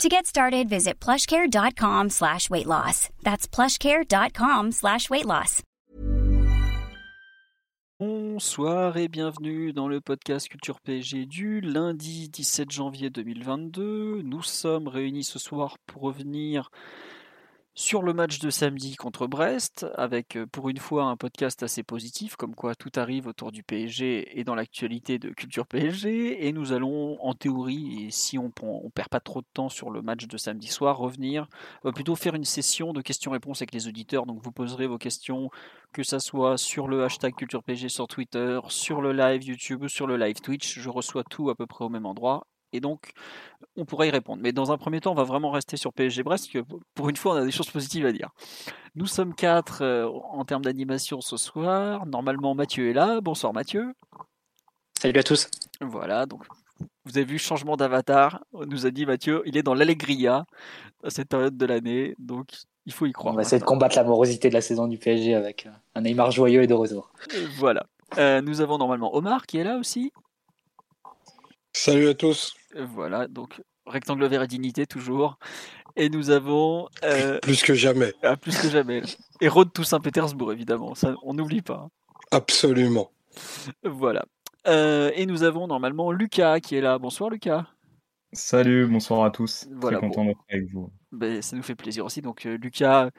To get started, visit plushcare.com slash weight loss. That's plushcare.com slash weight loss. Bonsoir et bienvenue dans le podcast Culture PSG du lundi 17 janvier 2022. Nous sommes réunis ce soir pour revenir sur le match de samedi contre Brest, avec euh, pour une fois un podcast assez positif, comme quoi tout arrive autour du PSG et dans l'actualité de Culture PSG. Et nous allons, en théorie, et si on ne perd pas trop de temps sur le match de samedi soir, revenir, euh, plutôt faire une session de questions-réponses avec les auditeurs. Donc vous poserez vos questions, que ce soit sur le hashtag Culture PSG sur Twitter, sur le live YouTube ou sur le live Twitch. Je reçois tout à peu près au même endroit. Et donc, on pourrait y répondre. Mais dans un premier temps, on va vraiment rester sur PSG Brest, parce que pour une fois, on a des choses positives à dire. Nous sommes quatre euh, en termes d'animation ce soir. Normalement, Mathieu est là. Bonsoir Mathieu. Salut à tous. Voilà, donc vous avez vu changement d'avatar. On nous a dit Mathieu, il est dans l'allégria à cette période de l'année. Donc, il faut y croire. On va essayer de combattre la morosité de la saison du PSG avec un Neymar joyeux et de retour. Voilà. Euh, nous avons normalement Omar qui est là aussi. Salut à tous. Voilà, donc rectangle vert et dignité toujours. Et nous avons. Euh, plus que jamais. Ah, plus que jamais. Et Road to Saint-Pétersbourg, évidemment. Ça, on n'oublie pas. Absolument. Voilà. Euh, et nous avons normalement Lucas qui est là. Bonsoir Lucas. Salut, bonsoir à tous. Très content d'être avec vous. Ben, ça nous fait plaisir aussi. Donc euh, Lucas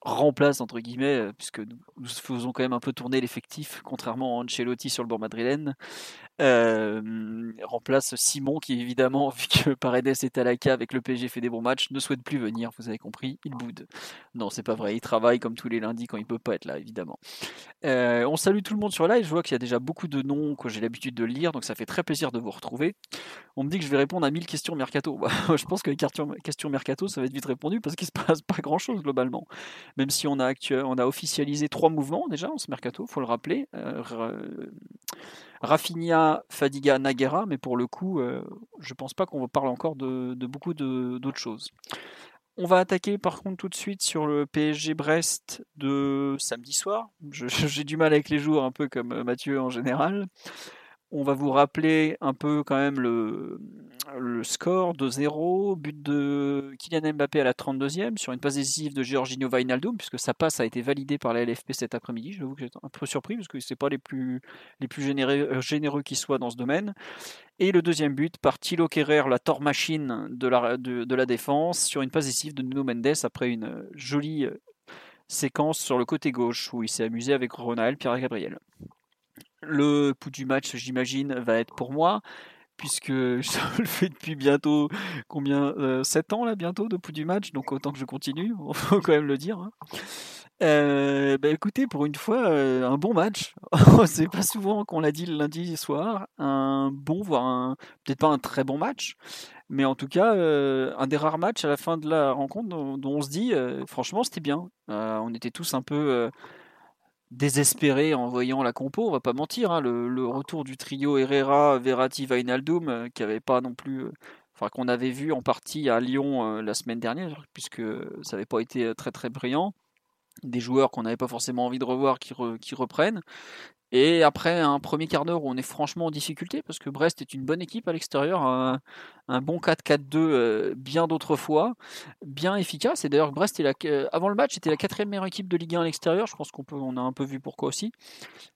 remplace entre guillemets, puisque nous, nous, faisons quand même un peu tourner l'effectif, contrairement à Ancelotti sur le bord madrilène. Remplace Simon qui évidemment vu que Paredes est à la cave avec le PSG fait des bons matchs ne souhaite plus venir vous avez compris il boude. Non c'est pas vrai il travaille comme tous les lundis quand il peut pas être là évidemment. On salue tout le monde sur live je vois qu'il y a déjà beaucoup de noms que j'ai l'habitude de lire donc ça fait très plaisir de vous retrouver. On me dit que je vais répondre à 1000 questions mercato. Je pense que les questions mercato ça va être vite répondu parce qu'il se passe pas grand chose globalement. Même si on a, on a officialisé trois mouvements déjà en ce mercato faut le rappeler. Euh, Fadiga, Naguera, mais pour le coup, euh, je pense pas qu'on parle encore de, beaucoup d'autres choses. On va attaquer par contre tout de suite sur le PSG Brest de samedi soir. J'ai du mal avec les jours, un peu comme Mathieu en général. On va vous rappeler un peu quand même le, score de 0, but de Kylian Mbappé à la 32e sur une passe décisive de Georginio Wijnaldum, puisque sa passe a été validée par la LFP cet après-midi. Je vous que j'étais un peu surpris, parce que ce pas les plus, les plus généreux, euh, généreux qui soient dans ce domaine. Et le deuxième but par Thilo Kerrer, la tor machine de la, défense, sur une passe décisive de Nuno Mendes après une jolie euh, séquence sur le côté gauche, où il s'est amusé avec Ronald, Pierre Gabriel. Le pouls du match, j'imagine, va être pour moi, puisque je le fais depuis bientôt combien 7 euh, ans là bientôt de pouls du match, donc autant que je continue, il faut quand même le dire. Hein. Euh, bah écoutez, pour une fois, euh, un bon match. C'est pas souvent qu'on l'a dit le lundi soir. Un bon, voire peut-être pas un très bon match, mais en tout cas, un des rares matchs à la fin de la rencontre dont, dont on se dit, franchement, c'était bien. on était tous un peu désespéré en voyant la compo, on va pas mentir. Hein, le, retour du trio Herrera, Verratti, Wijnaldum, euh, qui avait pas non plus, euh, enfin qu'on avait vu en partie à Lyon euh, la semaine dernière, puisque ça n'avait pas été très très brillant. Des joueurs qu'on n'avait pas forcément envie de revoir qui, qui reprennent. Et après un premier quart d'heure où on est franchement en difficulté, parce que Brest est une bonne équipe à l'extérieur, un, bon 4-4-2 euh, bien d'autres fois, bien efficace. Et d'ailleurs, Brest, est la, avant le match, était la quatrième meilleure équipe de Ligue 1 à l'extérieur. Je pense qu'on peut, on a un peu vu pourquoi aussi.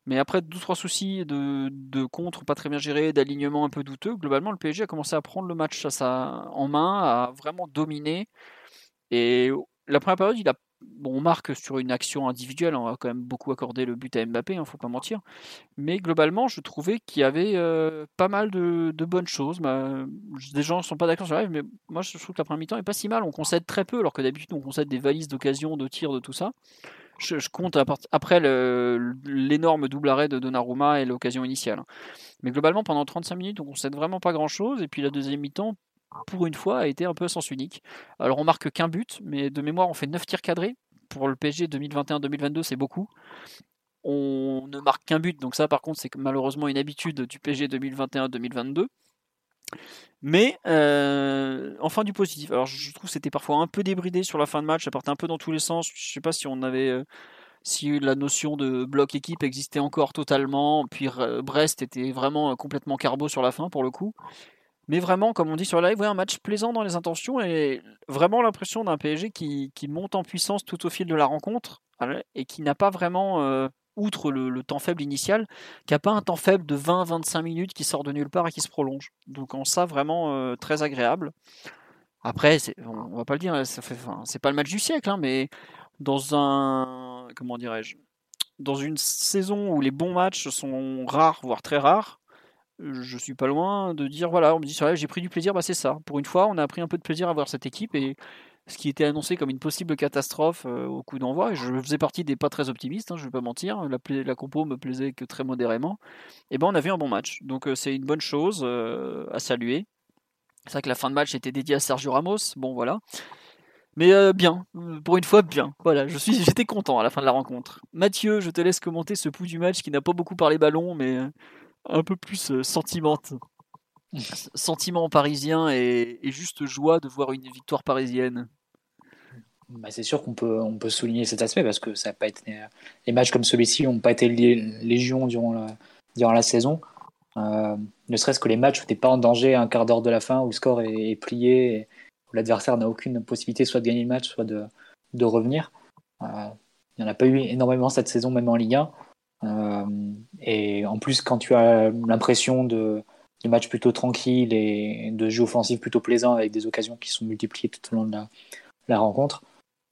Mais après deux trois soucis de, de contre pas très bien gérés, d'alignement un peu douteux, globalement, le PSG a commencé à prendre le match en main, à vraiment dominer. Et la première période, il a Bon, on marque sur une action individuelle, on va quand même beaucoup accorder le but à Mbappé, il hein, ne faut pas mentir. Mais globalement, je trouvais qu'il y avait euh, pas mal de, bonnes choses. Bah, des gens ne sont pas d'accord sur live, mais moi je trouve que la première mi-temps est pas si mal. On concède très peu, alors que d'habitude on concède des valises d'occasion, de tir, de tout ça. Je, compte après l'énorme double arrêt de Donnarumma et l'occasion initiale. Hein. Mais globalement, pendant 35 minutes, on concède vraiment pas grand chose. Et puis la deuxième mi-temps, pour une fois, a été un peu sens unique. Alors on marque qu'un but, mais de mémoire, on fait 9 tirs cadrés. pour le PSG 2021-2022, c'est beaucoup. On ne marque qu'un but, donc ça par contre c'est malheureusement une habitude du PSG 2021-2022. Mais euh, enfin du positif. Alors je trouve que c'était parfois un peu débridé sur la fin de match, ça partait un peu dans tous les sens. Je sais pas si on avait euh, si la notion de bloc équipe existait encore totalement. Puis Brest était vraiment complètement carbo sur la fin pour le coup. Mais vraiment, comme on dit sur live, un match plaisant dans les intentions et vraiment l'impression d'un PSG qui, monte en puissance tout au fil de la rencontre et qui n'a pas vraiment, euh, outre le, temps faible initial, qui n'a pas un temps faible de 20-25 minutes qui sort de nulle part et qui se prolonge. Donc en ça, vraiment euh, très agréable. Après, on, va pas le dire, c'est pas le match du siècle, hein, mais dans un, comment dirais-je, dans une saison où les bons matchs sont rares, voire très rares, je suis pas loin de dire voilà, on me dit j'ai pris du plaisir, bah c'est ça. Pour une fois, on a pris un peu de plaisir à voir cette équipe et ce qui était annoncé comme une possible catastrophe euh, au coup d'envoi, je faisais partie des pas très optimistes, hein, je vais pas mentir, la, la, compo me plaisait que très modérément. Et ben on a vu un bon match, donc euh, c'est une bonne chose euh, à saluer. C'est vrai que la fin de match était dédiée à Sergio Ramos, bon voilà. Mais bien, pour une fois bien. Voilà, je suis, j'étais content à la fin de la rencontre. Mathieu, je te laisse commenter ce pouls du match qui n'a pas beaucoup parlé ballon, mais un peu plus euh, sentimente. Sentiment parisien et, juste joie de voir une victoire parisienne. Bah c'est sûr qu'on peut, on peut souligner cet aspect parce que ça a pas été, les matchs comme celui-ci n'ont pas été légion durant la, durant la saison. Euh, ne serait-ce que les matchs n'es pas en danger à un quart d'heure de la fin, où le score est, plié, où l'adversaire n'a aucune possibilité soit de gagner le match, soit de, de revenir. Euh, il n'y en a pas eu énormément cette saison, même en Ligue 1. Euh, et en plus, quand tu as l'impression de, de matchs plutôt tranquilles et de jeux offensifs plutôt plaisants avec des occasions qui sont multipliées tout au long de la, la rencontre,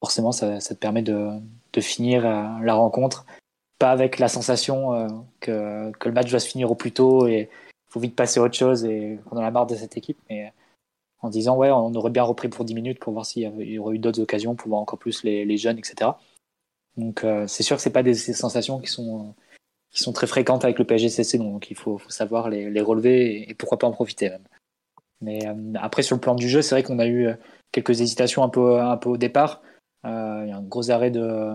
forcément, ça, ça, te permet de, de finir euh, la rencontre pas avec la sensation euh, que, que, le match va se finir au plus tôt et il faut vite passer à autre chose et qu'on a la marre de cette équipe, mais en disant ouais, on aurait bien repris pour 10 minutes pour voir s'il y aurait eu d'autres occasions pour voir encore plus les, les jeunes, etc. Donc euh, c'est sûr que c'est pas des, sensations qui sont qui sont très fréquentes avec le PSG donc il faut, savoir les, relever et, pourquoi pas en profiter même. Mais euh, après sur le plan du jeu, c'est vrai qu'on a eu euh, quelques hésitations un peu un peu au départ. il y a un gros arrêt de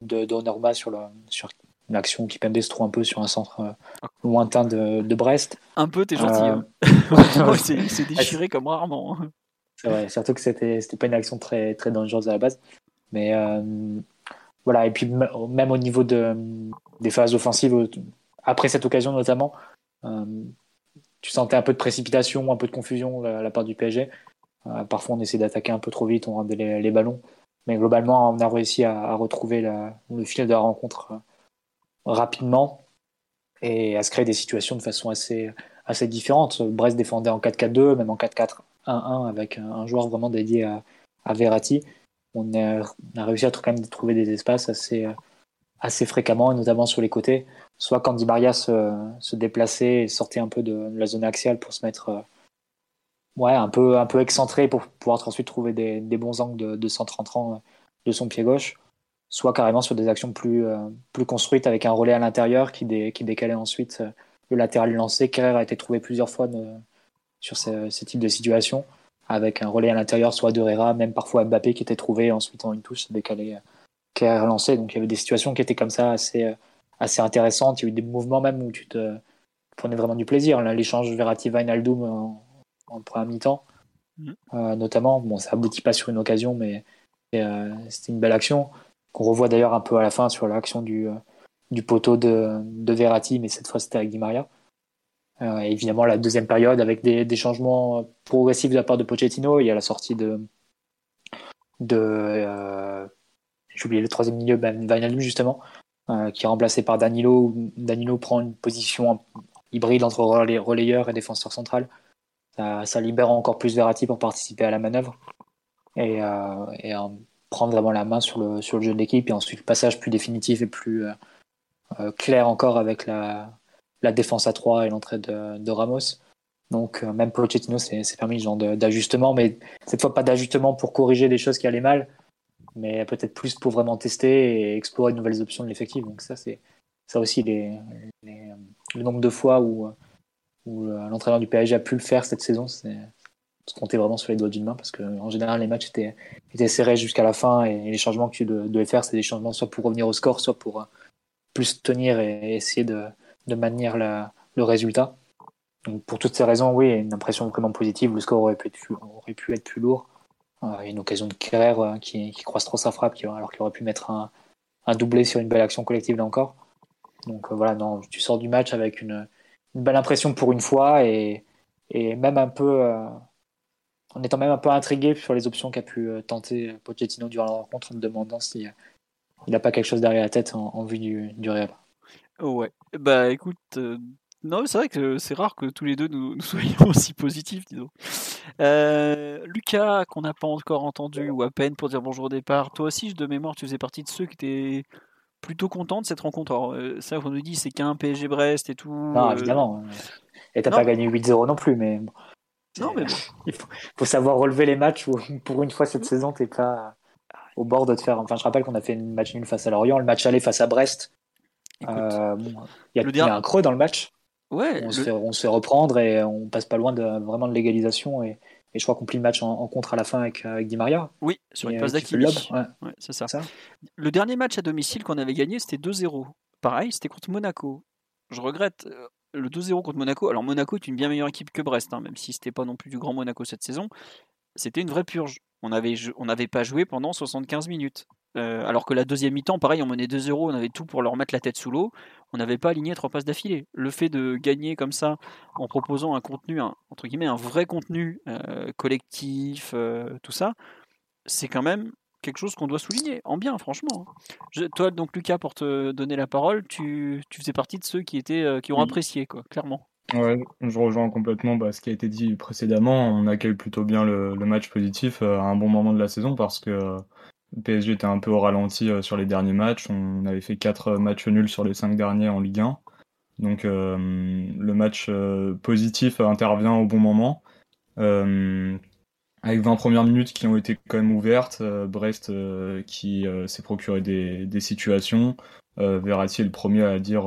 de, de sur le sur l'action qui Pembe se trouve un peu sur un centre lointain de, de, Brest. Un peu, t'es gentil. Hein. c'est déchiré comme rarement. Hein. C'est vrai, surtout que c'était c'était pas une action très très dangereuse à la base. Mais voilà, et puis même au niveau de, des phases offensives, après cette occasion notamment, euh, tu sentais un peu de précipitation, un peu de confusion à la part du PSG. Euh, parfois, on essaie d'attaquer un peu trop vite, on rendait les, ballons. Mais globalement, on a réussi à, retrouver le fil de la rencontre euh, rapidement et à se créer des situations de façon assez, assez différente. Brest défendait en 4-4-2, même en 4-4-1-1 avec un, joueur vraiment dédié à, à Verratti on a, réussi à trouver des espaces assez, assez fréquemment, et notamment sur les côtés. Soit quand Di Maria se, déplaçait et sortait un peu de, la zone axiale pour se mettre euh, un, peu, un peu excentré pour pouvoir ensuite trouver des, bons angles de, de centre entrant euh, de son pied gauche. Soit carrément sur des actions plus, euh, construites avec un relais à l'intérieur qui, décalait ensuite le latéral lancé. Kerrer a été trouvé plusieurs fois sur ce type de situation avec un relais à l'intérieur, soit de Herrera, même parfois Mbappé qui était trouvé ensuite en une touche décalé, qui a relancé. Donc il y avait des situations qui étaient comme ça assez, euh, assez intéressantes. Il y a eu des mouvements même où tu te prenais vraiment du plaisir. L'échange Verratti-Wijnaldum en, en première mi-temps, mm. euh, notamment. Bon, ça aboutit pas sur une occasion, mais euh, c'était une belle action qu'on revoit d'ailleurs un peu à la fin sur l'action du, du poteau de, de Verratti, mais cette fois c'était avec Di Maria. Euh, évidemment, la deuxième période avec des, changements progressifs de la part de Pochettino. Il y a la sortie de. de euh, J'ai oublié le troisième milieu, Ben Wijnaldum, justement, euh, qui est remplacé par Danilo. Danilo prend une position hybride entre relayeur et défenseur central. Ça, libère encore plus Verratti pour participer à la manœuvre et, et prendre vraiment la main sur le, sur le jeu de l'équipe. Et ensuite, le passage plus définitif et plus clair encore avec la, la défense à 3 et l'entrée de, Ramos. Donc euh, même Pochettino s'est permis ce genre d'ajustement, mais cette fois pas d'ajustement pour corriger des choses qui allaient mal, mais peut-être plus pour vraiment tester et explorer de nouvelles options de l'effectif. Donc ça c'est ça aussi les, le nombre de fois où, où l'entraîneur du PSG a pu le faire cette saison, c'est se compter vraiment sur les doigts d'une main parce qu'en général, les matchs étaient, étaient serrés jusqu'à la fin et, les changements que tu devais faire, c'est des changements soit pour revenir au score, soit pour euh, plus tenir et essayer de, de maintenir le résultat. Donc pour toutes ces raisons, oui, une impression vraiment positive. Le score aurait pu être, aurait pu être plus lourd. Euh, une occasion de Kerrer euh, qui, qui, croise trop sa frappe, alors qu'il aurait pu mettre un, doublé sur une belle action collective là encore. Donc euh, voilà, non, tu sors du match avec une, belle impression pour une fois et, et même un peu, en étant même un peu intrigué sur les options qu'a pu tenter Pochettino durant la rencontre en me demandant s'il n'a pas quelque chose derrière la tête en, vue du, du. Ouais, bah écoute, non, c'est vrai que c'est rare que tous les deux nous, soyons aussi positifs, disons. Euh, Lucas, qu'on n'a pas encore entendu ou à peine pour dire bonjour au départ, toi aussi, de mémoire, tu faisais partie de ceux qui étaient plutôt contents de cette rencontre. Alors, euh, ça, on nous dit c'est qu'un PSG Brest et tout. Non, euh, évidemment. Et t'as pas gagné 8-0 non plus, mais. Non, mais Il faut, savoir relever les matchs où, pour une fois cette saison, t'es pas au bord de te faire. Enfin, je rappelle qu'on a fait une match nul face à Lorient, le match aller face à Brest. Il y, a un creux dans le match on, se fait, reprendre et on passe pas loin de, vraiment de l'égalisation. Et, je crois qu'on plie le match en, contre à la fin avec, avec Di Maria. Oui, sur une passe d'Akimi. Ouais. c'est ça. Le dernier match à domicile qu'on avait gagné, c'était 2-0. Pareil, c'était contre Monaco. Je regrette euh, le 2-0 contre Monaco. Alors Monaco est une bien meilleure équipe que Brest, hein, même si c'était pas non plus du grand Monaco cette saison. C'était une vraie purge. On n'avait on pas joué pendant 75 minutes. Euh, alors que la deuxième mi-temps, pareil, on menait 2-0, on avait tout pour leur mettre la tête sous l'eau. On n'avait pas aligné trois passes d'affilée. Le fait de gagner comme ça, en proposant un contenu, entre guillemets, un vrai contenu euh, collectif, euh, tout ça, c'est quand même quelque chose qu'on doit souligner, en bien, franchement. toi, donc Lucas, pour te donner la parole, tu, faisais partie de ceux qui étaient, qui ont apprécié, quoi, clairement. Ouais, je rejoins complètement bah, ce qui a été dit précédemment. On accueille plutôt bien le, le match positif à un bon moment de la saison parce que PSG était un peu au ralenti euh, sur les derniers matchs. On avait fait 4 matchs nuls sur les 5 derniers en Ligue 1. Donc euh, le match euh, positif intervient au bon moment. avec 20 premières minutes qui ont été quand même ouvertes, Brest qui s'est procuré des, situations. Verratti est le premier à dire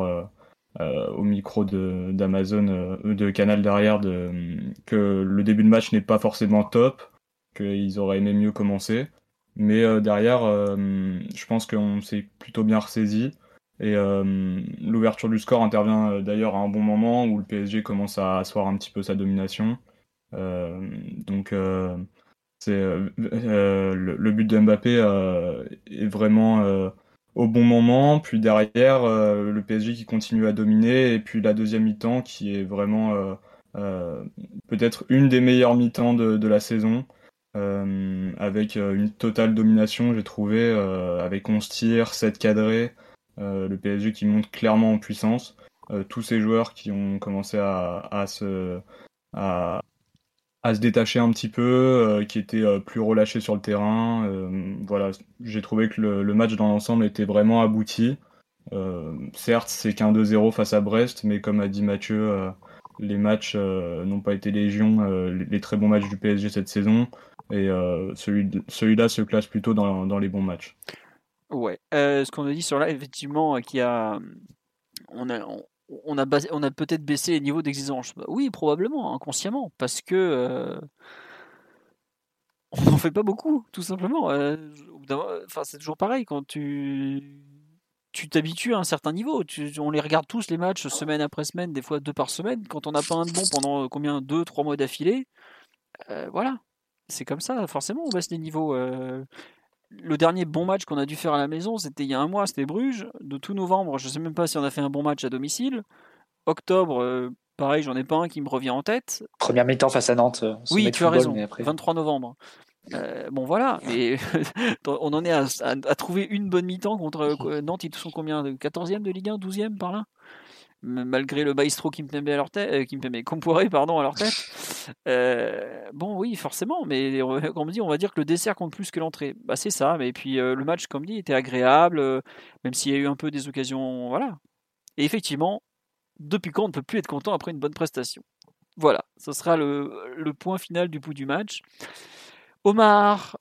au micro d'Amazon, de, Canal derrière, que le début de match n'est pas forcément top, qu'ils auraient aimé mieux commencer. Mais euh, derrière, euh, je pense qu'on s'est plutôt bien ressaisi. Et euh, l'ouverture du score intervient d'ailleurs à un bon moment où le PSG commence à asseoir un petit peu sa domination. donc c'est le, but de Mbappé est vraiment au bon moment. Puis derrière, le PSG qui continue à dominer. Et puis la deuxième mi-temps qui est vraiment peut-être une des meilleures mi-temps de, la saison. Euh, avec euh, une totale domination, j'ai trouvé, euh, avec 11 tirs, 7 cadrés, le PSG qui monte clairement en puissance. tous ces joueurs qui ont commencé à, se, détacher un petit peu, qui étaient plus relâchés sur le terrain. voilà, j'ai trouvé que le, match dans l'ensemble était vraiment abouti. certes, c'est qu'un 2-0 face à Brest, mais comme a dit Mathieu, les matchs n'ont pas été légion, les, très bons matchs du PSG cette saison. Et euh, celui, celui-là se classe plutôt dans, dans les bons matchs. Ouais. Euh, ce qu'on a dit sur là, effectivement, euh, qu'il y a, on a, on a, a peut-être baissé les niveaux d'exigence. Bah oui, probablement, inconsciemment, parce que on n'en fait pas beaucoup, tout simplement. c'est toujours pareil quand tu tu t'habitues à un certain niveau. on les regarde tous les matchs semaine après semaine, des fois deux par semaine. Quand on n'a pas un de bon pendant combien deux, trois mois d'affilée, voilà c'est comme ça, forcément, on baisse les niveaux. Euh. Le dernier bon match qu'on a dû faire à la maison, c'était il y a un mois, c'était Bruges. De tout novembre, je ne sais même pas si on a fait un bon match à domicile. Octobre, euh, pareil, j'en ai pas un qui me revient en tête. Première mi-temps face à Nantes. Euh, oui, tu as raison. 23 novembre. bon voilà, mais on en est à, à trouver une bonne mi-temps contre Nantes. Ils sont combien 14e de Ligue 1, 12e par là? Malgré le maestro Kimpembe à leur tête, euh, Kimpembe, Compoiré, pardon, à leur tête. Euh, bon, oui, forcément, mais comme on dit, on va dire que le dessert compte plus que l'entrée. Bah, c'est ça, mais puis euh, le match, comme dit, était agréable, même s'il y a eu un peu des occasions, voilà. Et effectivement, depuis quand on ne peut plus être content après une bonne prestation? Voilà, ce sera le, le point final du bout du match. Omar,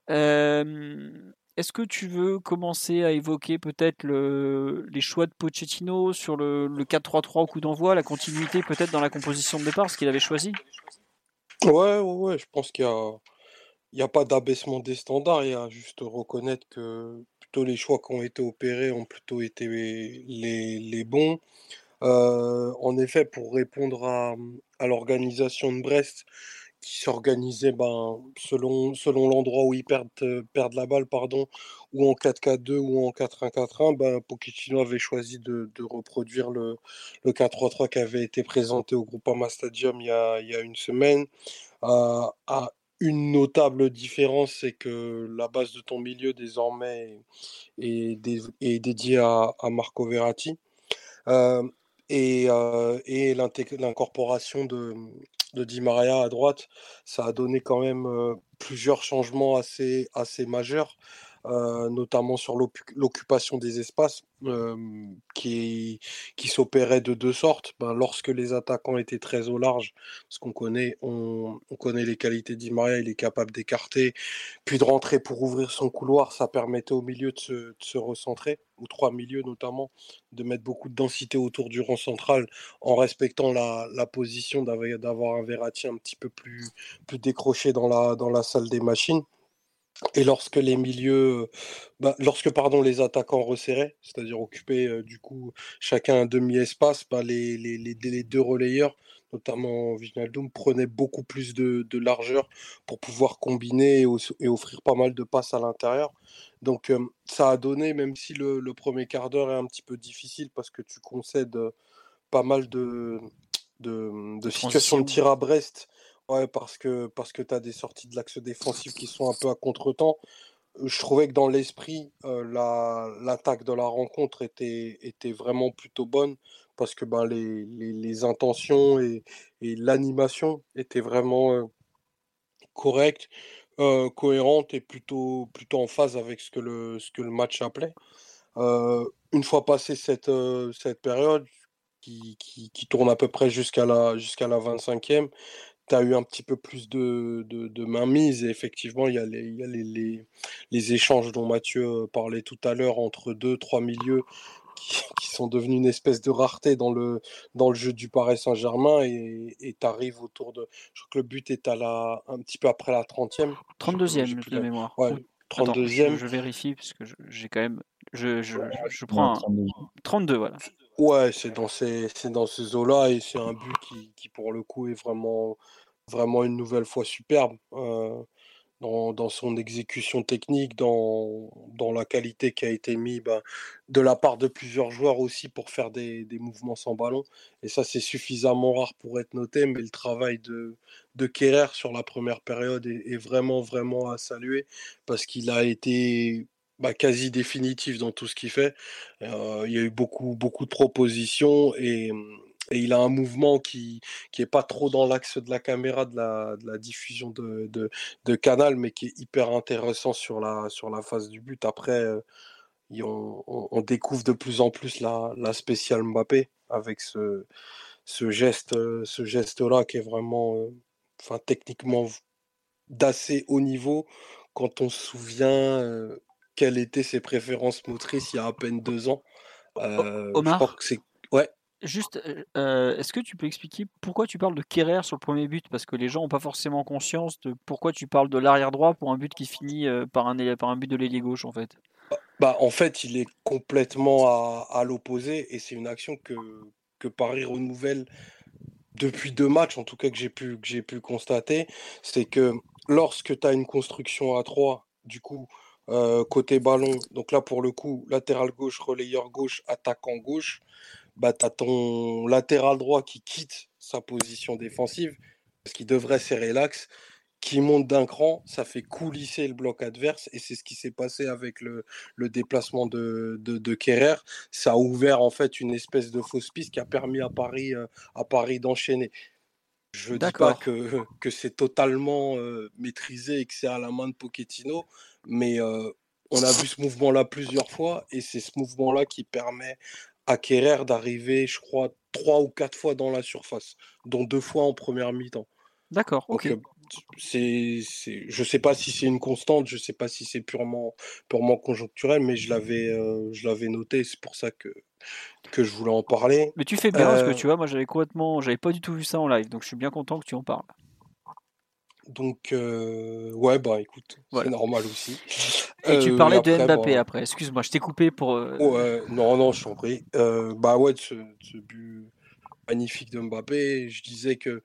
est-ce que tu veux commencer à évoquer peut-être le, les choix de Pochettino sur le, le 4-3-3 au coup d'envoi, la continuité peut-être dans la composition de départ, ce qu'il avait choisi? Ouais, ouais, ouais, je pense qu'il y a, il y a pas d'abaissement des standards, il y a juste reconnaître que plutôt les choix qui ont été opérés ont plutôt été les, bons. Euh, en effet, pour répondre à l'organisation de Brest, qui s'organisait ben, selon, selon l'endroit où ils perdent, euh, perdent la balle, pardon, ou en 4-4-2 ou en 4-1-4-1, ben, Pochettino avait choisi de, reproduire le, le 4-3-3 qui avait été présenté au Groupama Stadium il y a, il y a une semaine. Euh, à une notable différence, c'est que la base de ton milieu désormais est, est, dédiée à, Marco Verratti. Euh, et, et l'incorporation de, de Di Maria à droite, ça a donné quand même plusieurs changements assez, assez majeurs. Euh, notamment sur l'occupation des espaces, qui, qui s'opérait de deux sortes. Ben, lorsque les attaquants étaient très au large, parce qu'on connaît, on, on, connaît les qualités d'Imaria, il est capable d'écarter, puis de rentrer pour ouvrir son couloir, ça permettait au milieu de se, recentrer, ou trois milieux notamment, de mettre beaucoup de densité autour du rang central en respectant la, la position d'avoir un Verratti un petit peu plus, plus décroché dans la, dans la salle des machines. Et lorsque les milieux, bah, lorsque pardon, les attaquants resserraient, c'est-à-dire occupaient euh, du coup chacun un demi-espace, bah, les, les, les, les, deux relayeurs, notamment Vignaldum, prenaient beaucoup plus de, de largeur pour pouvoir combiner et, et, offrir pas mal de passes à l'intérieur. Donc euh, ça a donné, même si le, le premier quart d'heure est un petit peu difficile parce que tu concèdes pas mal de, de, de situations de tir à Brest Ouais, parce que, parce que tu as des sorties de l'axe défensif qui sont un peu à contre-temps. Je trouvais que dans l'esprit, euh, l'attaque de la rencontre était, était vraiment plutôt bonne parce que ben, les, intentions et, l'animation étaient vraiment euh, correctes, euh, cohérentes et plutôt, plutôt en phase avec ce que le, ce que le match appelait. une fois passée cette, cette période, qui, qui, qui, tourne à peu près jusqu'à la, jusqu'à la 25e, tu as eu un petit peu plus de, de, de mainmise et effectivement, il y a, les, il y a les, les, les, échanges dont Mathieu parlait tout à l'heure entre deux, trois milieux qui, qui, sont devenus une espèce de rareté dans le, dans le jeu du Paris Saint-Germain et tu arrives autour de. Je crois que le but est à la, un petit peu après la 30e. 32e de la... mémoire. Ouais, 32e. Attends, je, je, vérifie parce que j'ai quand même. Je, je, je prends un... 32. 32, voilà. Ouais, c'est dans ces, eaux-là et c'est un but qui, pour le coup, est vraiment, vraiment une nouvelle fois superbe euh, dans, son exécution technique, dans, la qualité qui a été mise bah, de la part de plusieurs joueurs aussi pour faire des, mouvements sans ballon. Et ça, c'est suffisamment rare pour être noté, mais le travail de, de Kerrer sur la première période est vraiment, vraiment à saluer parce qu'il a été bah, quasi définitif dans tout ce qu'il fait. Euh, il y a eu beaucoup, beaucoup de propositions et, et il a un mouvement qui qui pas trop dans l'axe de la caméra de la, de la diffusion de, de, Canal, mais qui est hyper intéressant sur la, sur la phase du but. Après, euh, on, découvre de plus en plus la, la spéciale Mbappé avec ce, ce geste, ce geste-là qui est vraiment, euh, enfin techniquement d'assez haut niveau quand on se souvient euh, quelles étaient ses préférences motrices il y a à peine deux ans? Euh, Omar, je crois que c'est ouais. Juste, euh, est-ce que tu peux expliquer pourquoi tu parles de Kerrer sur le premier but? Parce que les gens n'ont pas forcément conscience de pourquoi tu parles de l'arrière droit pour un but qui finit euh, par un, par un but de l'ailier gauche, en fait. Bah, en fait, il est complètement à, à l'opposé et c'est une action que, que Paris renouvelle depuis deux matchs, en tout cas que j'ai pu, que j'ai pu constater. C'est que lorsque tu as une construction à trois, du coup, euh, côté ballon, donc là pour le coup, latéral gauche, relayeur gauche, attaquant gauche, bah, tu as ton latéral droit qui quitte sa position défensive, parce qu'il devrait serrer l'axe, qui monte d'un cran, ça fait coulisser le bloc adverse, et c'est ce qui s'est passé avec le, le déplacement de, de, de, Kerrer. Ça a ouvert en fait une espèce de fausse piste qui a permis à Paris, euh, à Paris d'enchaîner. Je ne dis pas que, que c'est totalement euh, maîtrisé et que c'est à la main de Pochettino, mais euh, on a vu ce mouvement-là plusieurs fois et c'est ce mouvement-là qui permet à Kerrer d'arriver, je crois, trois ou quatre fois dans la surface, dont deux fois en première mi-temps. D'accord, ok. Donc, c'est, c'est, je sais pas si c'est une constante, je sais pas si c'est purement, purement conjoncturel, mais je l'avais, euh, je l'avais noté, c'est pour ça que, que je voulais en parler. Mais tu fais bien, euh... parce que tu vois, moi j'avais complètement, j'avais pas du tout vu ça en live, donc je suis bien content que tu en parles. Donc, ouais, bah écoute, c'est normal aussi. Et tu parlais de Mbappé après, excuse-moi, je t'ai coupé pour. Ouais, non, non, je t'en prie. bah ouais, ce, ce, but magnifique de Mbappé, je disais que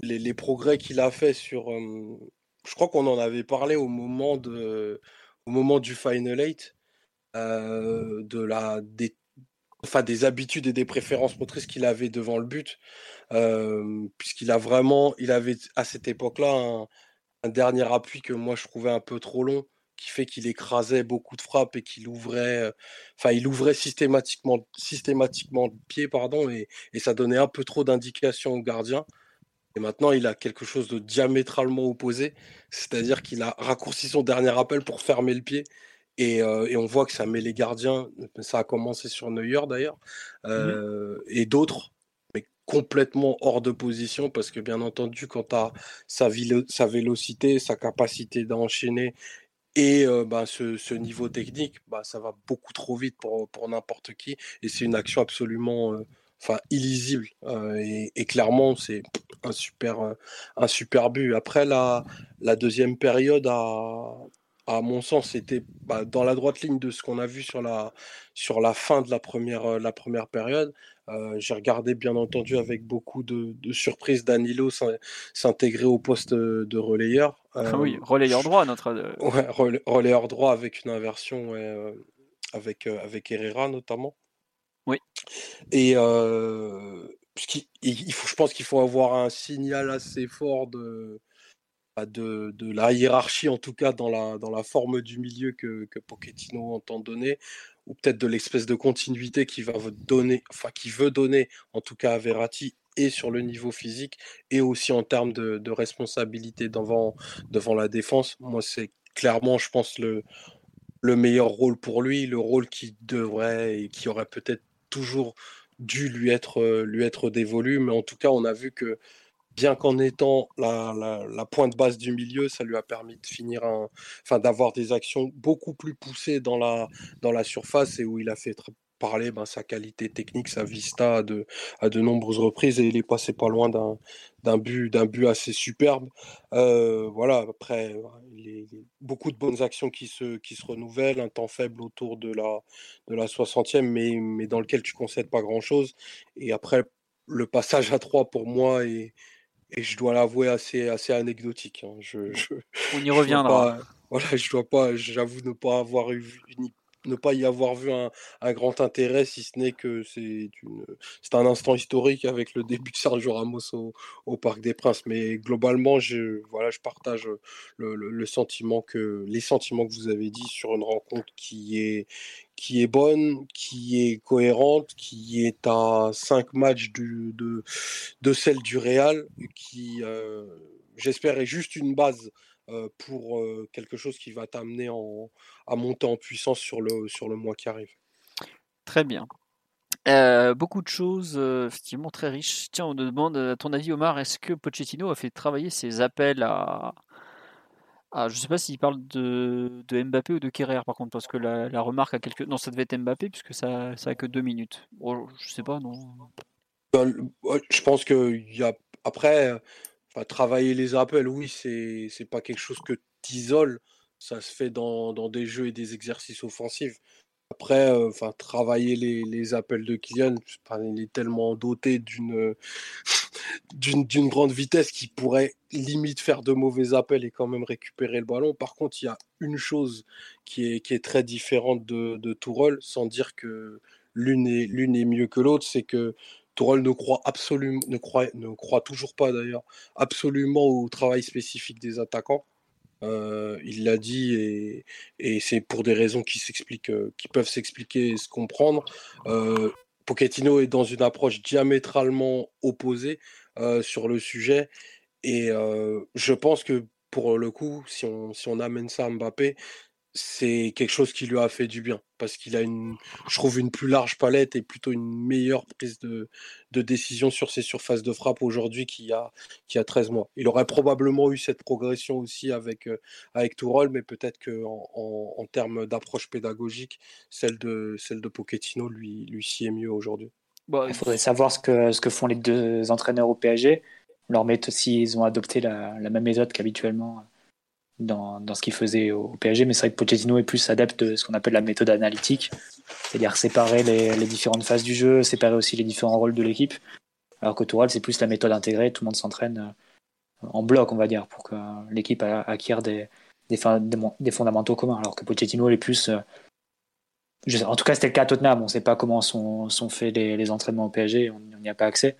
les, les progrès qu'il a fait sur. je crois qu'on en avait parlé au moment, de, au moment du Final 8, de la, des, enfin, des habitudes et des préférences motrices qu'il avait devant le but puisqu'il a vraiment, il avait à cette époque-là un, dernier appui que moi je trouvais un peu trop long, qui fait qu'il écrasait beaucoup de frappes et qu'il ouvrait, enfin il ouvrait systématiquement, systématiquement le pied, pardon, et, ça donnait un peu trop d'indications au gardien. Et maintenant, il a quelque chose de diamétralement opposé, c'est-à-dire qu'il a raccourci son dernier appel pour fermer le pied. Et, on voit que ça met les gardiens, ça a commencé sur Neuer d'ailleurs, mmh et d'autres complètement hors de position parce que bien entendu quand tu as sa, sa, vélocité, sa capacité d'enchaîner et bah, ce, niveau technique, bah, ça va beaucoup trop vite pour, pour n'importe qui et c'est une action absolument illisible et, clairement c'est un super un super but. Après la, la deuxième période a à mon sens, c'était bah, dans la droite ligne de ce qu'on a vu sur la, sur la fin de la première, euh, la première période. Euh, j'ai regardé, bien entendu, avec beaucoup de, de surprise, Danilo s'intégrer au poste de relayeur. ah oui, euh, relayeur droit, notre. Ouais, relayeur droit avec une inversion avec, avec Herrera, notamment. Oui. Et il faut, je pense qu'il faut avoir un signal assez fort de de, la hiérarchie, en tout cas dans la, dans la forme du milieu que, que Pochettino entend donner, ou peut-être de l'espèce de continuité qui va donner, enfin qui veut donner, en tout cas à Verratti, et sur le niveau physique, et aussi en termes de, de responsabilité devant, devant la défense. Moi, c'est clairement, je pense, le, le meilleur rôle pour lui, le rôle qui devrait et qui aurait peut-être toujours dû lui être, lui être dévolu, mais en tout cas, on a vu que bien qu'en étant la, pointe basse du milieu, ça lui a permis de finir enfin d'avoir des actions beaucoup plus poussées dans la, dans la surface et où il a fait parler ben, sa qualité technique, sa vista à de, nombreuses reprises et il est passé pas loin d'un, but, but assez superbe. Euh, voilà, après, beaucoup de bonnes actions qui se, qui se renouvellent, un temps faible autour de la, de la 60e, mais, mais dans lequel tu concèdes pas grand-chose. Et après, le passage à 3 pour moi est, et je dois l'avouer assez, assez anecdotique. Hein. Je, On y reviendra. voilà, je dois pas, j'avoue ne pas avoir eu ne pas y avoir vu un, grand intérêt, si ce n'est que c'est un instant historique avec le début de Sergio Ramos au, Parc des Princes. Mais globalement, je, voilà, je partage le, sentiment que les sentiments que vous avez dit sur une rencontre qui est qui est bonne, qui est cohérente, qui est à cinq matchs de, de celle du Real, qui, euh, j'espère, est juste une base pour euh, quelque chose qui va t'amener à monter en puissance sur le, sur le mois qui arrive. Très bien. beaucoup de choses effectivement très riches. Tiens, on nous demande à ton avis, Omar, est-ce que Pochettino a fait travailler ses appels à, je sais pas s'il parle de, de, Mbappé ou de Kerrer par contre, parce que la, remarque a quelques. Non, ça devait être Mbappé puisque ça, ça a que deux minutes. Oh, je sais pas, non. Bah, je pense que y a après travailler les appels, oui, c'est c'est pas quelque chose que tu isoles. Ça se fait dans, dans, des jeux et des exercices offensifs. Après, enfin, travailler les, les, appels de Kylian, il est tellement doté d'une d'une grande vitesse qui pourrait limite faire de mauvais appels et quand même récupérer le ballon. Par contre, il y a une chose qui est, qui est très différente de, de Tourelle, sans dire que l'une est, l'une est mieux que l'autre, c'est que Tourelle ne croit absolument, ne croit, ne croit toujours pas d'ailleurs, absolument au travail spécifique des attaquants. Euh, il l'a dit et, c'est pour des raisons qui s'expliquent, euh, qui peuvent s'expliquer et se comprendre. Euh, Pochettino est dans une approche diamétralement opposée sur le sujet. Et je pense que pour le coup, si on, si on amène ça à Mbappé, c'est quelque chose qui lui a fait du bien parce qu'il a une, je trouve, une plus large palette et plutôt une meilleure prise de, de décision sur ses surfaces de frappe aujourd'hui qu'il y, a, qui a 13 mois. Il aurait probablement eu cette progression aussi avec, euh, avec Tourol, mais peut-être qu'en en, en, termes d'approche pédagogique, celle de, celle de Pochettino lui, lui est mieux aujourd'hui. Bon, il faudrait savoir ce que, ce que font les deux entraîneurs au PSG. leur méthode, s'ils ont adopté la, même méthode qu'habituellement dans, ce qu'ils faisaient au, PSG. Mais c'est vrai que Pochettino est plus adepte de ce qu'on appelle la méthode analytique, c'est-à-dire séparer les, différentes phases du jeu, séparer aussi les différents rôles de l'équipe. Alors que Tourelle, c'est plus la méthode intégrée, tout le monde s'entraîne en bloc, on va dire, pour que l'équipe acquiert des, fondamentaux communs. Alors que Pochettino est plus en tout cas, c'était le cas à Tottenham. On ne sait pas comment sont, sont faits les, entraînements au PSG. On n'y a pas accès.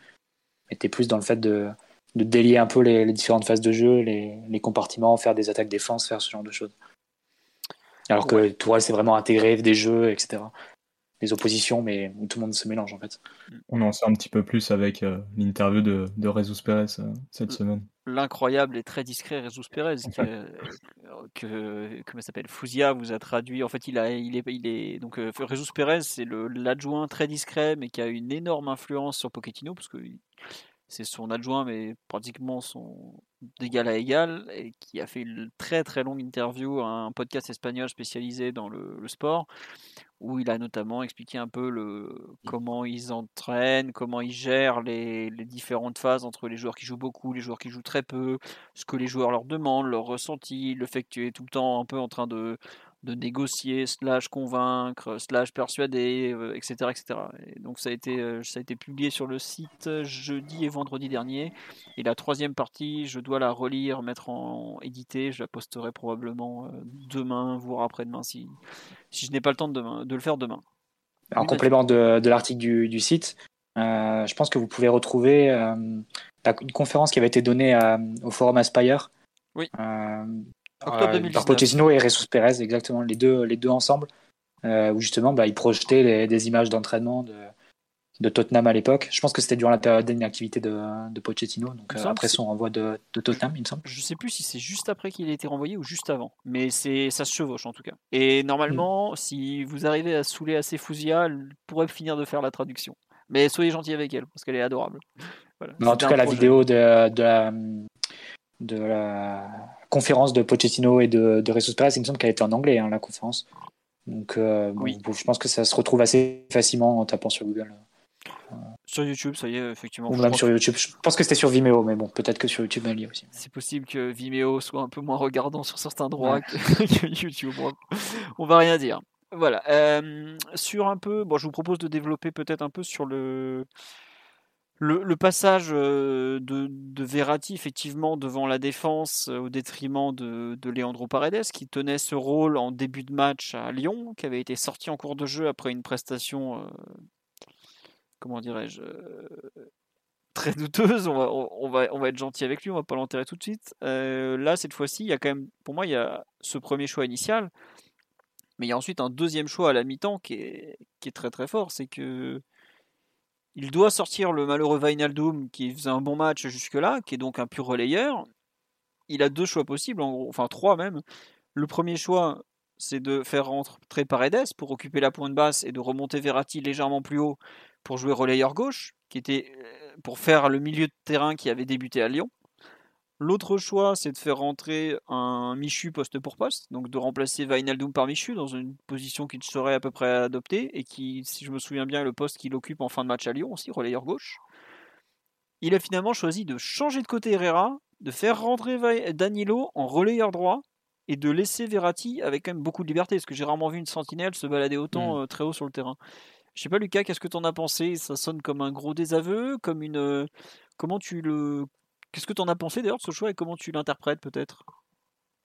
Mais tu plus dans le fait de, de délier un peu les, différentes phases de jeu, les, compartiments, faire des attaques défense, faire ce genre de choses. Alors que Tourelle, c'est vraiment intégrer des jeux, etc les oppositions, mais où tout le monde se mélange en fait. On en sait un petit peu plus avec euh, l'interview de, de Rezus Pérez euh, cette semaine. L'incroyable et très discret Rezus Pérez, que, que comment s'appelle Fouzia vous a traduit. En fait, il a, il est, il est donc euh, Rezus Pérez, c'est l'adjoint très discret, mais qui a une énorme influence sur Pochettino parce que c'est son adjoint, mais pratiquement son d'égal à égal, et qui a fait une très très longue interview à un podcast espagnol spécialisé dans le, le sport, où il a notamment expliqué un peu le, comment ils entraînent, comment ils gèrent les, les, différentes phases entre les joueurs qui jouent beaucoup, les joueurs qui jouent très peu, ce que les joueurs leur demandent, leur ressenti, le fait que tu es tout le temps un peu en train de, de négocier, slash convaincre, slash persuader, etc., euh, etc. Et donc ça a, été, euh, ça a été publié sur le site jeudi et vendredi dernier. Et la troisième partie, je dois la relire, mettre en édité. Je la posterai probablement euh, demain, voire après-demain, si, si je n'ai pas le temps de, de le faire demain. En complément de, de l'article du, du, site, je pense que vous pouvez retrouver une conférence qui avait été donnée au forum Aspire. Oui. Euh, par Pochettino et Jesus Perez, exactement, les deux, les deux ensemble, euh, où justement bah, ils projetaient des images d'entraînement de, de, Tottenham à l'époque. Je pense que c'était durant la période d'inactivité de, de, Pochettino, donc euh, après son renvoi de, de, Tottenham, il me semble. Je sais plus si c'est juste après qu'il a été renvoyé ou juste avant, mais c'est ça se chevauche en tout cas. Et normalement, mm. si vous arrivez à saouler assez Fouzia, elle pourrait finir de faire la traduction. Mais soyez gentil avec elle, parce qu'elle est adorable. en tout cas, la vidéo de, de la, de la conférence de Pochettino et de, de Jesus Perez, il me semble qu'elle était en anglais, hein, la conférence. Donc, euh, oui. je pense que ça se retrouve assez facilement en tapant sur Google. Sur YouTube, ça y est, effectivement. Ou même sur YouTube. Je pense que c'était sur Vimeo, mais bon, peut-être que sur YouTube, elle y aussi. C'est possible que Vimeo soit un peu moins regardant sur certains droits que, YouTube. On va rien dire. Voilà. Euh, sur un peu, bon, je vous propose de développer peut-être un peu sur le le, passage euh, de, de, Verratti, effectivement, devant la défense euh, au détriment de, Leandro Paredes, qui tenait ce rôle en début de match à Lyon, qui avait été sorti en cours de jeu après une prestation, euh, comment dirais-je, très douteuse. On va, on, va, on va être gentil avec lui, on va pas l'enterrer tout de suite. là, cette fois-ci, il y a quand même, pour moi, il y a ce premier choix initial, mais il y a ensuite un deuxième choix à la mi-temps qui est, qui est très très fort, c'est que il doit sortir le malheureux Vainaldum qui faisait un bon match jusque-là, qui est donc un pur relayeur. Il a deux choix possibles, en gros, enfin trois même. Le premier choix, c'est de faire rentrer Paredes pour occuper la pointe basse et de remonter Verratti légèrement plus haut pour jouer relayeur gauche, qui était euh, pour faire le milieu de terrain qui avait débuté à Lyon. L'autre choix, c'est de faire rentrer un Michu poste pour poste, donc de remplacer Vainaldum par Michu dans une position qui serait à peu près adoptée et qui, si je me souviens bien, est le poste qu'il occupe en fin de match à Lyon aussi, relayeur gauche. Il a finalement choisi de changer de côté Herrera, de faire rentrer Danilo en relayeur droit et de laisser Verratti avec quand même beaucoup de liberté, parce que j'ai rarement vu une sentinelle se balader autant mm. euh, très haut sur le terrain. Je sais pas Lucas, qu'est-ce que tu en as pensé? Ça sonne comme un gros désaveu, comme une euh, comment tu le Qu'est-ce que tu en as pensé d'ailleurs de ce choix et comment tu l'interprètes peut-être?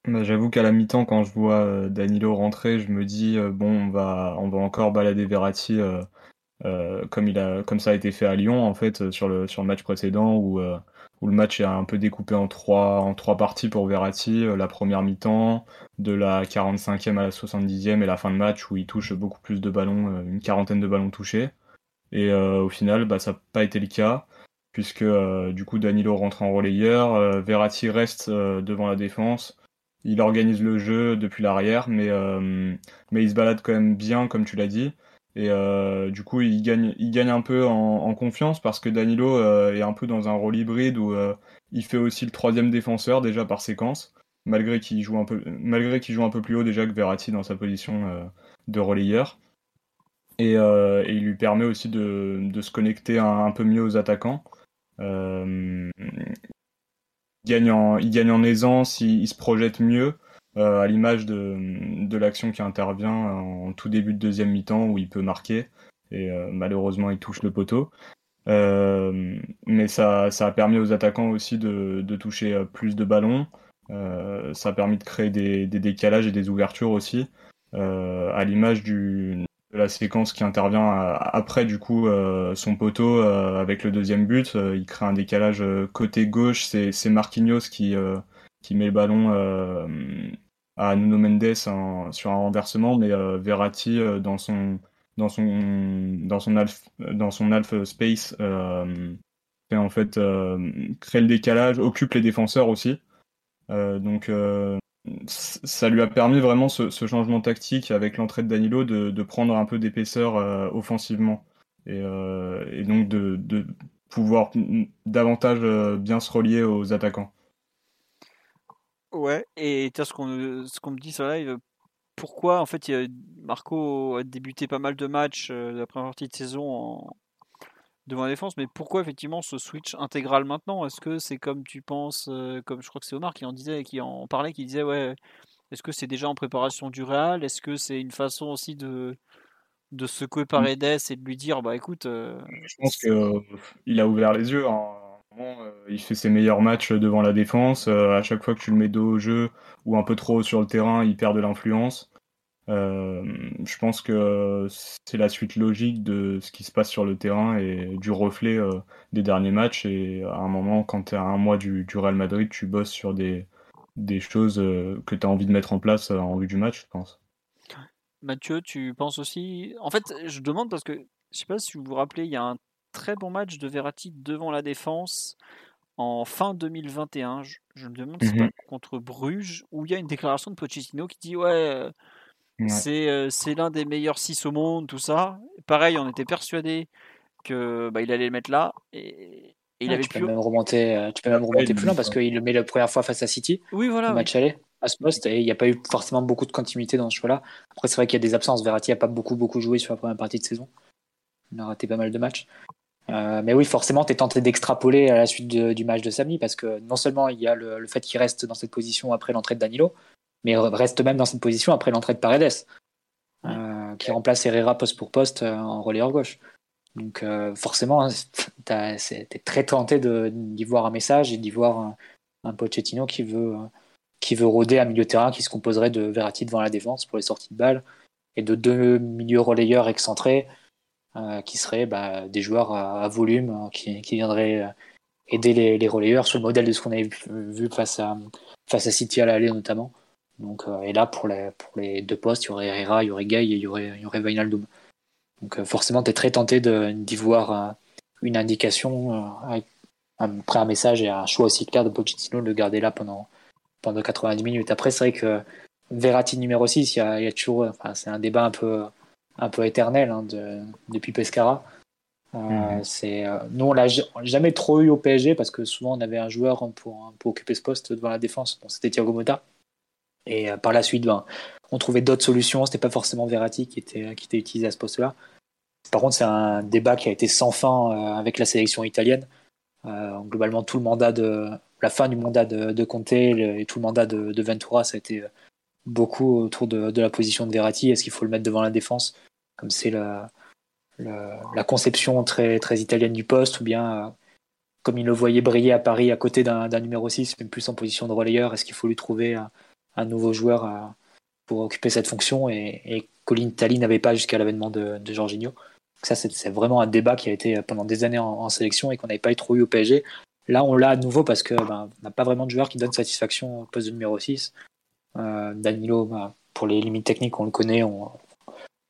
Bah, J'avoue qu'à la mi-temps, quand je vois euh, Danilo rentrer, je me dis euh, bon, on va, on va encore balader Verratti euh, comme, il a, comme ça a été fait à Lyon en fait sur le, sur le match précédent où, où le match est un peu découpé en trois, en trois parties pour Verratti. la première mi-temps, de la 45e à la 70e et la fin de match où il touche beaucoup plus de ballons, une quarantaine de ballons touchés. Et au final, bah, ça n'a pas été le cas puisque euh, du coup Danilo rentre en relayeur, euh, Verratti reste euh, devant la défense, il organise le jeu depuis l'arrière, mais, mais il se balade quand même bien, comme tu l'as dit. Et du coup, il gagne, il gagne un peu en, confiance parce que Danilo est un peu dans un rôle hybride où il fait aussi le troisième défenseur déjà par séquence, malgré qu'il joue un peu, malgré qu'il joue un peu plus haut déjà que Verratti dans sa position de relayeur. Et, il lui permet aussi de, se connecter un, peu mieux aux attaquants. Il, gagne en, il gagne en aisance, il, se projette mieux. à l'image de, de l'action qui intervient en tout début de deuxième mi-temps où il peut marquer et malheureusement il touche le poteau. Euh, mais ça, ça a permis aux attaquants aussi de, de toucher euh, plus de ballons. Euh, ça a permis de créer des, des, décalages et des ouvertures aussi, euh, à l'image du la séquence qui intervient après du coup euh, son poteau avec le deuxième but. il crée un décalage côté gauche, c'est Marquinhos qui qui met le ballon à Nuno Mendes sur un renversement, mais Verratti dans son dans son dans son dans son alpha space euh, en fait euh, crée le décalage, occupe les défenseurs aussi. Euh, donc euh, ça lui a permis vraiment ce, changement tactique avec l'entrée de Danilo de, prendre un peu d'épaisseur offensivement et, et, donc de, pouvoir davantage bien se relier aux attaquants. Ouais, et ce qu'on ce qu'on me dit sur live, pourquoi en fait Marco a débuté pas mal de matchs euh, la première partie de saison devant la défense, mais pourquoi effectivement ce switch intégral maintenant? Est-ce que c'est comme tu penses, euh, comme je crois que c'est Omar qui en disait, qui en parlait, qui disait ouais, est-ce que c'est déjà en préparation du Real? Est-ce que c'est une façon aussi de de secouer Paredes et de lui dire bah écoute euh, je pense qu'il a ouvert les yeux hein. il fait ses meilleurs matchs devant la défense à chaque fois que tu le mets dos au jeu ou un peu trop sur le terrain il perd de l'influence euh, je pense que c'est la suite logique de ce qui se passe sur le terrain et du reflet euh, des derniers matchs. Et à un moment, quand tu es à un mois du, du, Real Madrid, tu bosses sur des, des choses euh, que tu as envie de mettre en place en vue du match, je pense. Mathieu, tu penses aussi. En fait, je demande parce que je sais pas si vous vous rappelez, il y a un très bon match de Verratti devant la défense en fin 2021. Je, me demande si c'est mhm. pas contre Bruges où il y a une déclaration de Pochettino qui dit ouais euh, c'est l'un des meilleurs 6 au monde, tout ça. Pareil, on était persuadé que bah, il allait le mettre là. Et, il avait tu, peux même remonter, euh, tu peux même remonter plus loin parce qu'il le met la première fois face à City. Oui, voilà. Au match aller à ce poste et il n'y a pas eu forcément beaucoup de continuité dans ce choix-là. Après, c'est vrai qu'il y a des absences. Verratti n'a pas beaucoup, beaucoup joué sur la première partie de saison. Il a raté pas mal de matchs. Euh, mais oui, forcément, tu es tenté d'extrapoler à la suite du match de samedi parce que non seulement il y a le, le fait qu'il reste dans cette position après l'entrée de Danilo, mais reste même dans cette position après l'entrée de Paredes, euh, qui remplace Herrera poste pour poste euh, en relayeur gauche. Donc euh, forcément, hein, t'es très tenté d'y voir un message et d'y voir un, un, Pochettino qui veut, qui veut rôder un milieu de terrain qui se composerait de Verratti devant la défense pour les sorties de balles et de deux milieux relayeurs excentrés qui seraient bah, des joueurs à, volume hein, qui, qui, viendraient aider les, les, relayeurs sur le modèle de ce qu'on avait vu face à, face à City à l'aller notamment. Donc, euh, et là, pour les, pour les deux postes, il y aurait Herrera, il y aurait Gay et il y aurait, il y aurait. Donc euh, forcément, tu es très tenté d'y voir euh, une indication, après un message et un choix aussi clair de Pochettino de le garder là pendant, pendant 90 minutes. Après, c'est vrai que Verratti numéro 6, il y a, il y a toujours, enfin, c'est un débat un peu, un peu éternel hein, de, depuis Pescara. Mhm. c'est, nous, on l'a jamais trop eu au PSG parce que souvent on avait un joueur pour, pour occuper ce poste devant la défense. Bon, C'était Thiago Motta. Et euh, par la suite, ben, on trouvait d'autres solutions. C'était pas forcément Verratti qui était, qui était utilisé à ce poste-là. Par contre, c'est un débat qui a été sans fin euh, avec la sélection italienne. Euh, globalement, tout le mandat de la fin du mandat de, de Conte et tout le mandat de, Ventura, ça a été beaucoup autour de, la position de Verratti. Est-ce qu'il faut le mettre devant la défense, comme c'est la, la, conception très, très italienne du poste, ou bien comme il le voyait briller à Paris à côté d'un numéro 6, même plus en position de relayeur, est-ce qu'il faut lui trouver nouveau joueur à, pour occuper cette fonction et, et Colin Tali n'avait pas jusqu'à l'avènement de, de Jorginho. ça, c'est vraiment un débat qui a été pendant des années en, sélection et qu'on n'avait pas trop eu au PSG. Là, on l'a à nouveau parce que ben, n'a pas vraiment de joueur qui donne satisfaction au poste de numéro 6. Euh, Danilo, ben, pour les limites techniques, on le connaît. On,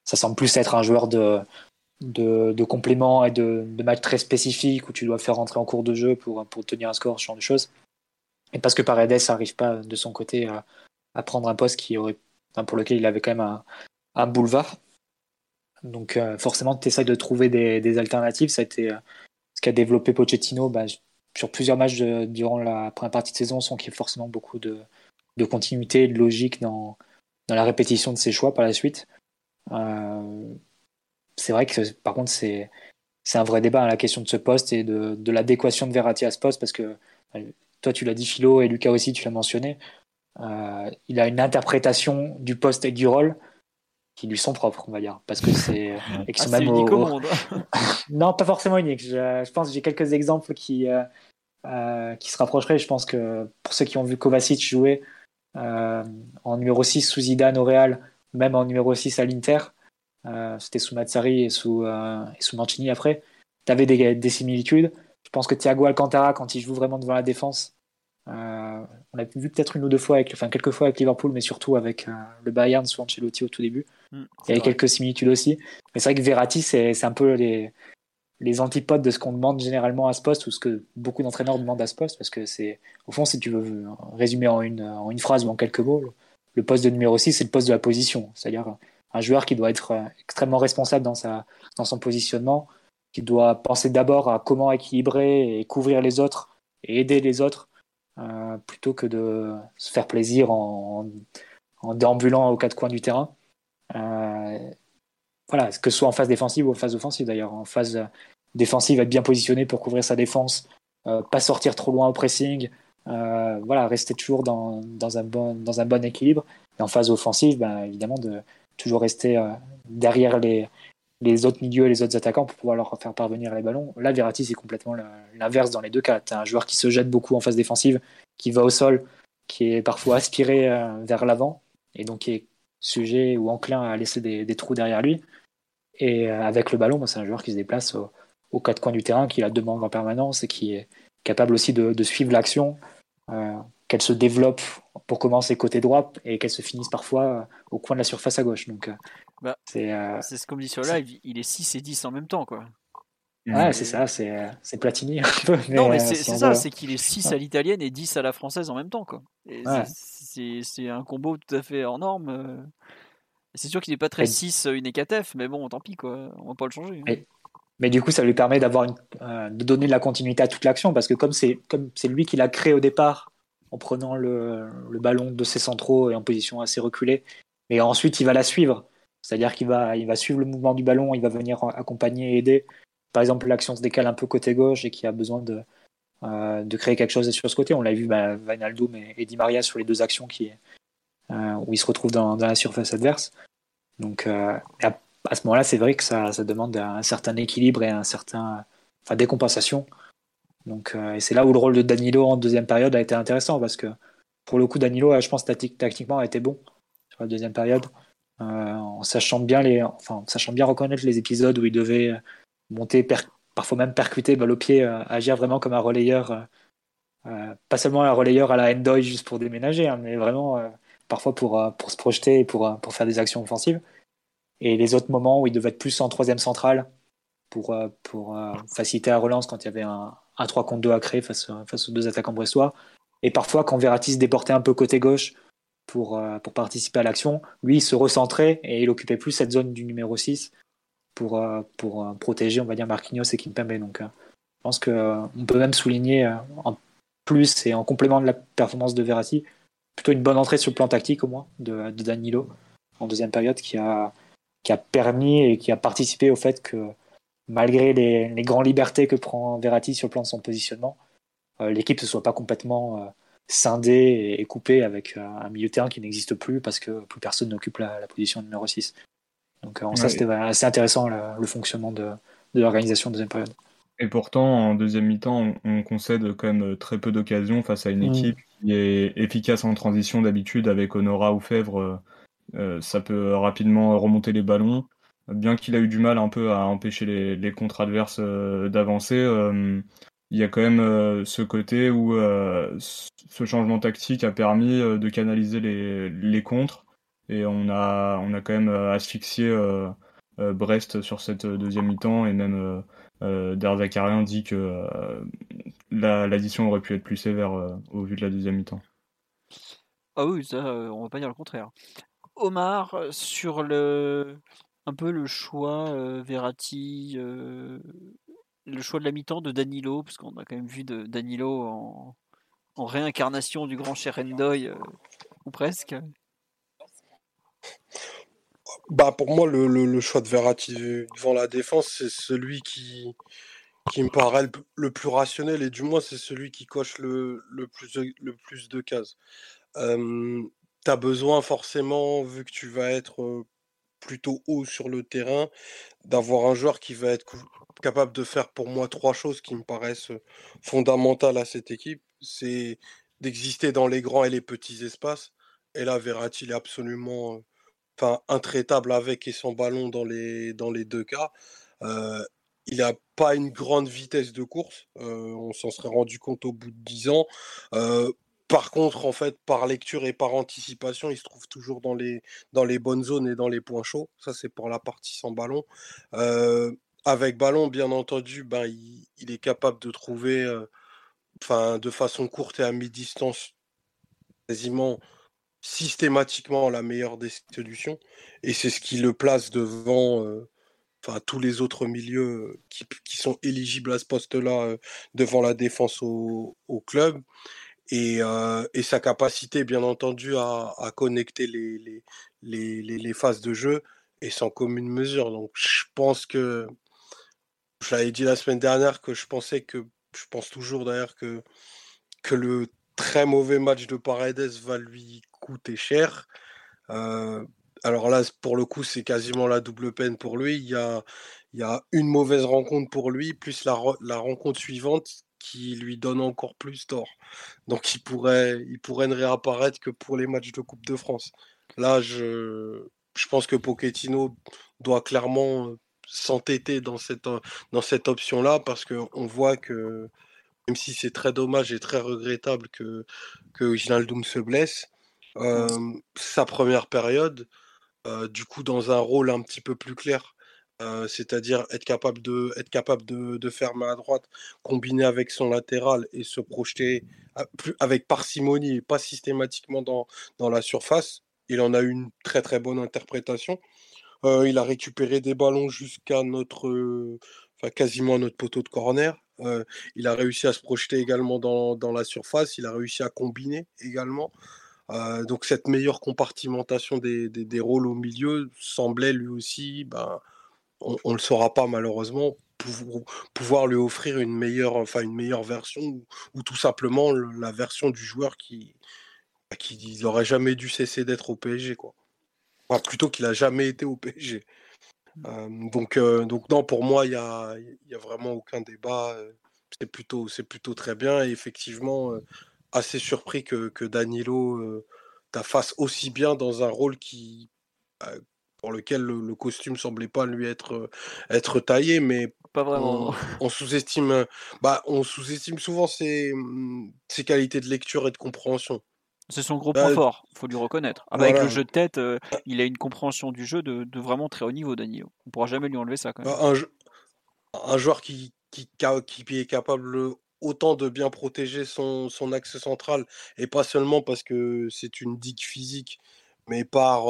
ça semble plus être un joueur de, de, complément et de, de match très spécifique où tu dois faire rentrer en cours de jeu pour, pour tenir un score, ce genre de choses. Et parce que Paredes n'arrive pas de son côté à, à prendre un poste qui aurait, pour lequel il avait quand même un, boulevard. Donc euh, forcément, tu essaies de trouver des, alternatives. Ça a été euh, ce qu'a développé Pochettino bah, sur plusieurs matchs durant la première partie de saison, sans qu'il y ait forcément beaucoup de, continuité, de logique dans, la répétition de ses choix par la suite. Euh, c'est vrai que par contre, c'est c'est un vrai débat, hein, la question de ce poste et de, de l'adéquation de Verratti à ce poste, parce que toi, tu l'as dit, Philo, et Lucas aussi, tu l'as mentionné. Il a une interprétation du poste et du rôle qui lui sont propres, on va dire, parce que c'est et qui sont ah, même unique au, monde. non, pas forcément unique. Je, pense que j'ai quelques exemples qui euh, qui se rapprocherait. Je pense que pour ceux qui ont vu Kovacic jouer euh, en numéro 6 sous Zidane au Real, même en numéro 6 à l'Inter, euh, c'était sous Mazzari et sous, et sous Mancini après, tu avais des, des, similitudes. Je pense que Thiago Alcantara, quand il joue vraiment devant la défense, on l'a vu peut-être une ou deux fois, avec, enfin quelques fois avec Liverpool, mais surtout avec le Bayern sous Ancelotti au tout début. Mm, il y avait quelques similitudes aussi. Mais c'est vrai que Verratti, c'est un peu les, les antipodes de ce qu'on demande généralement à ce poste ou ce que beaucoup d'entraîneurs demandent à ce poste parce que c'est au fond si tu veux résumer en une, en une phrase ou en quelques mots le poste de numéro 6 c'est le poste de la position c'est-à-dire un joueur qui doit être euh, extrêmement responsable dans sa dans son positionnement qui doit penser d'abord à comment équilibrer et couvrir les autres et aider les autres euh, plutôt que de se faire plaisir en, en déambulant aux quatre coins du terrain euh, voilà, que ce soit en phase défensive ou en phase offensive d'ailleurs. En phase défensive, être bien positionné pour couvrir sa défense, euh, pas sortir trop loin au pressing, voilà, rester toujours dans, dans, un bon, dans un bon équilibre. Et en phase offensive, ben, évidemment, de toujours rester derrière les, les autres milieux et les autres attaquants pour pouvoir leur faire parvenir les ballons. Là, Verratti, c'est complètement l'inverse dans les deux cas. Tu as un joueur qui se jette beaucoup en phase défensive, qui va au sol, qui est parfois aspiré vers l'avant, et donc qui est sujet ou enclin à laisser des, trous derrière lui. Et euh, avec le ballon, c'est un joueur qui se déplace aux quatre coins du terrain, qui la demande en permanence et qui est capable aussi de, suivre l'action, euh, qu'elle se développe pour commencer côté droit et qu'elle se finisse parfois euh, au coin de la surface à gauche. Donc, bah, c'est ce qu'on dit sur live, il est 6 et 10 en même temps. quoi. Ouais, c'est ça, c'est Platini un peu. non, mais c'est ça, c'est qu'il est 6 à l'italienne et 10 à la française en même temps. quoi. C'est un combo tout à fait en norme. C'est sûr qu'il n'est pas très 6 une EKTF, mais bon, tant pis, quoi. On va pas le changer. Hein. Mais, du coup, ça lui permet d'avoir euh, de donner de la continuité à toute l'action, parce que comme c'est comme c'est lui qui l'a créé au départ, en prenant le, le, ballon de ses centraux et en position assez reculée, et ensuite il va la suivre. C'est-à-dire qu'il va, il va suivre le mouvement du ballon, il va venir accompagner et aider. Par exemple, l'action se décale un peu côté gauche et qui a besoin de, euh, de créer quelque chose sur ce côté. On l'a vu, bah, et, Di Maria sur les deux actions euh, où il se retrouve dans, la surface adverse. Donc euh, à, ce moment-là, c'est vrai que ça, demande un certain équilibre et un certain, enfin, décompensation. Donc, euh, et c'est là où le rôle de Danilo en deuxième période a été intéressant parce que pour le coup, Danilo, je pense tactiquement, a été bon sur la deuxième période, en sachant bien les, enfin, sachant bien reconnaître les épisodes où il devait monter, parfois même percuter balle au pied, agir vraiment comme un relayeur, pas seulement un relayeur à la Endoy juste pour déménager, hein, mais vraiment parfois pour, euh, pour se projeter et pour, euh, pour faire des actions offensives. Et les autres moments où il devait être plus en troisième centrale pour, euh, pour faciliter la relance quand il y avait un, un 3 contre 2 à créer face, face aux deux attaquants brestois. Et parfois, quand Verratti se déportait un peu côté gauche pour, pour participer à l'action, lui, il se recentrait et il occupait plus cette zone du numéro 6 pour, pour protéger, on va dire, Marquinhos et Kimpembe. Donc, je pense qu'on peut même souligner en plus et en complément de la performance de Verratti, plutôt une bonne entrée sur le plan tactique au moins de, Danilo en deuxième période qui a, qui a permis et qui a participé au fait que malgré les, grandes libertés que prend Verratti sur le plan de son positionnement, euh, l'équipe ne soit pas complètement euh, scindée et, coupée avec euh, un milieu de terrain qui n'existe plus parce que plus personne n'occupe la, position numéro 6. Donc ça c'était assez intéressant le, fonctionnement de, de l'organisation de deuxième période. Et pourtant, en deuxième mi-temps, on, concède quand même très peu d'occasions face à une équipe qui est efficace en transition d'habitude avec Honora ou Fèvre. Euh, euh, ça peut rapidement remonter les ballons. Bien qu'il a eu du mal un peu à empêcher les, les contre adverses euh, d'avancer, il y a quand même ce côté où ce changement tactique a permis de canaliser les, contres et on a, on a quand même asphyxié Brest sur cette deuxième mi-temps et même euh, dit que euh, l'addition aurait pu être plus sévère euh, au vu de la deuxième mi-temps. Ah oui, ça, euh, on va pas dire le contraire. Omar, sur le un peu le choix Verratti, le choix de la mi-temps de Danilo, parce qu'on a quand même vu de Danilo en, réincarnation du grand cher Endoy, ou presque. Bah pour moi, le, choix de Verratti devant la défense, c'est celui qui, me paraît le, plus rationnel et du moins c'est celui qui coche le, plus, de cases. tu as besoin forcément, vu que tu vas être plutôt haut sur le terrain, d'avoir un joueur qui va être capable de faire pour moi trois choses qui me paraissent fondamentales à cette équipe. C'est d'exister dans les grands et les petits espaces. Et là, Verratti, il est absolument enfin, intraitable avec et sans ballon dans les, dans les deux cas. il n'a pas une grande vitesse de course. on s'en serait rendu compte au bout de 10 ans. Par contre, en fait, par lecture et par anticipation, il se trouve toujours dans les, dans les bonnes zones et dans les points chauds. Ça, c'est pour la partie sans ballon. Avec ballon, bien entendu, ben, il, est capable de trouver, de façon courte et à mi-distance, quasiment systématiquement la meilleure des solutions. Et c'est ce qui le place devant enfin, tous les autres milieux qui, sont éligibles à ce poste-là devant la défense au club et, sa capacité, bien entendu, à, connecter les, phases de jeu est sans commune mesure. Donc, je pense que, je l'avais dit la semaine dernière, que je pensais que, je pense toujours d'ailleurs que, que le très mauvais match de Paredes va lui coûter cher. alors là, pour le coup, c'est quasiment la double peine pour lui. Il y a, une mauvaise rencontre pour lui, plus la rencontre suivante qui lui donne encore plus tort. Donc il pourrait, il pourrait ne réapparaître que pour les matchs de Coupe de France. Là, je, je pense que Pochettino doit clairement euh, s'entêter dans cette, euh, dans cette option-là parce qu'on voit que même si c'est très dommage et très regrettable que, que Ginaldoum se blesse, euh, sa première période, du coup dans un rôle un petit peu plus clair, euh, c'est-à-dire être capable de être capable de, faire main à droite, combiner avec son latéral et se projeter avec parcimonie et pas systématiquement dans, dans la surface. Il en a eu une très très bonne interprétation. Euh, il a récupéré des ballons jusqu'à notre, enfin quasiment à notre poteau de corner. Euh, il a réussi à se projeter également dans, la surface. Il a réussi à combiner également. donc cette meilleure compartimentation des, des, rôles au milieu semblait lui aussi ben, on ne le saura pas malheureusement, pour pouvoir lui offrir une meilleure, enfin une meilleure version ou, tout simplement la version du joueur qui bah, qui n'aurait jamais dû cesser d'être au PSG quoi. plutôt qu'il a jamais été au PSG. Mmh. donc donc non pour moi il y a, y a vraiment aucun débat. c'est plutôt c'est plutôt très bien et effectivement assez surpris que, que Danilo ta fasse aussi bien dans un rôle qui bah, pour lequel le, costume semblait pas lui être, euh, être taillé, mais pas vraiment. On, sous-estime, euh, bah, on sous-estime souvent ses, mmh, ses, qualités de lecture et de compréhension. C'est son gros bah, point fort, il faut lui reconnaître. Avec le jeu de tête, euh, il a une compréhension du jeu de, de vraiment très haut niveau, Danilo. On pourra jamais lui enlever ça. Quand même. Bah, un, un, joueur qui, qui, qui, est capable autant de bien protéger son, son axe central, et pas seulement parce que c'est une digue physique, mais par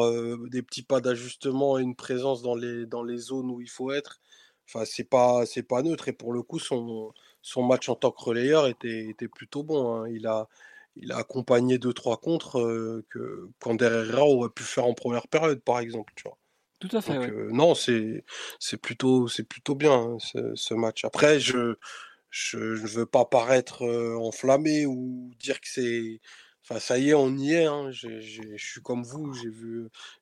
des petits pas d'ajustement et une présence dans les, dans les zones où il faut être, enfin, c'est pas, c'est pas neutre. Et pour le coup, son, son match en tant que relayeur était, était plutôt bon. Hein. Il, a, il a accompagné 2-3 contre que quand Herrera aurait pu faire en première période, par exemple. Tu vois. Tout à fait. non, c'est, c'est, plutôt, c'est plutôt bien hein, ce, ce, match. Après, je je ne veux pas paraître enflammé ou dire que c'est Enfin, ça y est, on y est. Hein. Je suis comme vous.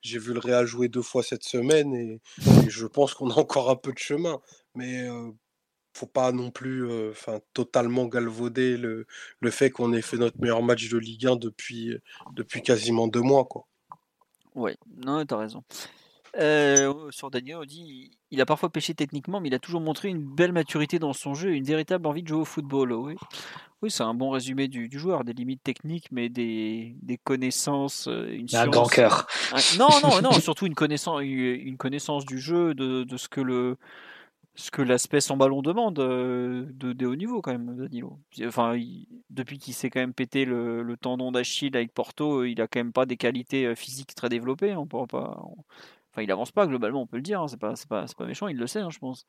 J'ai vu, le Real jouer deux fois cette semaine et, je pense qu'on a encore un peu de chemin. Mais ne faut pas non plus, enfin, totalement galvauder le, fait qu'on ait fait notre meilleur match de Ligue 1 depuis, depuis quasiment deux mois, quoi. Oui, non, as raison. Euh, sur Daniel, on dit il a parfois pêché techniquement, mais il a toujours montré une belle maturité dans son jeu et une véritable envie de jouer au football. Oui, oui c'est un bon résumé du, joueur, des limites techniques, mais des, des connaissances. Euh, une un grand cœur. non, non, non, surtout une connaissance, une connaissance du jeu, de, de ce que le ce que l'aspect sans ballon demande euh, de, de haut niveau quand même Danilo. Enfin, depuis qu'il s'est quand même pété le, le tendon d'Achille avec Porto, il a quand même pas des qualités physiques très développées. On peut pas, Enfin, il avance pas globalement, on peut le dire. Hein, c'est pas, pas, pas, méchant, il le sait, hein, je pense.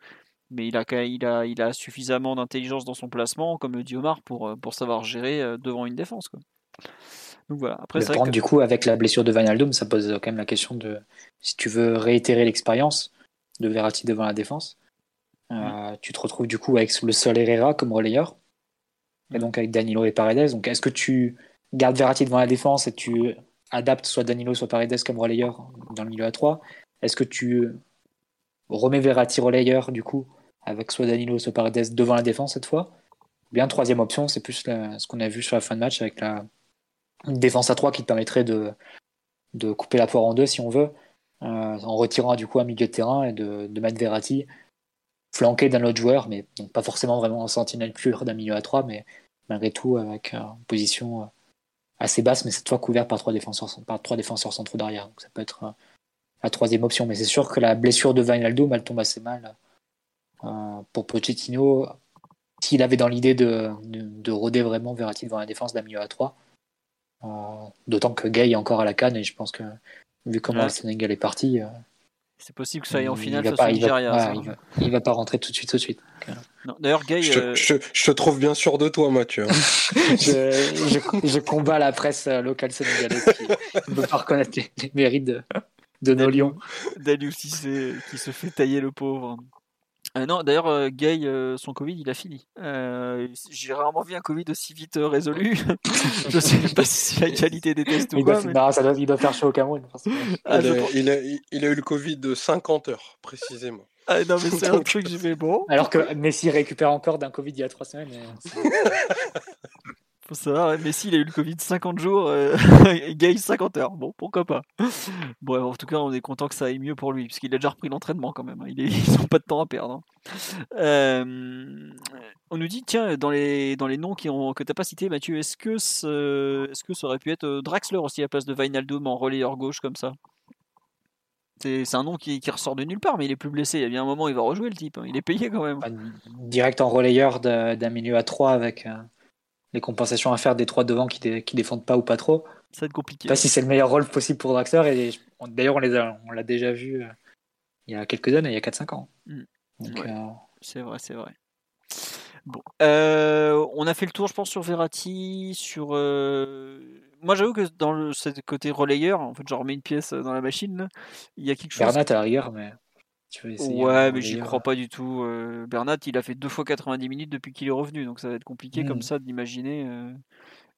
Mais il a, il a, il a suffisamment d'intelligence dans son placement, comme le dit Omar, pour, euh, pour savoir gérer euh, devant une défense. Quoi. Donc voilà. Après, vrai que- du coup, avec la blessure de Wijnaldum, ça pose quand même la question de si tu veux réitérer l'expérience de Verratti devant la défense, euh, tu te retrouves du coup avec le seul Herrera comme relayeur, et donc avec Danilo et Paredes. Donc est-ce que tu gardes Verratti devant la défense et tu adaptes soit Danilo soit Paredes comme relayeur dans le milieu à 3 Est-ce que tu remets Verratti relayeur du coup avec soit Danilo soit Paredes devant la défense cette fois? Ou Bien troisième option, c'est plus ce qu'on a vu sur la fin de match avec la une défense à 3 qui te permettrait de, de couper la poire en deux si on veut, euh, en retirant du coup un milieu de terrain et de, de mettre Verratti flanqué d'un autre joueur, mais pas forcément vraiment en sentinelle pure d'un milieu à 3, mais malgré tout avec euh, une position euh, assez basse, mais cette fois couverte par trois défenseurs, par trois défenseurs centraux derrière. Donc ça peut être euh, la troisième option, mais c'est sûr que la blessure de Wijnaldum, elle tombe assez mal euh, pour Pochettino. S'il avait dans l'idée de, de, de rôder vraiment Verratti devant la défense d'un milieu à 3, euh, D'autant que Gay est encore à la canne et je pense que vu comment Ouais. le Sénégal est parti, C'est possible que ça aille en finale face au va- Nigeria. ouais, ça. il, va, il va pas rentrer tout de suite, tout de suite. Non, D'ailleurs, Gay, Je te, euh, je te- je te trouve bien sûr de toi, Mathieu. hein. je, je, je combats la presse euh, locale sénégalaise qui ne veut pas reconnaître les, les mérites de, de nos lions. Daniel Cissé qui se fait tailler le pauvre. Euh, non, d'ailleurs, euh, Gay, euh, son Covid, il a fini. Euh, J'ai rarement vu un Covid aussi vite euh, résolu. je sais pas si c'est la qualité des tests ou Il doit, quoi. mais- non, ça doit, il doit faire chaud au Cameroun. forcément. Ah, il, je a, il a- il a eu le Covid de 50 heures, précisément. ah, non, mais c'est un truc, j'ai fait bon. Alors que Messi récupère encore d'un Covid il y a trois semaines. c'est- Faut savoir, Messi, il a eu le Covid 50 jours, euh, et Gay 50 heures. Bon, pourquoi pas. Bon, en tout cas, on est content que ça aille mieux pour lui, parce qu'il a déjà repris l'entraînement quand même. hein. Il est- Ils n'ont pas de temps à perdre. hein. Euh, on nous dit, tiens, dans les, dans les noms que tu n'as pas cités, Mathieu, est-ce que, ce, est-ce que ça aurait pu être euh, Draxler aussi à la place de Wijnaldum en relayeur gauche comme ça? C'est, un nom qui, qui ressort de nulle part, mais il est plus blessé. Il y a bien un moment, il va rejouer le type. hein. Il est payé quand même. direct en relayeur d'un milieu à 3 avec euh, les compensations à faire des trois devant qui, dé- qui défendent pas ou pas trop. Ça va être compliqué. Je sais pas si c'est le meilleur rôle possible pour Draxler. Et d'ailleurs, on les a- on l'a déjà vu euh, il y a quelques années, il y a 4-5 ans. Mm. Ouais. euh, C'est vrai, c'est vrai. Bon, Euh, on a fait le tour, je pense, sur Verratti, sur. euh, Moi, j'avoue que dans le ce côté relayeur, en fait, je remets une pièce dans la machine. là, Il y a quelque chose. Bernat à la rigueur, mais tu veux essayer Ouais, mais j'y crois pas du tout. euh, Bernat, il a fait deux fois 90 minutes depuis qu'il est revenu, donc ça va être compliqué comme Mm. ça d'imaginer. euh,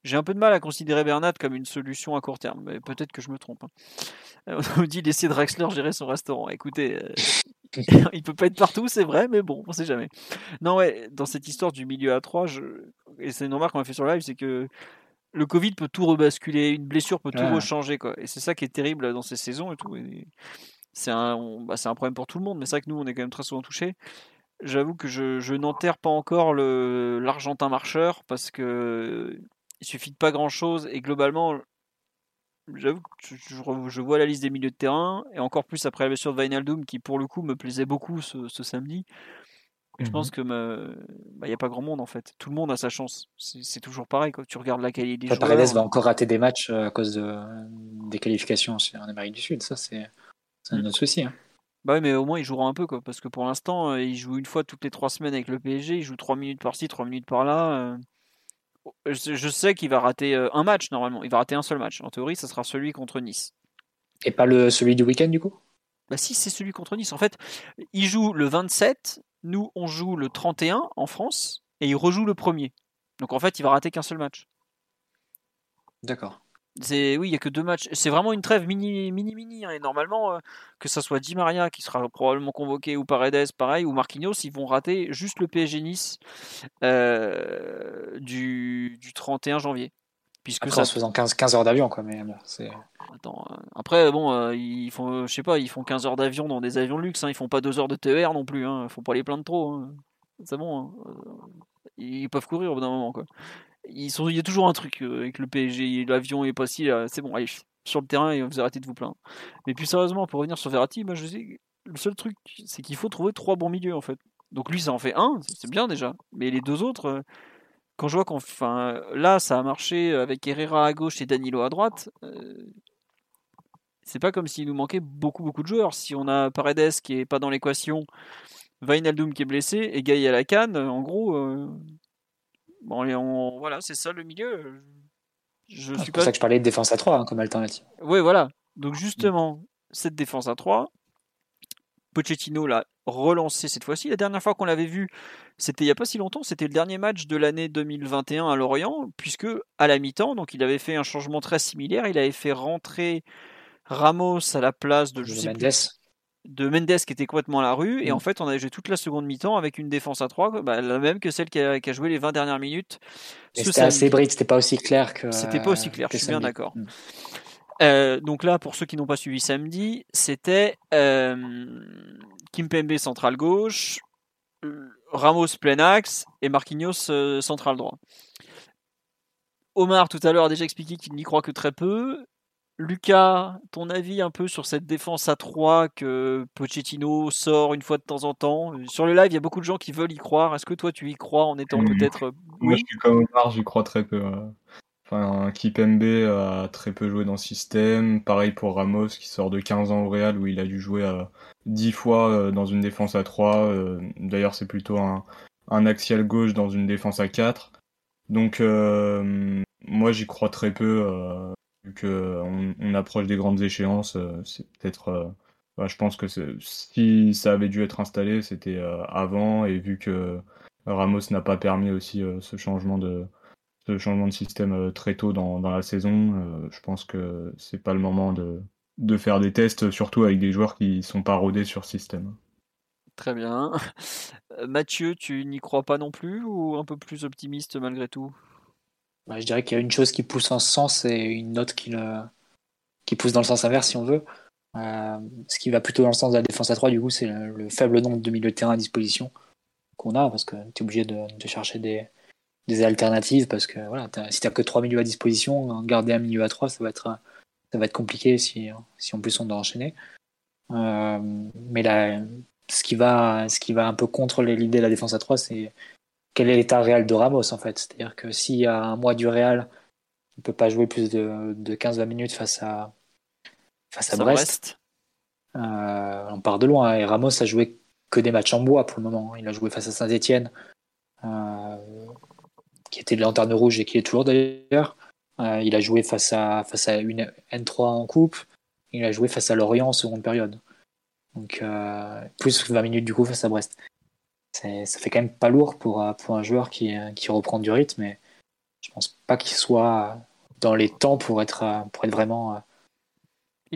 J'ai un peu de mal à considérer Bernat comme une solution à court terme, mais peut-être que je me trompe. hein. On nous dit laisser Drexler gérer son restaurant. Écoutez, euh, il peut pas être partout, c'est vrai, mais bon, on sait jamais. Non, ouais, dans cette histoire du milieu à 3, je... et c'est une remarque qu'on a fait sur live, c'est que le Covid peut tout rebasculer, une blessure peut tout Ouais. rechanger, quoi. Et c'est ça qui est terrible dans ces saisons et tout. et C'est un, on- bah, un problème pour tout le monde, mais c'est vrai que nous, on est quand même très souvent touchés. J'avoue que je, je n'enterre pas encore l'Argentin marcheur parce que il suffit de pas grand chose et globalement, j'avoue que je, vois la liste des milieux de terrain et encore plus après la blessure de Wijnaldum qui pour le coup me plaisait beaucoup ce, ce samedi. Je pense que bah, il n'y a pas grand monde en fait. Tout le monde a sa chance. C'est toujours pareil quand tu regardes la qualité des joueurs. Paredes va encore rater des matchs euh, à cause de, des qualifications en Amérique du Sud. Ça, c'est c'est un autre souci. hein. Bah ouais, mais au moins il jouera un peu quoi, parce que pour l'instant euh, il joue une fois toutes les trois semaines avec le PSG, il joue trois minutes par-ci, trois minutes par-là. euh. Je, je sais qu'il va rater euh, un match normalement, il va rater un seul match. En théorie, ça sera celui contre Nice. Et pas le, celui du week-end, du coup? Bah si, c'est celui contre Nice. En fait, il joue le 27, nous on joue le 31 en France, et il rejoue le premier. Donc en fait, il va rater qu'un seul match. D'accord. C'est oui, il y a que deux matchs. C'est vraiment une trêve mini mini mini. hein. Et normalement, euh, que ça soit Di Maria qui sera probablement convoqué ou Paredes, pareil, ou Marquinhos, ils vont rater juste le PSG Nice euh, du, du 31 janvier. Puisque Après, ça en se faisant 15, 15 heures d'avion, quoi. Mais bon, c'est. Attends, euh, après, bon, euh, ils font, je sais pas, ils font 15 heures d'avion dans des avions de luxe, hein, ils font pas 2 heures de TER non plus, hein, faut pas les plaindre trop. hein. C'est bon, hein, euh, ils peuvent courir au bout d'un moment, quoi. Il y a toujours un truc euh, avec le PSG, l'avion est pas si, là, c'est bon, allez, sur le terrain vous arrêtez de vous plaindre. Mais plus sérieusement, pour revenir sur Verratti, je le seul truc, c'est qu'il faut trouver trois bons milieux en fait. Donc lui, ça en fait un, c'est bien déjà. Mais les deux autres, euh, quand je vois qu'on, là, ça a marché avec Herrera à gauche et Danilo à droite. euh, c'est pas comme s'il nous manquait beaucoup beaucoup de joueurs. Si on a Paredes qui est pas dans l'équation, Wijnaldum qui est blessé et Gaï à la canne, en gros, euh, bon, et on- voilà, c'est ça le milieu. Je ah, c'est pour ça que je parlais de défense à 3 hein, comme alternative. Oui, voilà. Donc justement, cette défense à 3, Pochettino l'a relancé cette fois-ci. La dernière fois qu'on l'avait vu, c'était il n'y a pas si longtemps, c'était le dernier match de l'année 2021 à Lorient, puisque à la mi-temps, donc il avait fait un changement très similaire. Il avait fait rentrer Ramos à la place de, Mendes. De Mendes qui était complètement à la rue. Et mm. en fait, on avait joué toute la seconde mi-temps avec une défense à 3, bah, la même que celle qui a, joué les 20 dernières minutes. C'était assez bride, c'était pas aussi clair que. C'était pas aussi clair, je suis bien d'accord. Mm. Euh, donc là, pour ceux qui n'ont pas suivi samedi, c'était euh, Kimpembe central gauche, Ramos plein axe et Marquinhos euh, central droit. Omar tout à l'heure a déjà expliqué qu'il n'y croit que très peu. Lucas, ton avis un peu sur cette défense à 3 que Pochettino sort une fois de temps en temps? Sur le live, il y a beaucoup de gens qui veulent y croire. Est-ce que toi, tu y crois en étant mmh. peut-être. Moi, je suis comme Omar, j'y crois très peu. Enfin, Kipembe a très peu joué dans le système. Pareil pour Ramos qui sort de 15 ans au Real où il a dû jouer à 10 fois euh, dans une défense à 3. Euh, d'ailleurs, c'est plutôt un, axial gauche dans une défense à 4. Donc, euh, moi, j'y crois très peu. Vu qu'on on approche des grandes échéances, c'est peut-être. je pense que si ça avait dû être installé, c'était avant. Et vu que Ramos n'a pas permis aussi ce changement de système euh, très tôt dans, la saison. Euh, je pense que c'est pas le moment de, faire des tests, surtout avec des joueurs qui sont pas rodés sur système. Très bien. Euh, Mathieu, tu n'y crois pas non plus ou un peu plus optimiste malgré tout? Bah, Je dirais qu'il y a une chose qui pousse en ce sens et une autre qui, qui pousse dans le sens inverse si on veut. ce qui va plutôt dans le sens de la défense à 3, du coup, c'est le, faible nombre de milieux de terrain à disposition qu'on a parce que tu es obligé de, de chercher des, alternatives parce que voilà, si tu que trois milieux à disposition, garder un milieu à 3, ça va être, ça va être compliqué si, si en plus on doit enchaîner. Euh, mais là, ce qui, va, ce qui va un peu contre l'idée de la défense à 3, c'est quel est l'état réel de Ramos en fait. C'est-à-dire que s'il y a un mois du Real, il ne peut pas jouer plus de, de 15-20 minutes face à, face à Brest. Euh, on part de loin. Et Ramos a joué que des matchs en bois pour le moment. Il a joué face à Saint-Etienne. Euh, qui était de lanterne rouge et qui est toujours d'ailleurs. Euh, il a joué face à, face à une N3 en coupe. Il a joué face à Lorient en seconde période. Donc, euh, plus 20 minutes du coup face à Brest. Ça fait quand même pas lourd pour, euh, pour un joueur qui, qui reprend du rythme, mais je pense pas qu'il soit dans les temps pour être, pour être vraiment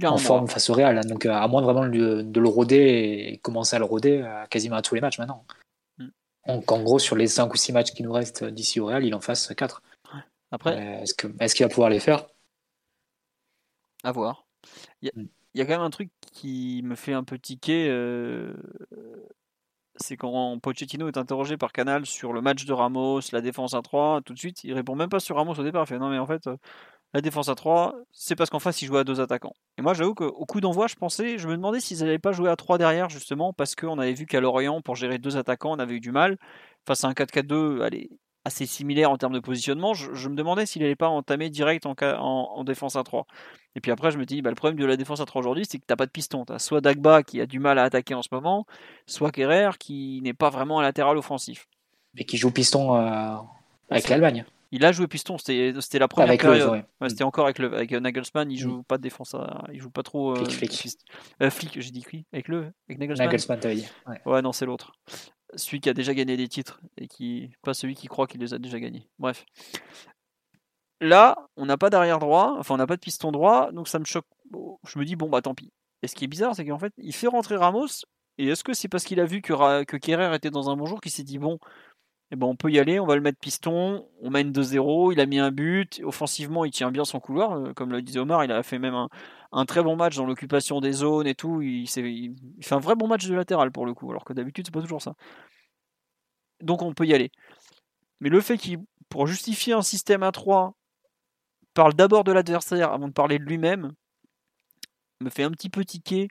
en forme face au Real. Donc, à moins vraiment de, de, le roder et commencer à le roder quasiment à tous les matchs maintenant. Donc en gros, sur les 5 ou 6 matchs qui nous restent d'ici au Real, il en fasse 4. Après, euh, est-ce qu'il est va pouvoir les faire? À voir. Il y, a, mm. y, a quand même un truc qui me fait un peu tiquer. Euh, c'est quand Pochettino est interrogé par Canal sur le match de Ramos, la défense à 3, tout de suite, il répond même pas sur Ramos au départ. Il fait non, mais en fait, euh, la défense à 3, c'est parce qu'en face, ils jouaient à deux attaquants. Et moi, j'avoue qu'au coup d'envoi, je pensais, je me demandais s'ils n'allaient pas jouer à 3 derrière, justement, parce qu'on avait vu qu'à Lorient, pour gérer deux attaquants, on avait eu du mal. Face à un 4-4-2, allez, assez similaire en termes de positionnement, je, me demandais s'il n'allait pas entamer direct en, en, défense à 3. Et puis après, je me dis, bah, le problème de la défense à 3 aujourd'hui, c'est que tu n'as pas de piston. Tu as soit Dagba qui a du mal à attaquer en ce moment, soit Kerrer qui n'est pas vraiment un latéral offensif. Et qui joue piston euh, avec l'Allemagne. Il a joué piston, c'était la première période. c'était encore avec, le, avec Nagelsmann, il joue mm. pas de défense, à, il joue pas trop. Euh, flic, euh, flic. j'ai dit qui? Avec le avec Nagelsmann? Nagelsmann, t'as dit. Ouais. non, c'est l'autre. Celui qui a déjà gagné des titres et qui pas celui qui croit qu'il les a déjà gagnés. Bref. Là, on n'a pas d'arrière droit, enfin on n'a pas de piston droit, donc ça me choque. Je me dis bon bah tant pis. Et ce qui est bizarre, c'est qu'en fait, il fait rentrer Ramos. Et est-ce que c'est parce qu'il a vu que, que Kerrer était dans un bon jour qu'il s'est dit bon, eh ben on peut y aller, on va le mettre piston, on mène 2-0, il a mis un but, offensivement il tient bien son couloir, euh, comme le disait Omar, il a fait même un, très bon match dans l'occupation des zones et tout, il, fait un vrai bon match de latéral pour le coup, alors que d'habitude c'est pas toujours ça. Donc on peut y aller. Mais le fait qu'il, pour justifier un système à 3, parle d'abord de l'adversaire avant de parler de lui-même, me fait un petit peu tiquer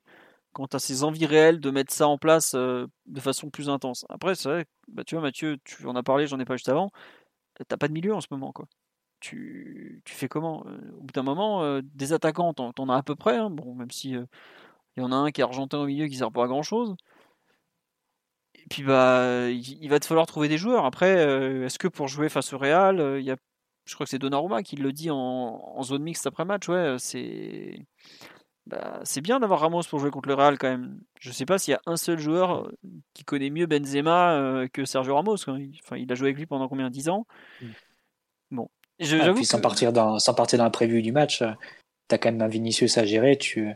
quant à ses envies réelles de mettre ça en place euh, de façon plus intense. Après, c'est vrai, bah, tu vois, Mathieu, tu en as parlé, j'en ai pas juste avant. T'as pas de milieu en ce moment, quoi. Tu, tu fais comment? Euh, Au bout d'un moment, euh, des attaquants, t'en, en as à peu près. Hein. bon, même si il y en a un qui est argentin au milieu qui sert pas à grand chose. Et puis bah, il, va te falloir trouver des joueurs. Après, est-ce que pour jouer face au Real, il y a je crois que c'est Donnarumma qui le dit en, zone mixte après match. Ouais, c'est bah, c'est bien d'avoir Ramos pour jouer contre le Real quand même. Je sais pas s'il y a un seul joueur qui connaît mieux Benzema que Sergio Ramos. Enfin, il a joué avec lui pendant combien? 10 ans? Mm. Bon. Je, sans, partir dans, sans partir dans la prévue du match, tu as quand même un Vinicius à gérer. Tu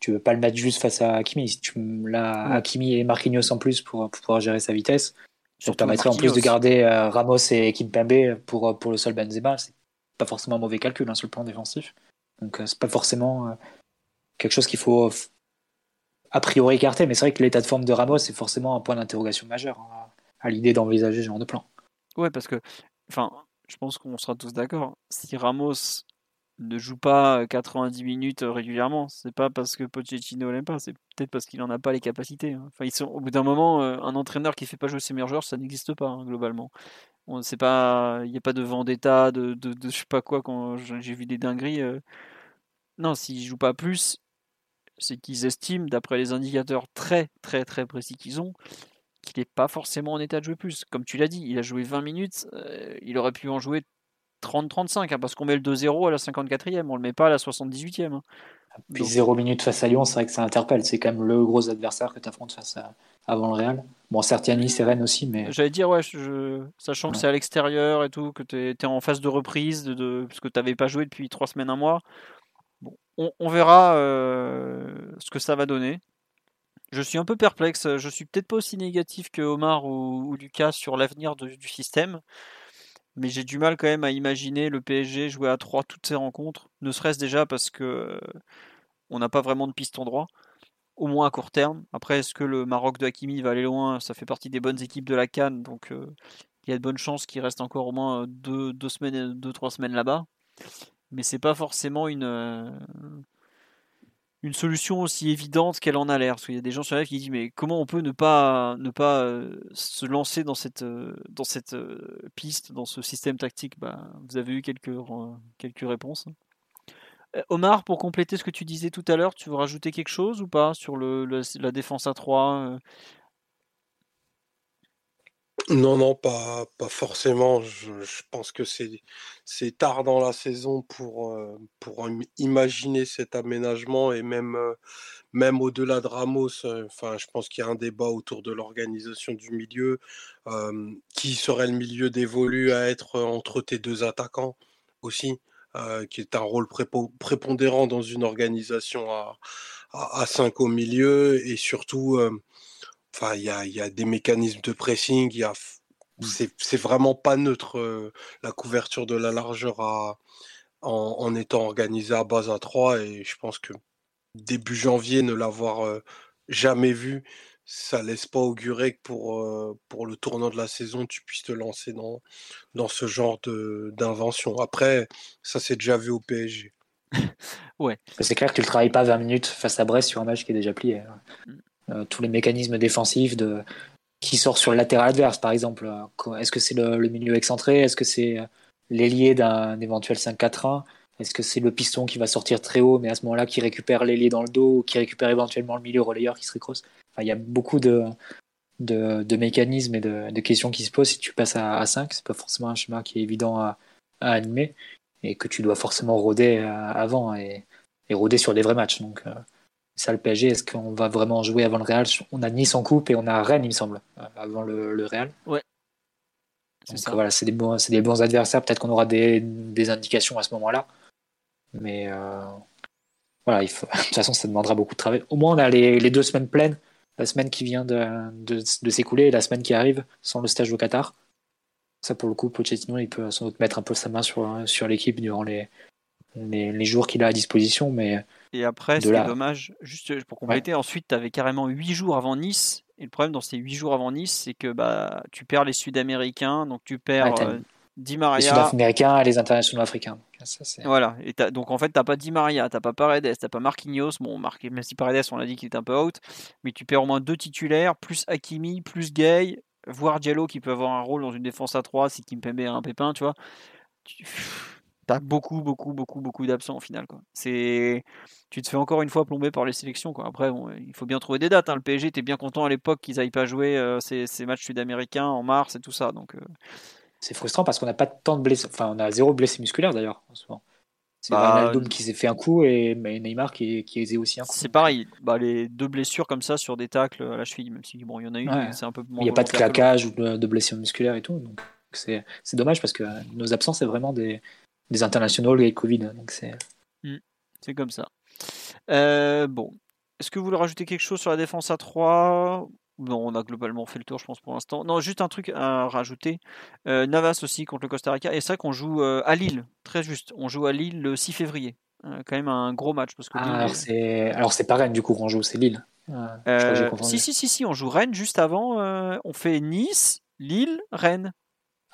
tu veux pas le mettre juste face à Hakimi. Si tu l'as Hakimi et Marquinhos en plus pour, pouvoir gérer sa vitesse, ça permettrait en plus de garder euh, Ramos et Kimpembe pour, pour le seul Benzema. C'est pas forcément un mauvais calcul hein, sur le plan défensif. Donc euh, c'est pas forcément euh, quelque chose qu'il faut a priori écarter. Mais c'est vrai que l'état de forme de Ramos est forcément un point d'interrogation majeur hein, à l'idée d'envisager ce genre de plan. Ouais, parce que, enfin, je pense qu'on sera tous d'accord. Si Ramos ne joue pas 90 minutes régulièrement. C'est pas parce que Pochettino l'aime pas, c'est peut-être parce qu'il en a pas les capacités. Hein. Au bout d'un moment, un entraîneur qui fait pas jouer ses meilleurs joueurs, ça n'existe pas hein, globalement. On sait pas, il n'y a pas de vendetta, de, de, de, je sais pas quoi quand j'ai vu des dingueries. Non, s'ils jouent pas plus, c'est qu'ils estiment, d'après les indicateurs très très très précis qu'ils ont, qu'il n'est pas forcément en état de jouer plus. Comme tu l'as dit, il a joué 20 minutes, il aurait pu en jouer 30-35, hein, parce qu'on met le 2-0 à la 54e, on le met pas à la 78e. Hein. Puis 0 minutes face à Lyon, c'est vrai que ça interpelle. C'est quand même le gros adversaire que tu affrontes face à, avant le Real. Bon, certes, Yannis c'est Rennes aussi, mais. J'allais dire, ouais, je, sachant que c'est à l'extérieur et tout, que tu es, en phase de reprise, de, parce que tu n'avais pas joué depuis 3 semaines, un mois. Bon, on, verra euh, ce que ça va donner. Je suis un peu perplexe. Je suis peut-être pas aussi négatif que Omar ou, Lucas sur l'avenir du système mais j'ai du mal quand même à imaginer le PSG jouer à 3 toutes ces rencontres, ne serait-ce déjà parce que euh, on n'a pas vraiment de piston droit, au moins à court terme. Après, est-ce que le Maroc de Hakimi va aller loin? Ça fait partie des bonnes équipes de la Cannes, donc euh, il y a de bonnes chances qu'il reste encore au moins 2 deux, semaines, deux, trois semaines là-bas. Mais c'est pas forcément une, euh, une solution aussi évidente qu'elle en a l'air? Parce qu'il y a des gens sur la qui disent mais comment on peut ne pas, ne pas euh, se lancer dans cette, euh, dans cette euh, piste, dans ce système tactique? Bah, Vous avez eu quelques, quelques réponses. Omar, pour compléter ce que tu disais tout à l'heure, tu veux rajouter quelque chose ou pas sur la défense à 3 non, non, pas, pas forcément. Je, pense que c'est, tard dans la saison pour, euh, imaginer cet aménagement et même, euh, au-delà de Ramos, euh, je pense qu'il y a un débat autour de l'organisation du milieu. qui serait le milieu dévolu à être entre tes deux attaquants aussi, qui est un rôle prépondérant dans une organisation à, à, à 5 au milieu et surtout Enfin, il y a, y a, des mécanismes de pressing, il y a mmh. c'est vraiment pas neutre la couverture de la largeur à, en, étant organisée à base à 3 et je pense que début janvier ne l'avoir jamais vu ça laisse pas augurer que pour, pour le tournant de la saison tu puisses te lancer dans, dans ce genre d'invention après ça c'est déjà vu au PSG ouais c'est clair que tu ne travailles pas 20 minutes face à Brest sur un match qui est déjà plié hein. mmh. Euh, tous les mécanismes défensifs de qui sort sur le latéral adverse, par exemple. Euh, est-ce que c'est le, milieu excentré? Est-ce que c'est euh, l'ailier d'un éventuel 5-4-1 Est-ce que c'est le piston qui va sortir très haut, mais à ce moment-là qui récupère l'ailier dans le dos ou qui récupère éventuellement le milieu relayeur qui serait cross enfin, Il y a beaucoup de, de, mécanismes et de, questions qui se posent si tu passes à, 5. C'est pas forcément un schéma qui est évident à, animer et que tu dois forcément rôder avant et, rôder sur des vrais matchs. Ça le PSG, est-ce qu'on va vraiment jouer avant le Real? On a Nice en coupe et on a Rennes, il me semble, avant le, Real. Ouais. Donc voilà, c'est des, bons, des bons adversaires. Peut-être qu'on aura des, des, indications à ce moment-là. Mais euh, voilà, il faut... de toute façon, ça demandera beaucoup de travail. Au moins, on a les, les deux semaines pleines. La semaine qui vient de, de, de s'écouler et la semaine qui arrive sans le stage au Qatar. Ça, pour le coup, Pochettino, il peut sans doute mettre un peu sa main sur, sur l'équipe durant les, les, les jours qu'il a à disposition. Mais et après, c'est dommage, juste pour compléter, ensuite, tu avais carrément 8 jours avant Nice. Et le problème dans ces 8 jours avant Nice, c'est que bah, tu perds les Sud-Américains, donc tu perds euh, Di Maria. Les Sud-Américains et les internationaux africains. voilà, et donc en fait, tu pas Di Maria, tu pas Paredes, tu pas Marquinhos. Bon, Mar même si Paredes, on a dit qu'il était un peu out, mais tu perds au moins deux titulaires, plus Hakimi, plus Gay, voire Diallo qui peut avoir un rôle dans une défense à 3 si Kimpembe a un pépin, tu vois. Tu t'as beaucoup, beaucoup, beaucoup, beaucoup d'absents au final. Quoi. C'est, tu te fais encore une fois plomber par les sélections. Quoi. Après, il faut bien trouver des dates. Hein. Le PSG était bien content à l'époque qu'ils n'aillent pas jouer euh, ces, matchs sud-américains en mars et tout ça. Donc, euh, c'est frustrant parce qu'on n'a pas tant de blessés. Enfin, on a zéro blessé musculaire d'ailleurs en ce moment. C'est Bah, Wijnaldum qui s'est fait un coup et Neymar qui, qui a aussi un coup. C'est pareil, bah, les deux blessures comme ça sur des tacles à la cheville, même si bon, il y en a une, Ouais. c'est un peu moins Il n'y a pas de claquage ou de, de blessures musculaires et tout. Donc c'est dommage parce que nos absences, c'est vraiment des, des internationaux et Covid. Donc c'est l'autre. C'est comme ça. Euh, bon, est-ce que vous voulez rajouter quelque chose sur la défense à 3 Non, on a globalement fait le tour, je pense, pour l'instant. Non, juste un truc à rajouter. Euh, Navas aussi contre le Costa Rica. Et c'est vrai qu'on joue euh, à Lille, très juste. On joue à Lille le 6 février. Euh, quand même un gros match. Parce que Ah, alors est- c'est alors c'est pas Rennes du coup qu'on joue, c'est Lille. Si, si, si, si, on joue Rennes juste avant. on fait Nice, Lille, Rennes.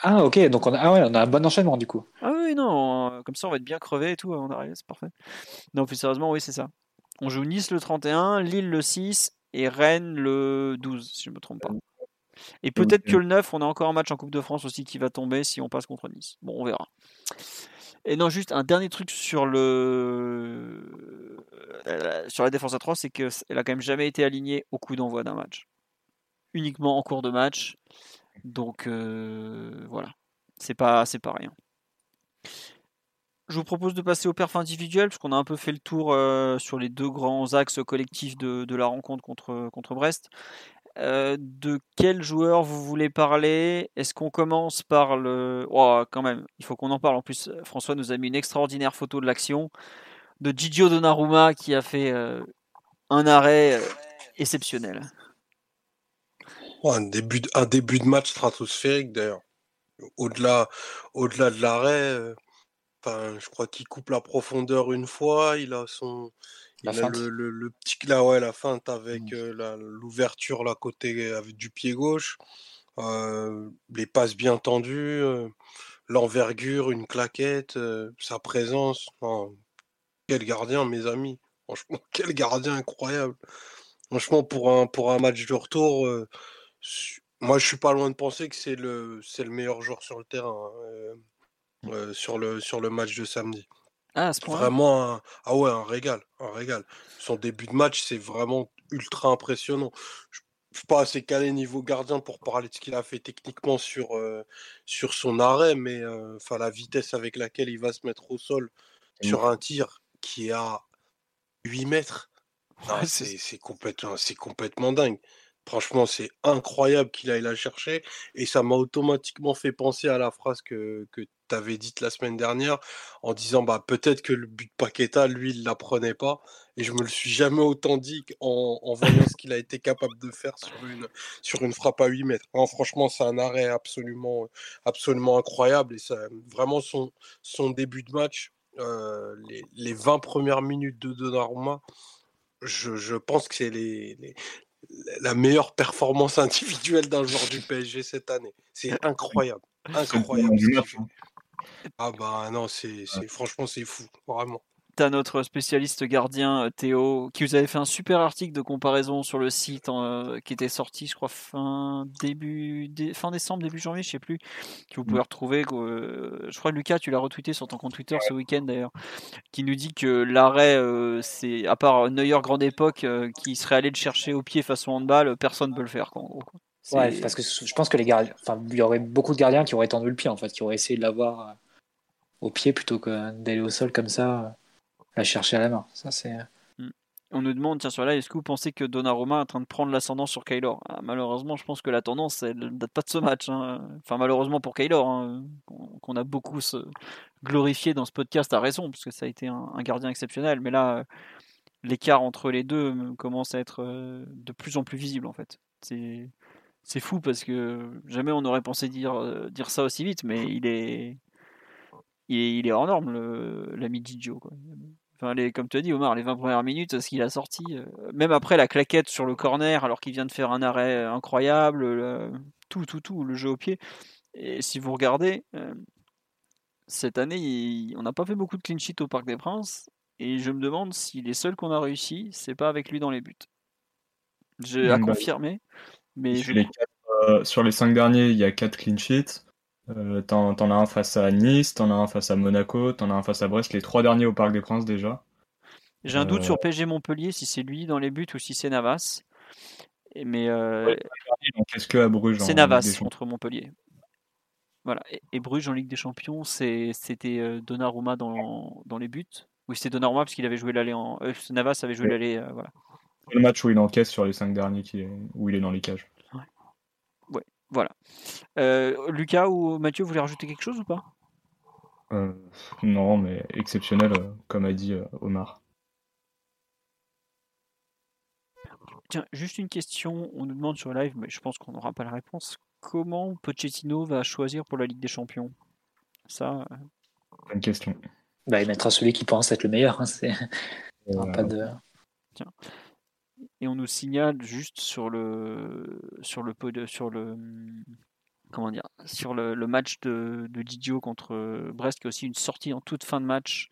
Ah ok, donc on a, ah ouais, on a un bon enchaînement du coup. Ah oui, non, comme ça on va être bien crevé et tout avant d'arriver, c'est parfait. Non, plus sérieusement, oui, c'est ça. On joue Nice le 31, Lille le 6 et Rennes le 12, si je ne me trompe pas. Et peut-être que le 9, on a encore un match en Coupe de France aussi qui va tomber si on passe contre Nice. Bon, on verra. Et non, juste un dernier truc sur le sur la défense à 3, c'est qu'elle a quand même jamais été alignée au coup d'envoi d'un match. Uniquement en cours de match. Donc euh, voilà. C'est pas c'est pas rien. Je vous propose de passer au perf individuel, parce qu'on a un peu fait le tour euh, sur les deux grands axes collectifs de, la rencontre contre, Brest. Euh, de quel joueur vous voulez parler? Est-ce qu'on commence par le... Oh, quand même, il faut qu'on en parle. En plus, François nous a mis une extraordinaire photo de l'action de Gigio Donnarumma qui a fait un arrêt exceptionnel. Ouais, un, début de, un début de match stratosphérique d'ailleurs. Au-delà au-delà de l'arrêt, euh, enfin, je crois qu'il coupe la profondeur une fois, il a son La il a le, le- le petit là ouais la feinte avec Mm. euh, l'ouverture là côté avec du pied gauche, euh, les passes bien tendues, euh, l'envergure, une claquette, euh, sa présence. Quel gardien mes amis. Franchement, quel gardien incroyable. Franchement pour un pour un match de retour euh, moi, je suis pas loin de penser que c'est le, c'est le meilleur joueur sur le terrain hein, euh, euh, sur le, sur le match de samedi. Ah, à ce point Vraiment, un, ah ouais, un régal, un régal. Son début de match, c'est vraiment ultra impressionnant. Je, suis pas assez calé niveau gardien pour parler de ce qu'il a fait techniquement sur, euh, sur son arrêt, mais enfin la vitesse avec laquelle il va se mettre au sol sur un tir qui est à 8 mètres, ah, Ouais, c'est c'est complètement, c'est complètement dingue. Franchement, c'est incroyable qu'il aille la chercher. Et ça m'a automatiquement fait penser à la phrase que, que tu avais dite la semaine dernière en disant bah, peut-être que le but de Paqueta, lui, il ne la prenait pas. Et je me le suis jamais autant dit en, voyant ce qu'il a été capable de faire sur une, frappe à 8 mètres. Non, franchement, c'est un arrêt absolument, absolument incroyable. Et ça, vraiment, son, début de match, euh, les, les 20 premières minutes de Donnarumma, je, je pense que c'est les- la meilleure performance individuelle d'un joueur du PSG cette année. C'est incroyable. Incroyable. hein. Ah bah non, c'est, c'est- franchement, c'est fou, vraiment. T'as notre spécialiste gardien euh, Théo qui vous avait fait un super article de comparaison sur le site euh, qui était sorti, je crois, fin début dé- fin décembre, début janvier, je sais plus, que vous pouvez retrouver. euh, je crois que Lucas, tu l'as retweeté sur ton compte Twitter ce week-end d'ailleurs, qui nous dit que l'arrêt, euh, c'est à part Neuer grande époque, euh, qui serait allé le chercher au pied façon handball, personne ne peut le faire. Quoi, en gros, quoi. Ouais, parce que je pense que les gardiens, enfin, il y aurait beaucoup de gardiens qui auraient tendu le pied en fait, qui auraient essayé de l'avoir au pied plutôt que d'aller au sol comme ça, euh, la chercher à la main. Ça c'est. On nous demande, tiens, sur là, est-ce que vous pensez que Donnarumma est en train de prendre l'ascendant sur Kaylor Ah, Malheureusement, je pense que la tendance, elle ne date pas de ce match. hein. Enfin, malheureusement pour Kaylor, hein, qu'on a beaucoup glorifié dans ce podcast, à raison, parce que ça a été un, gardien exceptionnel. Mais là, l'écart entre les deux euh, commence à être euh, de plus en plus visible, en fait. C'est c'est fou parce que jamais on aurait pensé dire, euh, dire ça aussi vite, mais il est, il est, hors norme, l'ami Gigio. Enfin, les, comme tu as dit, Omar, les 20 premières minutes, ce qu'il a sorti, euh, même après la claquette sur le corner, alors qu'il vient de faire un arrêt euh, incroyable, le- tout, tout, tout, le jeu au pied. Et si vous regardez, euh, cette année, il- on n'a pas fait beaucoup de clean sheet au Parc des Princes, et je me demande si les seuls qu'on a réussi, c'est pas avec lui dans les buts. J'ai à Mm, bah, confirmer, mais Il je fait les quatre, euh, sur les cinq derniers, il y a 4 clean sheets. Euh, t'en, as un face à Nice, t'en as un face à Monaco, t'en as un face à Brest. Les trois derniers au Parc des Princes déjà. J'ai un doute Euh, sur PSG Montpellier, si c'est lui dans les buts ou si c'est Navas. Mais euh, Ouais, Donc qu'est-ce que à Bruges c'est Navas contre Montpellier. Voilà. Et, Bruges en Ligue des Champions, c'était Donnarumma dans, dans les buts? Oui, c'était Donnarumma parce qu'il avait joué l'aller en. Navas avait joué l'aller. voilà. Le match où il encaisse sur les cinq derniers qui où il est dans les cages. Voilà. Lucas ou Mathieu, vous voulez rajouter quelque chose ou pas? Non, mais exceptionnel, comme a dit Omar. Tiens, juste une question, on nous demande sur live, mais je pense qu'on n'aura pas la réponse. Comment Pochettino va choisir pour la Ligue des Champions? Ça. Bonne question. Bah, il mettra celui qui pense être le meilleur. Hein, c'est... pas de... Tiens. Et on nous signale juste sur le sur le sur le comment dire sur le, match de, Didio contre Brest qui est aussi une sortie en toute fin de match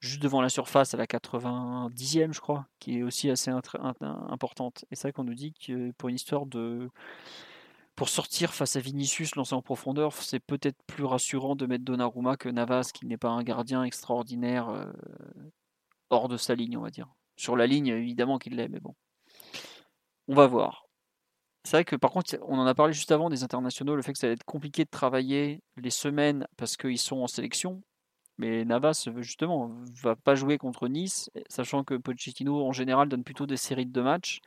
juste devant la surface à la 90e, je crois, qui est aussi assez importante. Et c'est vrai qu'on nous dit que pour une histoire de. Pour sortir face à Vinicius lancé en profondeur, c'est peut-être plus rassurant de mettre Donnarumma que Navas, qui n'est pas un gardien extraordinaire euh, hors de sa ligne, on va dire. Sur la ligne, évidemment qu'il l'est, mais bon. On va voir. C'est vrai que par contre, on en a parlé juste avant des internationaux, le fait que ça va être compliqué de travailler les semaines parce qu'ils sont en sélection. Mais Navas, justement, va pas jouer contre Nice, sachant que Pochettino, en général, donne plutôt des séries de deux matchs.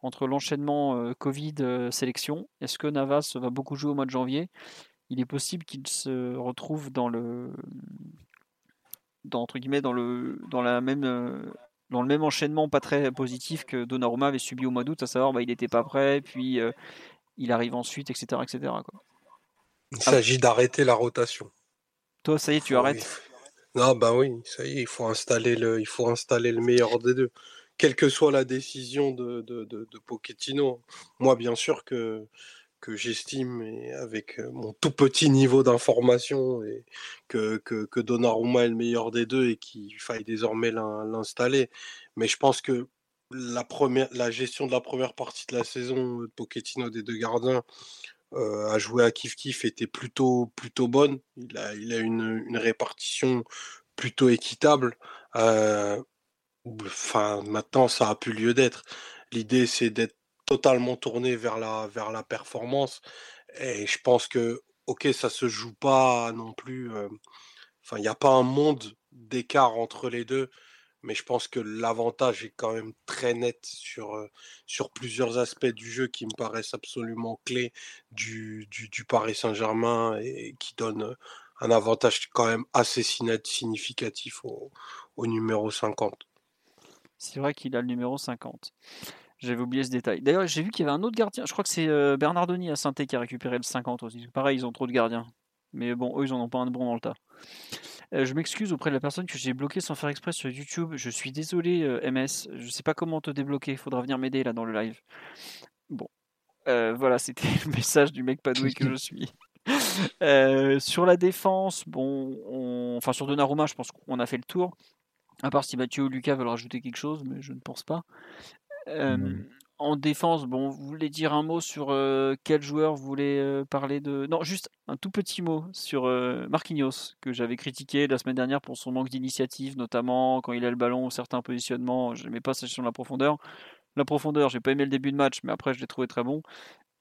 Entre l'enchaînement euh, Covid-sélection, euh, est-ce que Navas va beaucoup jouer au mois de janvier? Il est possible qu'il se retrouve dans le. Dans, entre guillemets, dans le, dans, la même, euh, dans le même enchaînement pas très positif que Donnarumma avait subi au mois d'août, à savoir bah, il n'était pas prêt, puis il arrive ensuite, etc. etc. Quoi. Il s'agit d'arrêter la rotation. Toi, ça y est, tu arrêtes? Non, bah oui, ça y est, il faut installer le, il faut installer le meilleur des deux. Quelle que soit la décision de, de, de, Pochettino. Moi, bien sûr que, que j'estime, avec euh, mon tout petit niveau d'information, et que, que, que Donnarumma est le meilleur des deux et qu'il faille désormais l'installer. Mais je pense que la, première, la gestion de la première partie de la saison de Pochettino des deux gardiens, euh, à jouer à kiff kiff était plutôt plutôt bonne. Il a il a une, une répartition plutôt équitable. Euh, enfin maintenant ça a plus lieu d'être. L'idée c'est d'être totalement tourné vers la vers la performance et je pense que ok ça se joue pas non plus. Euh, enfin il n'y a pas un monde d'écart entre les deux mais je pense que l'avantage est quand même très net sur, euh, sur plusieurs aspects du jeu qui me paraissent absolument clés du, du, Paris Saint-Germain et qui donnent euh, un avantage quand même assez significatif au, au numéro 50. C'est vrai qu'il a le numéro 50. J'avais oublié ce détail. D'ailleurs, j'ai vu qu'il y avait un autre gardien. Je crois que c'est euh, Bernardoni à saint qui a récupéré le 50 aussi. Pareil, ils ont trop de gardiens. Mais bon, eux, ils en ont pas un de bon dans le tas. Euh, je m'excuse auprès de la personne que j'ai bloquée sans faire exprès sur YouTube. Je suis désolé, euh, MS. Je sais pas comment te débloquer. Il faudra venir m'aider là dans le live. Bon. Euh, voilà, c'était le message du mec pas doué que je suis. sur la défense, bon, enfin sur Donnarumma, je pense qu'on a fait le tour. À part si Mathieu ou Lucas veulent rajouter quelque chose, mais je ne pense pas en défense, bon, vous voulez dire un mot sur euh, quel joueur vous voulez euh, parler de. Non, juste un tout petit mot sur euh, Marquinhos, que j'avais critiqué la semaine dernière pour son manque d'initiative, notamment quand il a le ballon ou certains positionnements. Je n'aimais pas sa gestion de la profondeur. La profondeur, j'ai pas aimé le début de match, mais après, je l'ai trouvé très bon.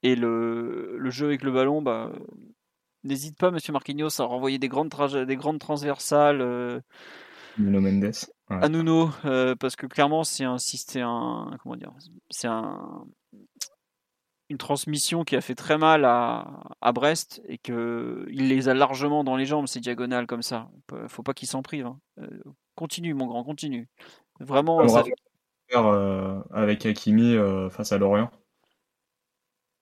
Et le, le, jeu avec le ballon, bah, n'hésite pas, monsieur Marquinhos, à renvoyer des grandes, des grandes transversales. Nuno Mendes. À Nuno, euh, parce que clairement, c'est un, comment dire, c'est un, une transmission qui a fait très mal à, à Brest et que il les a largement dans les jambes ces diagonales comme ça. Faut pas qu'il s'en prive. Hein. Euh, continue, mon grand, continue. Vraiment. Ça... Euh, avec Hakimi face à Lorient.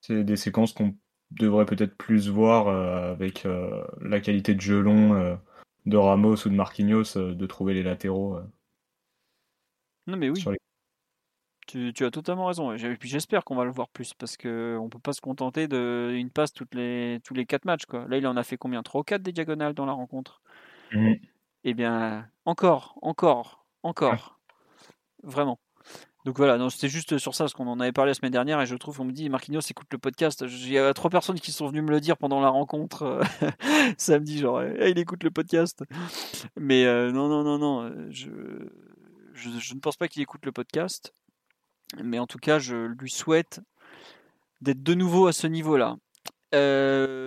C'est des séquences qu'on devrait peut-être plus voir avec la qualité de jeu long de Ramos ou de Marquinhos euh, de trouver les latéraux. Euh, non mais oui. Tu, as totalement raison. Et puis j'espère qu'on va le voir plus parce qu'on ne peut pas se contenter d'une passe toutes les, tous les 4 matchs. Quoi. Là, il en a fait combien? 3 ou 4 des diagonales dans la rencontre? Mmh. Eh bien, encore, encore, encore. Vraiment. Donc voilà, c'était juste sur ça, parce qu'on en avait parlé la semaine dernière, et je trouve, on me dit, Marquinhos écoute le podcast. Il y a trois personnes qui sont venues me le dire pendant la rencontre euh, samedi, genre, eh, il écoute le podcast. Mais euh, non, non, non, non, euh, je, je, ne pense pas qu'il écoute le podcast. Mais en tout cas, je lui souhaite d'être de nouveau à ce niveau-là.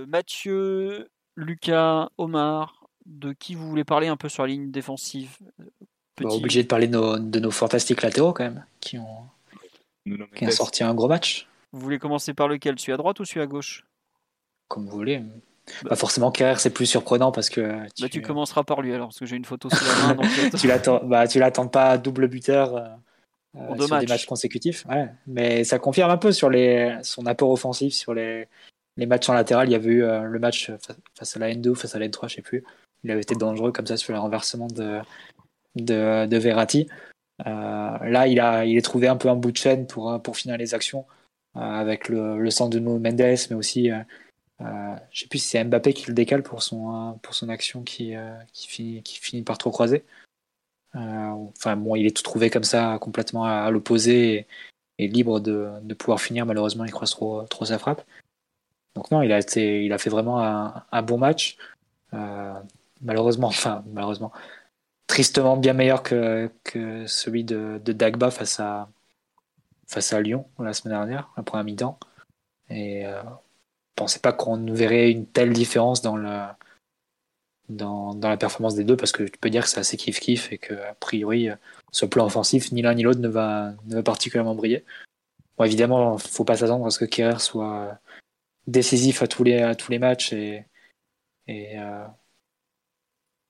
Mathieu Lucas, Omar, de qui vous voulez parler un peu sur la ligne défensive? Petit... Obligé de parler de nos, de nos, fantastiques latéraux quand même, qui ont, qui ont sorti un gros match. Vous voulez commencer par lequel? Celui à droite ou celui à gauche? Comme vous voulez. Bah, forcément, Kerrer, c'est plus surprenant parce que. Tu... Bah, tu commenceras par lui alors, parce que j'ai une photo sous la main. tu l'attends bah, tu l'attends pas double buteur euh, euh sur matchs. des matchs consécutifs. Ouais. Mais ça confirme un peu sur les... son apport offensif sur les, les matchs en latéral. Il y avait eu euh, le match face à la N2 face à la N3, je sais plus. Il avait été dangereux comme ça sur le renversement de, de, de Verratti. Euh, là, il a, il est trouvé un peu un bout de chaîne pour, pour finir les actions avec le, le centre de Mendes, mais aussi euh, je sais plus si c'est Mbappé qui le décale pour son, euh, pour son action qui, euh, qui, finit, qui finit par trop croiser. enfin bon, il est tout trouvé comme ça, complètement à, l'opposé et, libre de, de, pouvoir finir. Malheureusement, il croise trop, trop sa frappe. Donc non, il a, été, il a fait vraiment un, un bon match. malheureusement, enfin malheureusement, tristement bien meilleur que, que celui de, Dagba face à, face à Lyon la semaine dernière, la première mi-temps. Et pensais pas qu'on verrait une telle différence dans, le, dans, dans, la performance des deux parce que tu peux dire que c'est assez kiff-kiff et que a priori, le plan offensif, ni l'un ni l'autre ne va, ne va particulièrement briller. Bon, évidemment, faut pas s'attendre à ce que Kerrer soit décisif à tous les, à tous les matchs et, et, euh,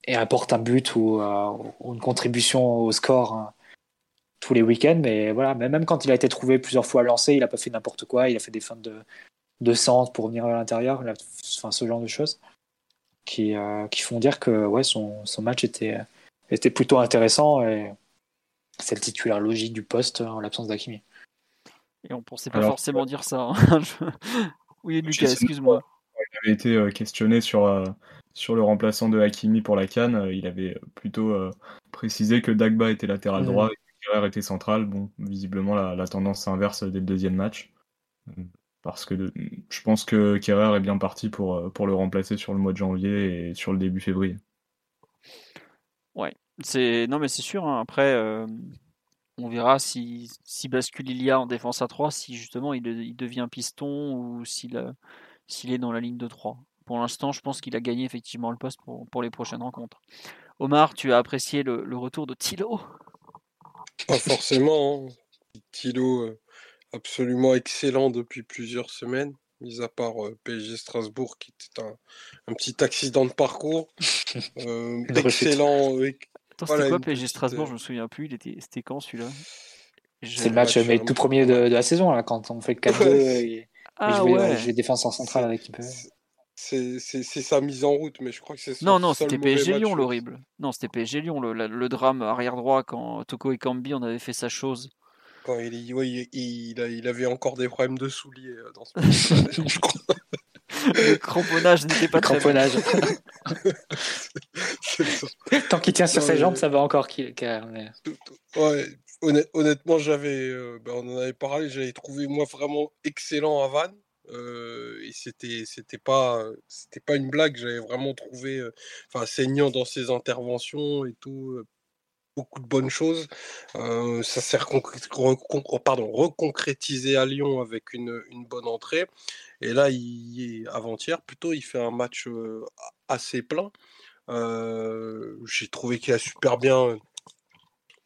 et apporte un but ou, euh, ou, une contribution au score hein, tous les week-ends. Mais voilà, même quand il a été trouvé plusieurs fois lancé, il a pas fait n'importe quoi. Il a fait des fins de, de centre pour venir à l'intérieur, enfin, ce genre de choses qui, euh, qui font dire que ouais, son, son, match était, était plutôt intéressant et c'est le titulaire logique du poste en l'absence d'Akimi. Et on pensait pas forcément dire ça. Hein. oui, Lucas, excuse-moi. Il avait été euh, questionné sur, euh, sur le remplaçant de Hakimi pour la Cannes. Il avait plutôt précisé que Dagba était latéral droit et que Kerrer était central. Bon, visiblement, la, la tendance s'inverse dès le deuxième match parce que je pense que Kerrer est bien parti pour, euh, pour le remplacer sur le mois de janvier et sur le début février. Ouais, c'est non mais c'est sûr. Hein. Après, euh, on verra si, si bascule il y a en défense à 3, si justement il, il devient piston ou s'il s'il est dans la ligne de 3. Pour l'instant, je pense qu'il a gagné effectivement le poste pour, pour, les prochaines rencontres. Omar, tu as apprécié le, le retour de Thilo? Pas forcément. Hein. Thilo, euh, absolument excellent depuis plusieurs semaines, mis à part euh, PSG Strasbourg qui était un, un, petit accident de parcours. Euh, excellent. c'était quoi PSG Strasbourg? Je me souviens plus. Il était, c'était quand celui-là? C'est le match, mais tout premier de, de, la saison là, quand on fait 4-2 et, ah, et ouais. je défense en centrale avec l'équipe. C'est sa mise en route, mais je crois que c'est Non, non, c'était PSG Lyon l'horrible. Non, c'était PSG Lyon, le, le, le, drame arrière droit quand Toko et Kambi on avait fait sa chose il, il, avait encore des problèmes de souliers euh, dans ce match, je crois. Le cramponnage n'était pas très cramponnage. Tant qu'il tient sur ses jambes, ça va encore. Mais... Ouais, honnêtement, j'avais, euh, bah, on en avait parlé, j'avais trouvé moi vraiment excellent à Vannes. Et c'était c'était pas c'était pas une blague j'avais vraiment trouvé saignant dans ses interventions et tout beaucoup de bonnes choses. Ça s'est pardon, reconcrétisé à Lyon avec une, une bonne entrée. Et là, il, avant-hier, plutôt, il fait un match assez plein. J'ai trouvé qu'il a super bien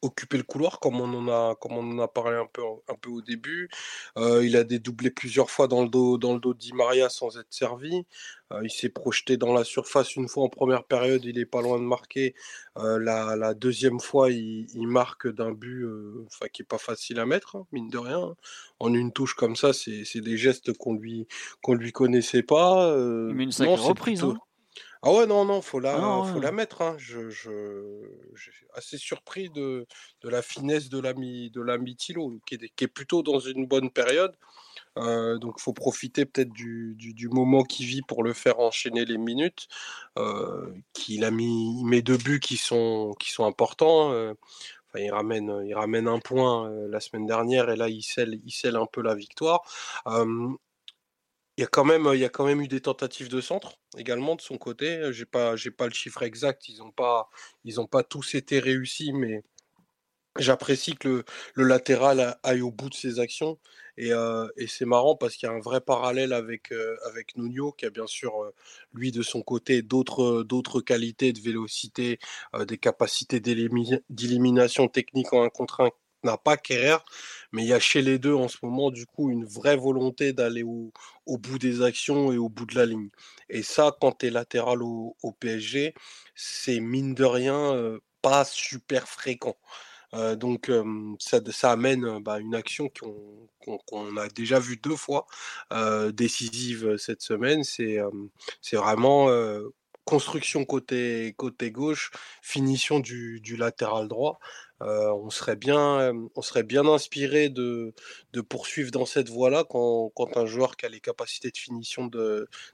occuper le couloir comme on en a comme on en a parlé un peu un peu au début. Euh, il a dédoublé plusieurs fois dans le dos dans le dos Di Maria sans être servi. Euh, il s'est projeté dans la surface une fois en première période, il est pas loin de marquer. Euh, la, la, deuxième fois, il, il marque d'un but qui est pas facile à mettre hein, mine de rien. En une touche comme ça, c'est des gestes qu'on lui qu'on lui connaissait pas. Mais une sacrée reprise. Hein. Ah ouais, non, non, faut la, ah faut la mettre. Hein. Je, je, suis assez surpris de, de la finesse de l'ami, de l'ami Thilo, qui est, qui est, plutôt dans une bonne période. Euh, donc, faut profiter peut-être du, du, du, moment qu'il vit pour le faire enchaîner les minutes. Euh, qu'il a mis, il met deux buts qui sont, qui sont importants. Euh, enfin, il ramène, il ramène un point euh, la semaine dernière et là, il scelle, il scelle un peu la victoire. Euh, il y a quand même, il y a quand même eu des tentatives de centre également de son côté. J'ai pas, pas le chiffre exact. Ils ont pas, pas tous été réussis, mais j'apprécie que le, latéral aille au bout de ses actions. Et, c'est marrant parce qu'il y a un vrai parallèle avec, avec Nuno, qui a bien sûr, lui, de son côté, d'autres, d'autres qualités de vélocité, des capacités d'élimination technique en un contre un n'a pas Kerrer, mais il y a chez les deux en ce moment, du coup, une vraie volonté d'aller au, bout des actions et au bout de la ligne. Et ça, quand tu es latéral au, PSG, c'est mine de rien pas super fréquent donc ça, ça, amène bah, une action qu'on a déjà vue deux fois décisive cette semaine. C'est vraiment construction côté, gauche, finition du latéral droit. On, serait bien, on serait bien inspiré de, de poursuivre dans cette voie-là quand, quand, un joueur qui a les capacités de finition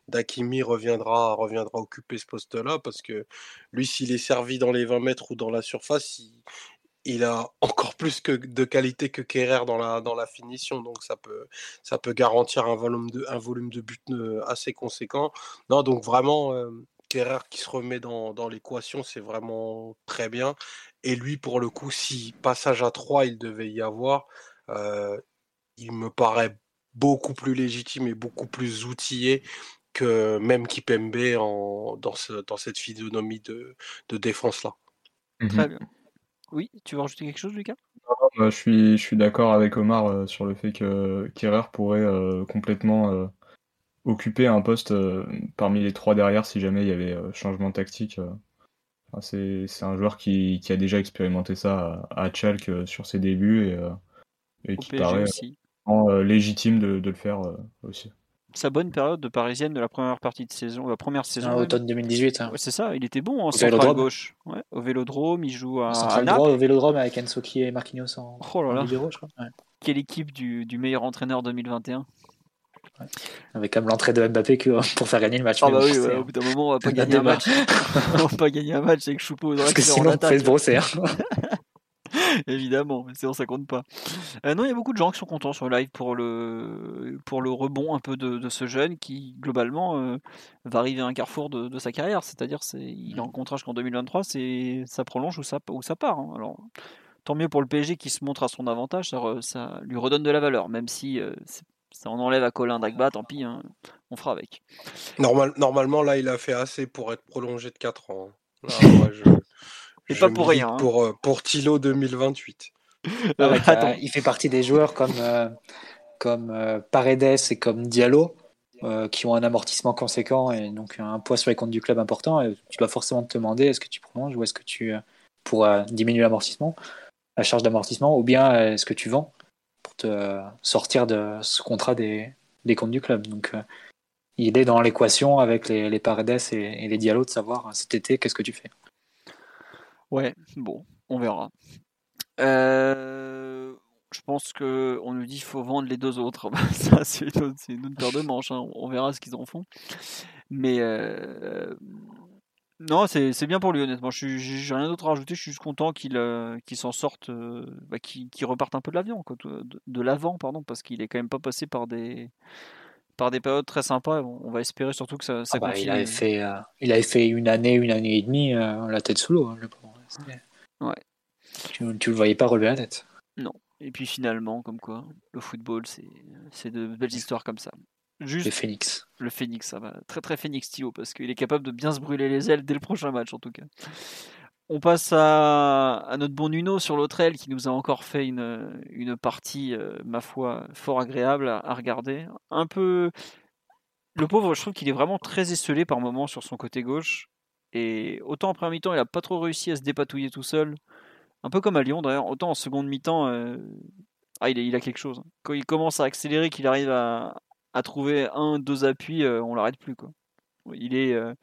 d'Akimi reviendra, reviendra occuper ce poste-là, parce que lui, s'il est servi dans les 20 mètres ou dans la surface, il, il a encore plus que de qualité que Kerrer dans la, dans la finition, donc ça peut, ça peut garantir un volume de, un volume de but euh, assez conséquent. Non, donc vraiment, euh, Kerrer qui se remet dans, dans l'équation, c'est vraiment très bien. Et lui, pour le coup, si passage à 3 il devait y avoir, euh, il me paraît beaucoup plus légitime et beaucoup plus outillé que même Kipembe en, dans, ce, dans cette physionomie de, de défense-là. Très mmh bien. Oui, tu veux rajouter quelque chose, Lucas? Je suis, je suis d'accord avec Omar euh, sur le fait que Kerrer pourrait euh, complètement euh, occuper un poste parmi les trois derrière si jamais il y avait changement tactique. C'est, un joueur qui, a déjà expérimenté ça à, à Chalk sur ses débuts et, qui paraît légitime de, de, le faire aussi sa bonne période de parisienne de la première partie de saison, la première saison. Ah, automne 2018. Hein. c'est ça, il était bon en central gauche. au Vélodrome, il joue à, central droit au Vélodrome avec Ensoki et Marquinhos en, oh là là. Libéro, je crois. Quelle équipe du, du, meilleur entraîneur 2021 Avec comme l'entrée de Mbappé pour faire gagner le match. Ah bah oui, au bout d'un moment, on va pas gagner un match. on va pas gagner un match avec Choupeau. Parce que sinon, on fait se brosser. Hein. Évidemment, sinon ça compte pas. Euh, non, il y a beaucoup de gens qui sont contents sur live pour le, pour le rebond un peu de, ce jeune qui, globalement, euh, va arriver à un carrefour de, sa carrière. C'est-à-dire, c'est, il est en contrat jusqu'en 2023, c'est, ça prolonge ou ça, ou ça part. Hein. Alors, tant mieux pour le PSG qui se montre à son avantage, ça, ça lui redonne de la valeur, même si euh, ça en enlève à Colin Dagba, tant pis, hein, on fera avec. Normal, normalement, là, il a fait assez pour être prolongé de 4 ans. Là, je... Et pas pour rien. Hein. Pour, euh, pour Tilo 2028. Ah il fait partie des joueurs comme, euh, comme euh, Paredes et comme Diallo qui ont un amortissement conséquent et donc un poids sur les comptes du club important. Et tu dois forcément te demander est-ce que tu prolonges ou est-ce que tu pour diminuer l'amortissement, la charge d'amortissement, ou bien est-ce que tu vends? Te sortir de ce contrat des, des comptes du club. Donc il est dans l'équation avec les, les Paredes et, les Diallo de savoir cet été qu'est-ce que tu fais. Ouais, bon, on verra. Euh, je pense que on nous dit qu'il faut vendre les deux autres. Ça, c'est une, autre paire de manches. Hein. On verra ce qu'ils en font. Mais euh, non, c'est bien pour lui, honnêtement. Je J'ai rien d'autre à rajouter. Je suis juste content qu'il euh, s'en sorte, bah, qu'il reparte un peu de l'avion, de, l'avant, pardon, parce qu'il est quand même pas passé par des par des périodes très sympas. On va espérer surtout que ça, ça ah bah, continue. Il avait, fait, il avait fait une année, une année et demie la tête sous l'eau. Hein, Ouais. Tu, tu le voyais pas relever la tête. Non. Et puis finalement, comme quoi, le football, c'est de belles histoires comme ça. Juste le Phoenix. Le Phoenix, ça va. Très très Phoenix Tio, parce qu'il est capable de bien se brûler les ailes dès le prochain match en tout cas. On passe à, à notre bon Nuno sur l'autre aile qui nous a encore fait une, une partie, euh, ma foi, fort agréable à, à, regarder. Un peu. Le pauvre, je trouve qu'il est vraiment très esselé par moments sur son côté gauche. Et autant en première mi-temps, il n'a pas trop réussi à se dépatouiller tout seul. Un peu comme à Lyon d'ailleurs. Autant en seconde mi-temps, euh, ah, il, il, a quelque chose. Quand il commence à accélérer, qu'il arrive à, à, trouver un, deux appuis, euh, on l'arrête plus. Quoi. Il est. Euh,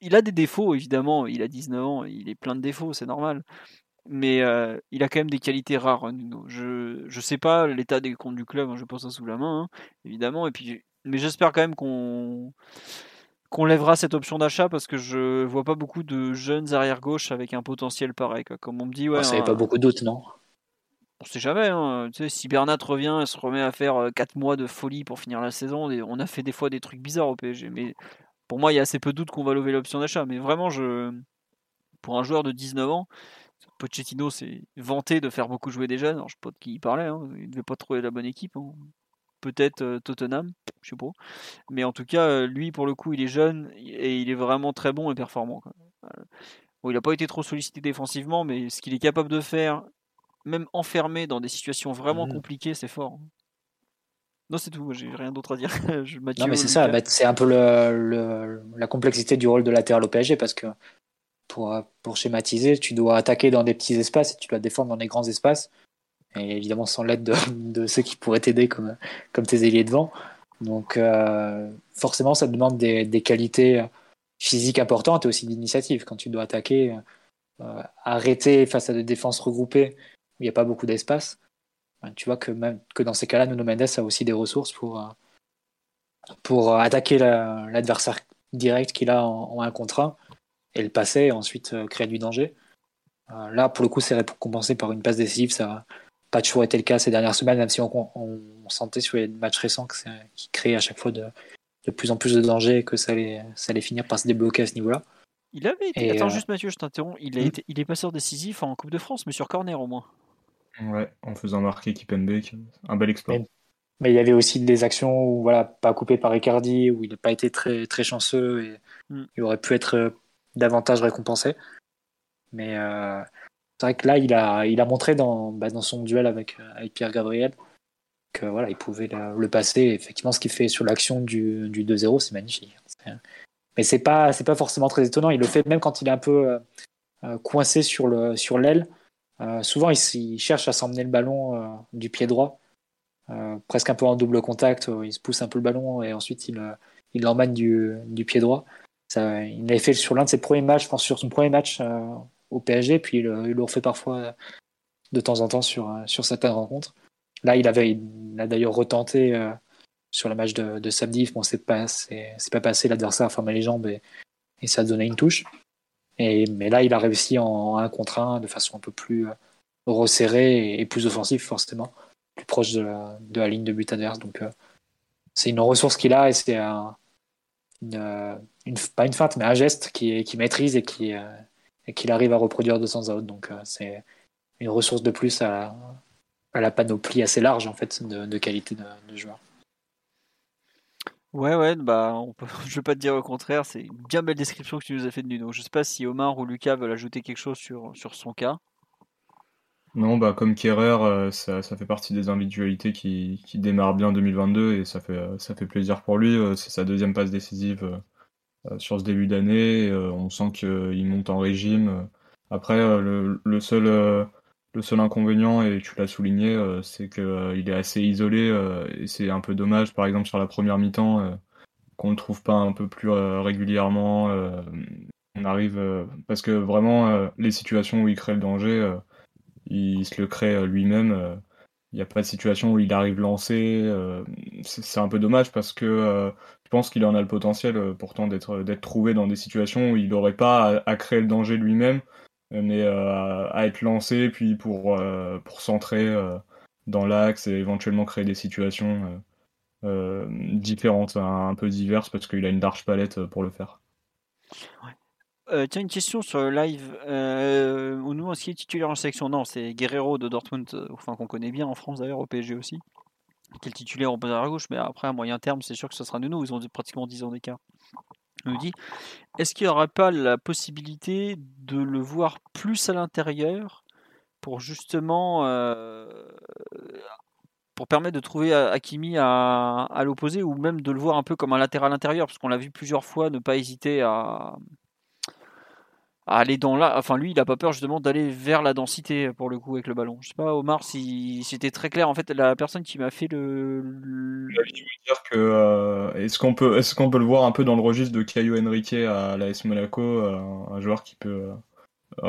il a des défauts, évidemment. Il a 19 ans, il est plein de défauts, c'est normal. Mais il a quand même des qualités rares, Nuno. Je ne sais pas l'état des comptes du club, hein, je pense ça sous la main, hein, évidemment. Et puis, mais j'espère quand même qu'on qu'on lèvera cette option d'achat parce que je vois pas beaucoup de jeunes arrière gauche avec un potentiel pareil. Comme on me dit, ouais. ça pas beaucoup d'autres, non? On sait jamais. Hein. Sais, si Bernat revient et se remet à faire 4 euh, mois de folie pour finir la saison, on a fait des fois des trucs bizarres au PSG. Mais pour moi, il y a assez peu de doute qu'on va lever l'option d'achat. Mais vraiment, pour un joueur de 19 ans, Pochettino s'est vanté de faire beaucoup jouer des jeunes. Alors, je sais pas de qui il parlait. Hein. Il devait pas trouver la bonne équipe. Hein. Peut-être euh, Tottenham, je sais pas. Mais en tout cas, euh, lui, pour le coup, il est jeune et il est vraiment très bon et performant. Il n'a pas été trop sollicité défensivement, mais ce qu'il est capable de faire, même enfermé dans des situations vraiment mmh. compliquées, c'est fort. Hein. Non, c'est tout, j'ai rien d'autre à dire. non, mais c'est ça, bah, c'est un peu le, la complexité du rôle de latéral au PSG parce que pour, pour schématiser, tu dois attaquer dans des petits espaces et tu dois défendre dans des grands espaces. Et évidemment, sans l'aide de, de, ceux qui pourraient t'aider comme, comme tes ailiers devant. Donc, euh, forcément, ça demande des, des, qualités physiques importantes et aussi d'initiative. Quand tu dois attaquer, euh, arrêter face à des défenses regroupées où il n'y a pas beaucoup d'espace, tu vois que, même, que dans ces cas-là, Nuno Mendes a aussi des ressources pour, euh, pour attaquer l'adversaire direct qu'il a en, un contre 1 et le passer et ensuite euh, créer du danger. Euh, là, pour le coup, c'est récompensé par une passe décisive. Ça n'a pas toujours été le cas ces dernières semaines, même si on, sentait sur les matchs récents que qui créait à chaque fois de, de, plus en plus de danger et que ça allait, ça allait finir par se débloquer à ce niveau-là. Il avait été. Attends, juste Mathieu, je t'interromps. Il, a hmm. été... il est passeur décisif en Coupe de France, mais sur corner au moins. Ouais, en faisant marquer Kipenbeck, un bel exploit. Mais, il y avait aussi des actions où, voilà, pas coupé par Icardi, où il n'a pas été très, très chanceux et mm. il aurait pu être euh, davantage récompensé. Mais euh, c'est vrai que là, il a, il a montré dans, bah, dans son duel avec, euh, avec Pierre Gabriel que voilà, il pouvait le, passer. effectivement, ce qu'il fait sur l'action du, du 2-0, c'est magnifique. Mais c'est pas, c'est pas forcément très étonnant. Il le fait même quand il est un peu coincé sur le, sur l'aile. Euh, souvent, il, cherche à s'emmener le ballon euh, du pied droit, euh, presque un peu en double contact. il se pousse un peu le ballon et ensuite il l'emmène du, pied droit. Ça, il l'avait fait sur l'un de ses premiers matchs, je pense sur son premier match au PSG, puis il, le refait parfois de temps en temps sur, certaines rencontres. Là, il avait, il a d'ailleurs retenté sur le match de, samedi. Bon, c'est pas, c'est, pas passé, l'adversaire a fermé les jambes et, et, ça a donné une touche. Et, mais là, il a réussi en un contre un de façon un peu plus euh, resserrée et, plus offensive, forcément, plus proche de la, ligne de but adverse. Donc, euh, c'est une ressource qu'il a et c'est euh, pas une feinte, mais un geste qui, qui maîtrise et qui et qu'il arrive à reproduire de temps à autre. Donc, c'est une ressource de plus à, la panoplie assez large en fait de, de qualité de, de joueur. Ouais, ouais, bah, on peut... je vais pas te dire au contraire, c'est une bien belle description que tu nous as fait de Nuno. Je sais pas si Omar ou Lucas veulent ajouter quelque chose sur, sur son cas. Non, bah, comme Kerrer, euh, ça, ça, fait partie des individualités qui, qui démarrent bien 2022 et ça fait, euh, ça fait plaisir pour lui. Euh, c'est sa deuxième passe décisive sur ce début d'année. On sent qu'il monte en régime. Après, le, le seul le seul inconvénient, et tu l'as souligné, euh, c'est qu'il euh, est assez isolé euh, et c'est un peu dommage, par exemple sur la première mi-temps, qu'on ne trouve pas un peu plus régulièrement. on arrive parce que vraiment les situations où il crée le danger, il se le crée lui-même. Il n'y a pas de situation où il arrive lancé. c'est un peu dommage parce que je pense qu'il en a le potentiel pourtant d'être trouvé dans des situations où il n'aurait pas à, créer le danger lui-même mais euh, à être lancé, puis pour, euh, pour centrer euh, dans l'axe et éventuellement créer des situations différentes, un, peu diverses, parce qu'il a une large palette pour le faire. tiens, une question sur le live. Euh, nous, est-ce est titulaire en sélection Non, c'est Guerrero de Dortmund, enfin qu'on connaît bien en France d'ailleurs, au PSG aussi, qui est le titulaire au à gauche, mais après, à moyen terme, c'est sûr que ce sera Nuno, ils ont pratiquement 10 ans d'écart nous dit est-ce qu'il n'y aurait pas la possibilité de le voir plus à l'intérieur pour justement euh, pour permettre de trouver Hakimi à, à l'opposé ou même de le voir un peu comme un latéral intérieur? Parce qu'on l'a vu plusieurs fois ne pas hésiter à, aller dans là. Enfin, lui, il a pas peur justement d'aller vers la densité pour le coup avec le ballon. Je sais pas, Omar, si c'était très clair. En fait, la personne qui m'a fait le. dire que euh, est-ce qu'on peut, est-ce qu'on peut le voir un peu dans le registre de Caio Henrique à l'AS Monaco, euh, un joueur qui peut euh,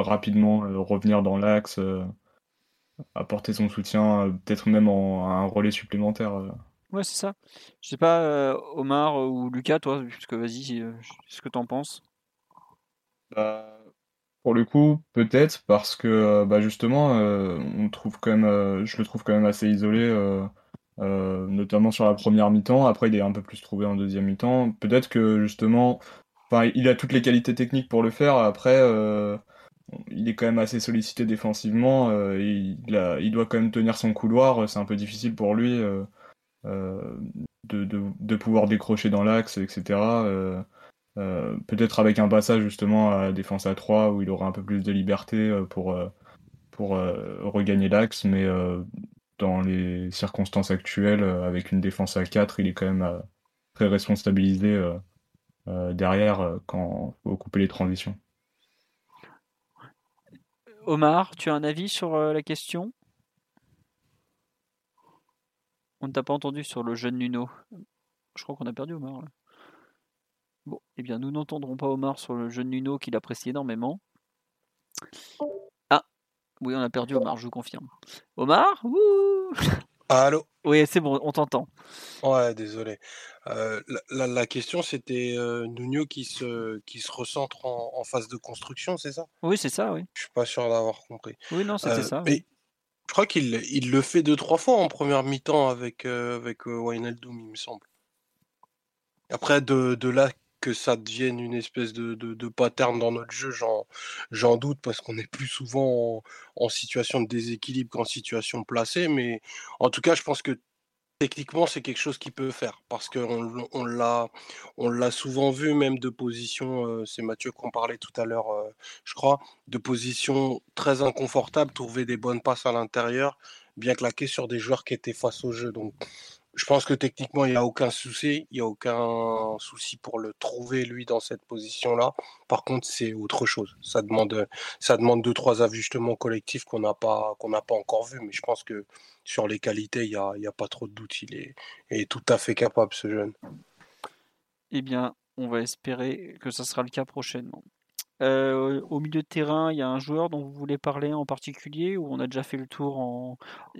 rapidement revenir dans l'axe, apporter son soutien, peut-être même en un relais supplémentaire. Ouais, c'est ça. Je sais pas, Omar ou Lucas, toi, puisque vas-y, ce que t'en penses? Bah, pour le coup, peut-être parce que euh, bah, justement, euh, on trouve quand euh, je le trouve quand même assez isolé, notamment sur la première mi-temps. Après, il est un peu plus trouvé en deuxième mi-temps. Peut-être que justement, il a toutes les qualités techniques pour le faire. Après, il est quand même assez sollicité défensivement. il, doit quand même tenir son couloir. C'est un peu difficile pour lui de, pouvoir décrocher dans l'axe, etc. Peut-être avec un passage justement à défense à 3 où il aura un peu plus de liberté pour, pour regagner l'axe, mais dans les circonstances actuelles, avec une défense à 4, il est quand même très responsabilisé derrière quand il faut couper les transitions. Omar, tu as un avis sur euh, la question? On ne t'a pas entendu sur le jeune Nuno. Je crois qu'on a perdu Omar. Bon, eh bien, nous n'entendrons pas Omar sur le jeune Nuno qu'il apprécie énormément. Ah, oui, on a perdu Omar, je vous confirme. Omar Allô Oui, c'est bon, on t'entend. Ouais, désolé. Euh, la, question, c'était euh, Nuno qui se, qui se recentre en, phase de construction, c'est ça? Oui, c'est ça, oui. Je suis pas sûr d'avoir compris. Oui, non, c'était euh, ça. Mais je crois qu'il il le fait deux, trois fois en première mi-temps avec, avec Wijnaldum, il me semble. Après, de, de là que ça devienne une espèce de, de, pattern dans notre jeu, j'en doute parce qu'on est plus souvent en, situation de déséquilibre qu'en situation placée. Mais en tout cas, je pense que techniquement, c'est quelque chose qui peut faire parce qu'on on, l'a on l'a souvent vu même de position, euh, c'est Mathieu qu'on parlait tout à l'heure, euh, je crois, de position très inconfortable, trouver des bonnes passes à l'intérieur, bien claquer sur des joueurs qui étaient face au jeu. Donc je pense que techniquement, il n'y a aucun souci. Il n'y a aucun souci pour le trouver, lui, dans cette position-là. Par contre, c'est autre chose. Ça demande, ça demande deux, trois ajustements collectifs qu'on n'a pas, qu'on pas encore vu. Mais je pense que sur les qualités, il n'y a, a, pas trop de doute. Il est, est tout à fait capable, ce jeune. Eh bien, on va espérer que ça sera le cas prochainement. Euh, au milieu de terrain, il y a un joueur dont vous voulez parler en particulier ou on a déjà fait le tour en.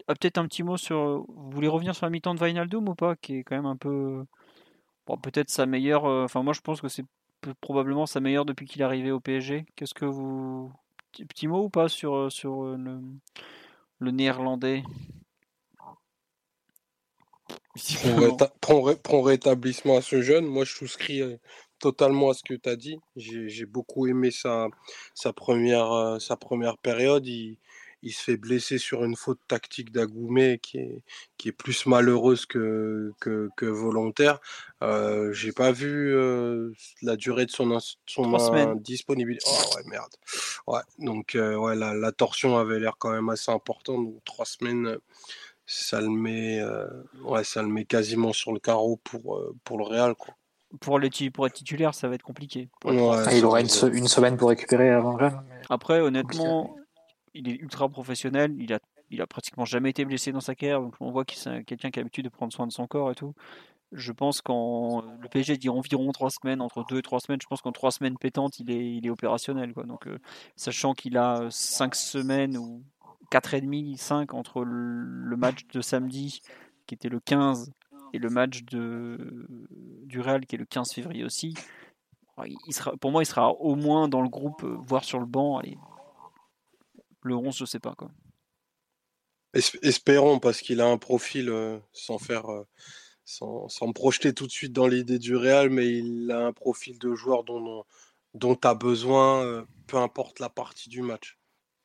Ah, peut-être un petit mot sur. Vous voulez revenir sur la mi-temps de Vinaldoom ou pas Qui est quand même un peu. Bon, peut-être sa meilleure. Enfin, moi je pense que c'est probablement sa meilleure depuis qu'il est arrivé au PSG. Qu'est-ce que vous. Petit mot ou pas sur, sur le, le néerlandais? Prends rétablissement à ce jeune. Moi, je souscris totalement à ce que tu as dit. J'ai beaucoup aimé sa, sa, première, euh, sa première période. Il, il, se fait blesser sur une faute tactique d'Agoumé qui est, qui est plus malheureuse que, que, que volontaire. Euh, J'ai pas vu euh, la durée de son, son disponibilité. Oh ouais, merde. Ouais, donc euh, ouais, la, la, torsion avait l'air quand même assez importante. Donc trois semaines ça le met ouais, ça le met quasiment sur le carreau pour, pour le Real quoi pour, pour être titulaire, ça va être compliqué. Ah, il aura une, semaine pour récupérer avant Après, honnêtement, il est ultra professionnel. Il a, il a pratiquement jamais été blessé dans sa carrière. Donc on voit qu'il c'est quelqu'un qui a l'habitude de prendre soin de son corps et tout. Je pense qu'en le PSG dit environ trois semaines, entre deux et trois semaines, je pense qu'en trois semaines pétantes, il est, il est opérationnel. Quoi. Donc, euh, sachant qu'il a cinq semaines ou quatre et demi, cinq entre le match de samedi, qui était le 15, et le match du Real qui est le 15 février aussi, pour moi, il sera au moins dans le groupe, euh, voire sur le banc. Allez, le 11, je sais pas. Quoi. Espérons, parce qu'il a un profil, euh, sans faire. Euh, sans, me projeter tout de suite dans l'idée du Real, mais il a un profil de joueur dont, dont tu as besoin, peu importe la partie du match.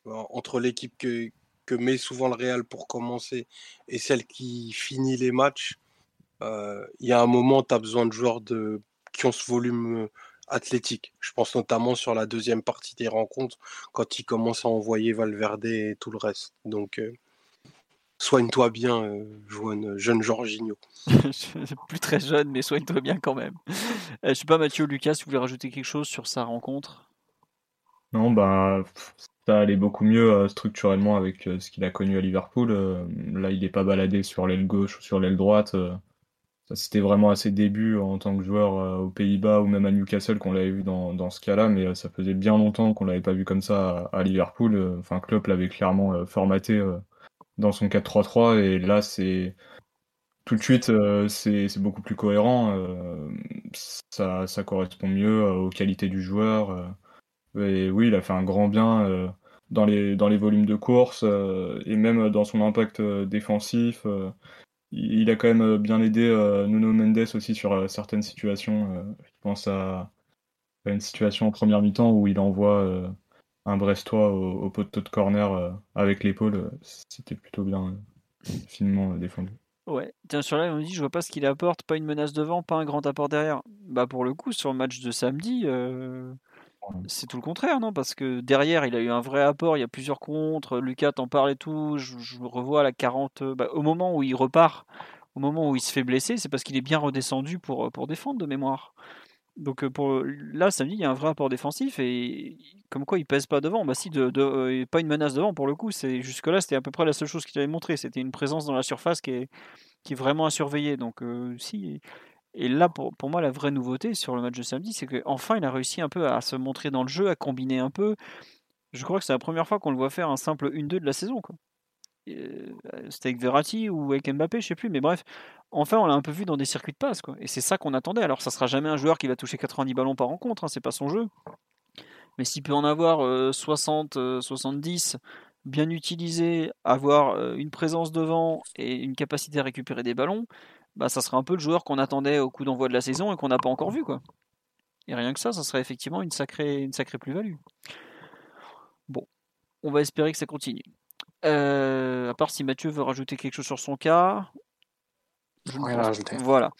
Entre l'équipe que, que met souvent le Real pour commencer et celle qui finit les matchs, il y a un moment, tu as besoin de joueurs de, qui ont ce volume euh, athlétique. Je pense notamment sur la deuxième partie des rencontres, quand il commence à envoyer Valverde et tout le reste. Donc, euh, soigne-toi bien, jeune, jeune Jorginho. plus très jeune, mais soigne-toi bien quand même. je sais pas, Mathieu, Lucas, si vous voulez rajouter quelque chose sur sa rencontre Non, bah, ça allait beaucoup mieux structurellement avec ce qu'il a connu à Liverpool. là, il n'est pas baladé sur l'aile gauche ou sur l'aile droite c'était vraiment à ses débuts en tant que joueur euh, aux Pays-Bas ou même à Newcastle qu'on l'avait vu dans, dans ce cas-là, mais euh, ça faisait bien longtemps qu'on l'avait pas vu comme ça à, Liverpool. Euh, enfin, Klopp l'avait clairement formaté dans son 4-3-3 et là, c'est tout de suite, c'est beaucoup plus cohérent. ça, ça correspond mieux aux qualités du joueur. et oui, il a fait un grand bien dans les, dans les volumes de course et même dans son impact défensif il a quand même euh, bien aidé euh, Nuno Mendes aussi sur euh, certaines situations. je pense à, une situation en première mi-temps où il envoie un Brestois au, au poteau de corner avec l'épaule, c'était plutôt bien finement défendu. Ouais, tiens, sur là, on dit, je vois pas ce qu'il apporte, pas une menace devant, pas un grand apport derrière. Bah, pour le coup, sur le match de samedi, c'est tout le contraire, non? Parce que derrière, il a eu un vrai apport, il y a plusieurs contres, Lucas t'en parle et tout, je, revois la 40, bah, au moment où il repart, au moment où il se fait blesser, c'est parce qu'il est bien redescendu pour, pour défendre de mémoire. Donc euh, pour là, samedi, il y a un vrai apport défensif et comme quoi il pèse pas devant. Bah si, de, euh, pas une menace devant pour le coup. C'est jusque là, c'était à peu près la seule chose qu'il avait montré. C'était une présence dans la surface qui est, qui vraiment à surveiller. Donc euh, si. Et là, pour, pour, moi, la vraie nouveauté sur le match de samedi, c'est qu'enfin, il a réussi un peu à se montrer dans le jeu, à combiner un peu. Je crois que c'est la première fois qu'on le voit faire un simple 1-2 de la saison. Quoi. C'était avec Verratti ou avec Mbappé, je sais plus, mais bref, enfin on l'a un peu vu dans des circuits de passe, quoi. Et c'est ça qu'on attendait. Alors ça sera jamais un joueur qui va toucher 90 ballons par rencontre, hein, c'est pas son jeu. Mais s'il peut en avoir 60, euh, 70, euh, bien utilisé, avoir euh, une présence devant et une capacité à récupérer des ballons, bah ça sera un peu le joueur qu'on attendait au coup d'envoi de la saison et qu'on n'a pas encore vu, quoi. Et rien que ça, ça serait effectivement une sacrée, une sacrée plus-value. Bon, on va espérer que ça continue. à part si Mathieu veut rajouter quelque chose sur son cas, voilà.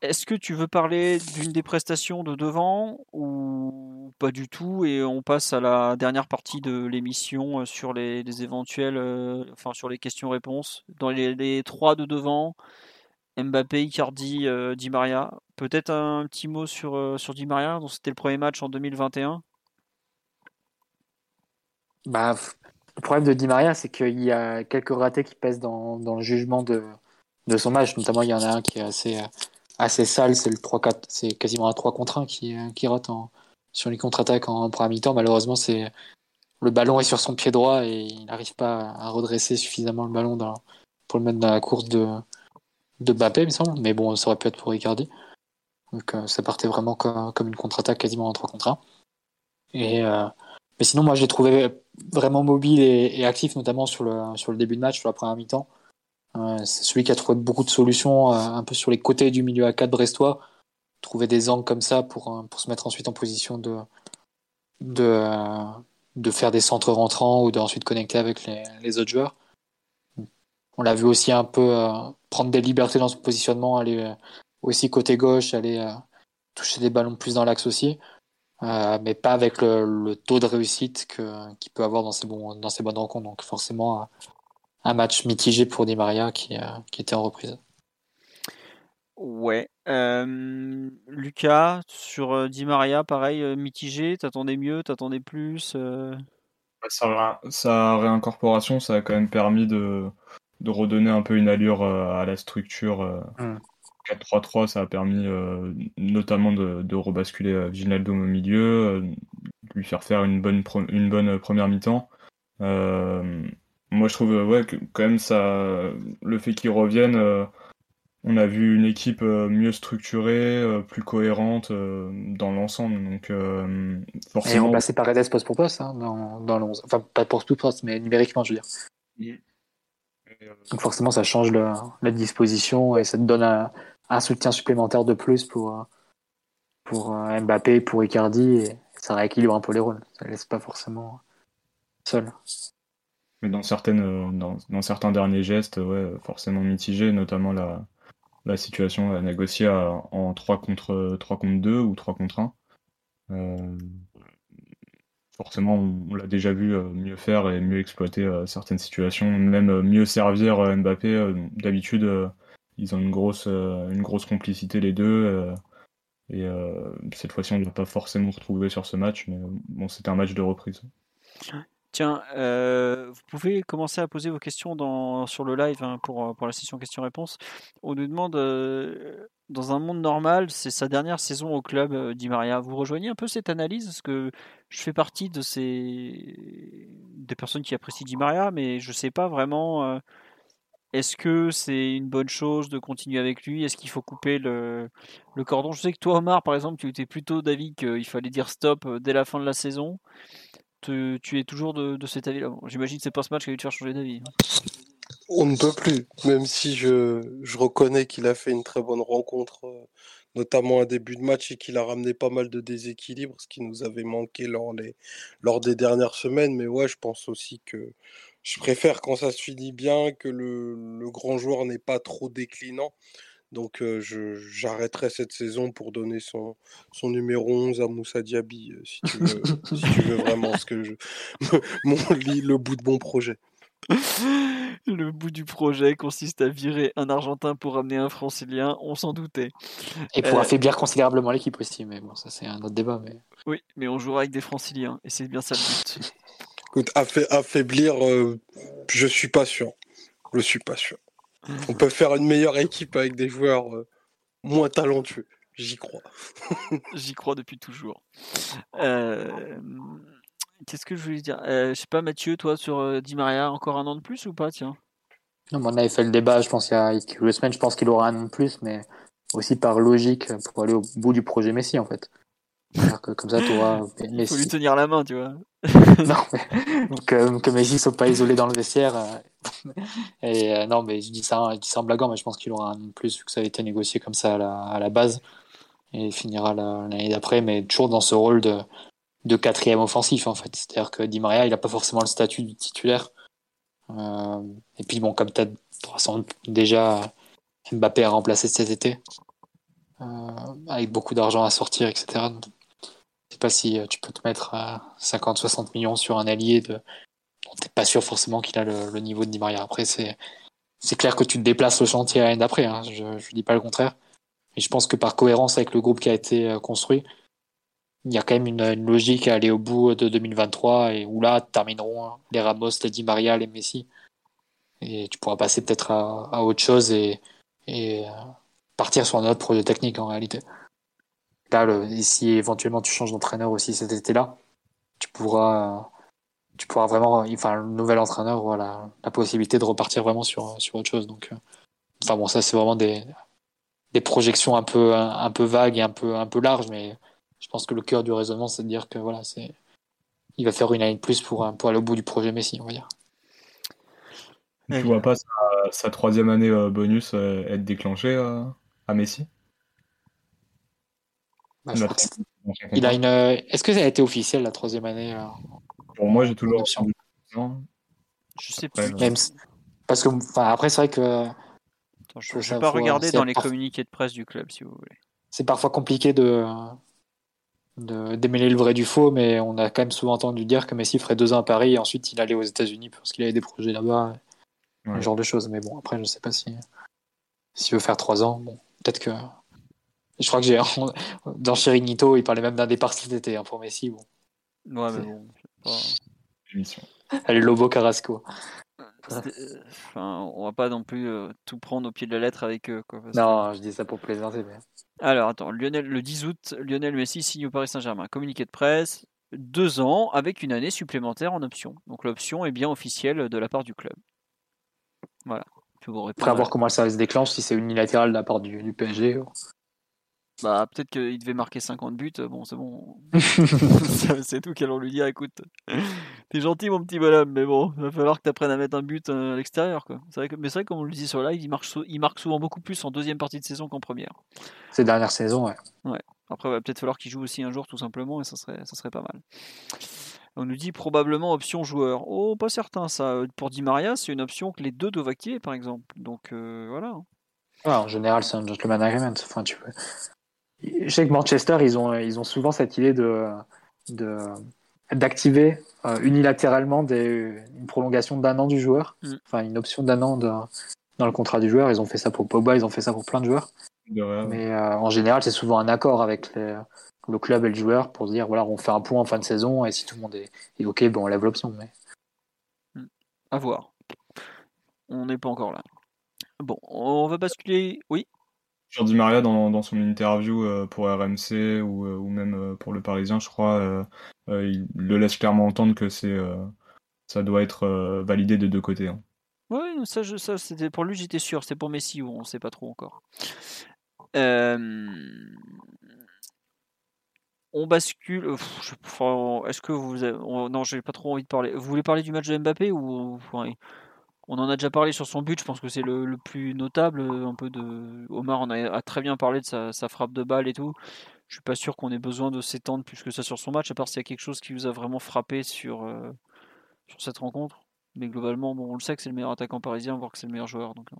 Est-ce que tu veux parler d'une des prestations de devant ou pas du tout et on passe à la dernière partie de l'émission euh, sur les, éventuels, euh, enfin sur les questions-réponses dans les, trois de devant, Mbappé, Icardi, euh, Di Maria. Peut-être un petit mot sur sur Di Maria dont c'était le premier match en 2021. Bah, le problème de Di Maria, c'est qu'il y a quelques ratés qui pèsent dans, dans le jugement de, de son match. Notamment, il y en a un qui est assez, euh, assez sale, c'est le 3-4, c'est quasiment un 3 contre 1 qui, euh, qui rate en, sur les contre-attaques en, première mi-temps. Malheureusement, c'est le ballon est sur son pied droit et il n'arrive pas à redresser suffisamment le ballon pour le mettre dans la course de, de Bappé, il me semble. Mais bon, ça aurait pu être pour Icardi. Donc euh, ça partait vraiment comme, une contre-attaque quasiment en 3 contre 1. Et, mais sinon, moi, je l'ai trouvé vraiment mobile et, actif, notamment sur le, sur le début de match, sur la première mi-temps c'est celui qui a trouvé beaucoup de solutions euh, un peu sur les côtés du milieu à 4 brestois. Trouver des angles comme ça pour, euh, pour se mettre ensuite en position de, de, euh, de faire des centres rentrants ou d'ensuite connecter avec les, les, autres joueurs. On l'a vu aussi un peu prendre des libertés dans son positionnement, aller aussi côté gauche, aller toucher des ballons plus dans l'axe aussi, mais pas avec le, le taux de réussite qu'il peut avoir dans ses, bons, dans ses bonnes rencontres. Donc forcément, un match mitigé pour Di Maria qui, euh, qui était en reprise. Ouais. Euh, Lucas, sur euh, Di Maria, pareil, mitigé, t'attendais mieux, t'attendais plus sa, sa, réincorporation, ça a quand même permis de, de redonner un peu une allure à la structure. 4-3-3, hum. ça a permis notamment de, de rebasculer Ginaldo au milieu, de lui faire faire une bonne, une bonne première mi-temps. Moi, je trouve ouais, que quand même ça, le fait qu'ils reviennent, euh, on a vu une équipe euh, mieux structurée, euh, plus cohérente dans l'ensemble. Donc, forcément. Et remplacé par Redes poste pour poste hein, dans, dans le Enfin, pas poste pour poste, mais numériquement, je veux dire. Donc, forcément, ça change la disposition et ça te donne un, soutien supplémentaire de plus pour, pour Mbappé, pour Icardi, et ça rééquilibre un peu les rôles. Ça ne laisse pas forcément seul. Mais dans, euh, certains derniers gestes, forcément mitigés, notamment la, situation à négocier en 3 contre, 3 contre 2 ou 3 contre 1. Euh, forcément, on, l'a déjà vu euh, mieux faire et mieux exploiter euh, certaines situations, même mieux servir Mbappé. D'habitude, ils ont une grosse, une grosse complicité les deux. et cette fois-ci, on ne l'a pas forcément retrouvé sur ce match, mais bon, c'était un match de reprise. Tiens, euh, vous pouvez commencer à poser vos questions dans, sur le live hein, pour, pour la session questions-réponses. On nous demande, euh, dans un monde normal, c'est sa dernière saison au club, euh, dit Maria. Vous rejoignez un peu cette analyse? Parce que je fais partie de ces des personnes qui apprécient Di Maria, mais je ne sais pas vraiment. est-ce que c'est une bonne chose de continuer avec lui? Est-ce qu'il faut couper le, le cordon? Je sais que toi, Omar, par exemple, tu étais plutôt d'avis qu'il fallait dire stop dès la fin de la saison tu, es toujours de, cet avis-là? J'imagine que c'est pas ce match qui va te faire changer d'avis. On ne peut plus, même si je, je reconnais qu'il a fait une très bonne rencontre euh, notamment un début de match et qu'il a ramené pas mal de déséquilibre, ce qui nous avait manqué lors, les, lors des dernières semaines. Mais ouais, je pense aussi que je préfère quand ça se finit bien, que le, le grand joueur n'est pas trop déclinant. Donc je j'arrêterai cette saison pour donner son, son numéro 11 à Moussa Diaby, si tu veux, si tu veux vraiment ce que je, mon, le bout de mon projet. Le bout du projet consiste à virer un Argentin pour ramener un Francilien, on s'en doutait. Et pour affaiblir considérablement l'équipe aussi, mais bon, ça c'est un autre débat. Mais... Oui, mais on jouera avec des Franciliens, et c'est bien ça le but. Écoute, affaiblir, je suis pas sûr. Je suis pas sûr. On peut faire une meilleure équipe avec des joueurs moins talentueux. J'y crois. J'y crois depuis toujours. Qu'est-ce que je voulais dire? Je sais pas, Mathieu, toi, sur Di Maria, encore un an de plus ou pas? Tiens. Non, on avait fait le débat, je pense, il y a quelques semaines, je pense qu'il aura un an de plus, mais aussi par logique pour aller au bout du projet Messi, en fait. Que, comme ça, tu auras Messi. Il faut lui tenir la main, tu vois. non, mais que, que Messi soit pas isolé dans le vestiaire. Euh, et euh, non, mais je dis ça, je dis ça en blaguant, mais je pense qu'il aura un de plus vu que ça a été négocié comme ça à la, à la base et il finira l'année d'après, mais toujours dans ce rôle de, de quatrième offensif en fait. C'est-à-dire que Di Maria, il a pas forcément le statut du titulaire. Euh, et puis bon, comme tu as déjà Mbappé a remplacé cet été, avec beaucoup d'argent à sortir, etc sais pas si euh, tu peux te mettre à 50-60 millions sur un allié de dont t'es pas sûr forcément qu'il a le, niveau de Di Maria. Après, c'est c'est clair que tu te déplaces le chantier à l'année d'après. Hein. Je, je dis pas le contraire. Mais je pense que par cohérence avec le groupe qui a été euh, construit, il y a quand même une, logique à aller au bout de 2023 et où là termineront les Ramos, les Di Maria, les Messi. Et tu pourras passer peut-être à, à, autre chose et, et euh, partir sur un autre projet technique en réalité. Là, si éventuellement tu changes d'entraîneur aussi cet été-là, tu pourras, tu pourras vraiment, enfin, le nouvel entraîneur aura la, possibilité de repartir vraiment sur, sur autre chose. Donc, euh, enfin bon, ça c'est vraiment des, des projections un peu, un, peu vagues et un peu, un peu larges, mais je pense que le cœur du raisonnement, c'est de dire que voilà, c'est, il va faire une année de plus pour, pour aller au bout du projet Messi, on va dire. Tu vois pas sa, troisième année euh, bonus euh, être déclenchée à Messi? Bah, il a une. Euh, est-ce que ça a été officiel la troisième année euh, Pour moi, j'ai toujours. Je sais pas. Parce que, après, c'est vrai que. je ne vais pas regarder dans les communiqués de presse du club, si vous voulez. C'est parfois compliqué de, de démêler le vrai du faux, mais on a quand même souvent entendu dire que Messi ferait deux ans à Paris et ensuite il allait aux États-Unis parce qu'il avait des projets là-bas, ce genre de choses. Mais bon, après, je ne sais pas si s'il veut faire trois ans. Bon, peut-être que je crois que j'ai dans Chirinito, il parlait même d'un départ cet été hein, pour Messi. Bon. Ouais, mais bon. Allez, Lobo Carrasco. Enfin, on va pas non plus euh, tout prendre au pied de la lettre avec eux. Quoi, non, je dis ça pour plaisanter. Mais... Alors, attends, Lionel, le 10 août, Lionel Messi signe au Paris Saint-Germain. Communiqué de presse, deux ans avec une année supplémentaire en option. Donc l'option est bien officielle de la part du club. Voilà. Après, voir comment ça se déclenche, si c'est unilatéral de la part du, du PSG. Bah, peut-être qu'il devait marquer 50 buts. Bon, c'est bon. c'est tout qu'elle lui dire écoute, t'es gentil, mon petit bonhomme, mais bon, il va falloir que tu apprennes à mettre un but euh, à l'extérieur. Quoi. C'est vrai que, mais c'est vrai, comme on le dit sur live, il, marque, il marque souvent beaucoup plus en deuxième partie de saison qu'en première. Ces dernières saisons, ouais. Ouais. Après, il va peut-être falloir qu'il joue aussi un jour, tout simplement, et ça serait, ça serait pas mal. On nous dit probablement option joueur. Oh, pas certain, ça. Pour Di Maria, c'est une option que les deux doivent activer, par exemple. Donc, euh, voilà. en général, c'est un gentleman agreement. Enfin, tu peux je sais que Manchester, ils ont, ils ont souvent cette idée de, de d'activer euh, unilatéralement des, une prolongation d'un an du joueur, mm. enfin une option d'un an dans le contrat du joueur. Ils ont fait ça pour Pogba, ils ont fait ça pour plein de joueurs. Mais euh, en général, c'est souvent un accord avec le club et le joueur pour se dire voilà, on fait un point en fin de saison et si tout le monde est, est ok, bon, on lève l'option. Mais... Mm. À voir. On n'est pas encore là. Bon, on va basculer. Oui. Sur Di Maria, dans, dans son interview euh, pour RMC ou, euh, ou même euh, pour Le Parisien, je crois, il le laisse clairement entendre que c'est ça doit être validé de deux côtés. Hein. Oui, ça, ça c'était pour lui, j'étais sûr. C'est pour Messi ou on ne sait pas trop encore. On bascule. Est-ce que vous. Avez... Non, j'ai pas trop envie de parler. Vous voulez parler du match de Mbappé ou On en a déjà parlé sur son but, je pense que c'est le, plus notable. Un peu de Omar en a, très bien parlé de sa, frappe de balle et tout. Je suis pas sûr qu'on ait besoin de s'étendre plus que ça sur son match, à part s'il y a quelque chose qui vous a vraiment frappé sur, euh, cette rencontre. Mais globalement, bon, on le sait que c'est le meilleur attaquant parisien, voire que c'est le meilleur joueur. Donc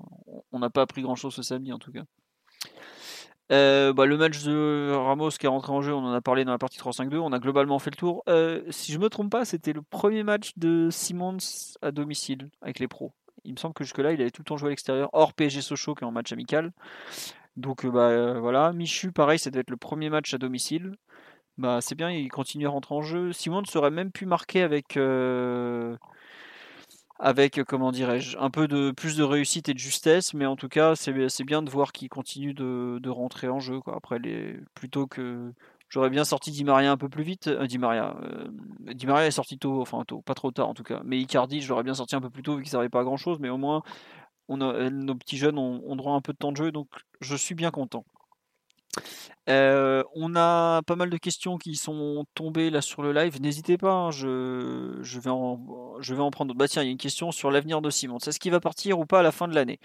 on n'a pas appris grand chose ce samedi en tout cas. Euh, bah, le match de Ramos qui est rentré en jeu, on en a parlé dans la partie 3-5-2, on a globalement fait le tour. Euh, si je me trompe pas, c'était le premier match de Simons à domicile avec les pros. Il me semble que jusque-là, il avait tout le temps joué à l'extérieur, hors PSG Sochaux qui est en match amical. Donc euh, bah, voilà, Michu, pareil, ça devait être le premier match à domicile. Bah, c'est bien, il continue à rentrer en jeu. Simons serait même pu marquer avec avec, euh, comment dirais-je, un peu de plus de réussite et de justesse, mais en tout cas, c'est bien de voir qu'il continue de, rentrer en jeu. Après, plutôt que. J'aurais bien sorti Di Maria un peu plus vite. Euh. Euh, Di Maria est sorti tôt, enfin tôt, pas trop tard en tout cas. Mais Icardi, je l'aurais bien sorti un peu plus tôt vu qu'il servait pas à grand chose, mais au moins, a, nos petits jeunes ont, droit à un peu de temps de jeu, donc je suis bien content. Euh, on a pas mal de questions qui sont tombées là sur le live. N'hésitez pas, hein, je, vais en, prendre d'autres. Bah tiens, il y a une question sur l'avenir de Simon. Est-ce qu'il va partir ou pas à la fin de l'année?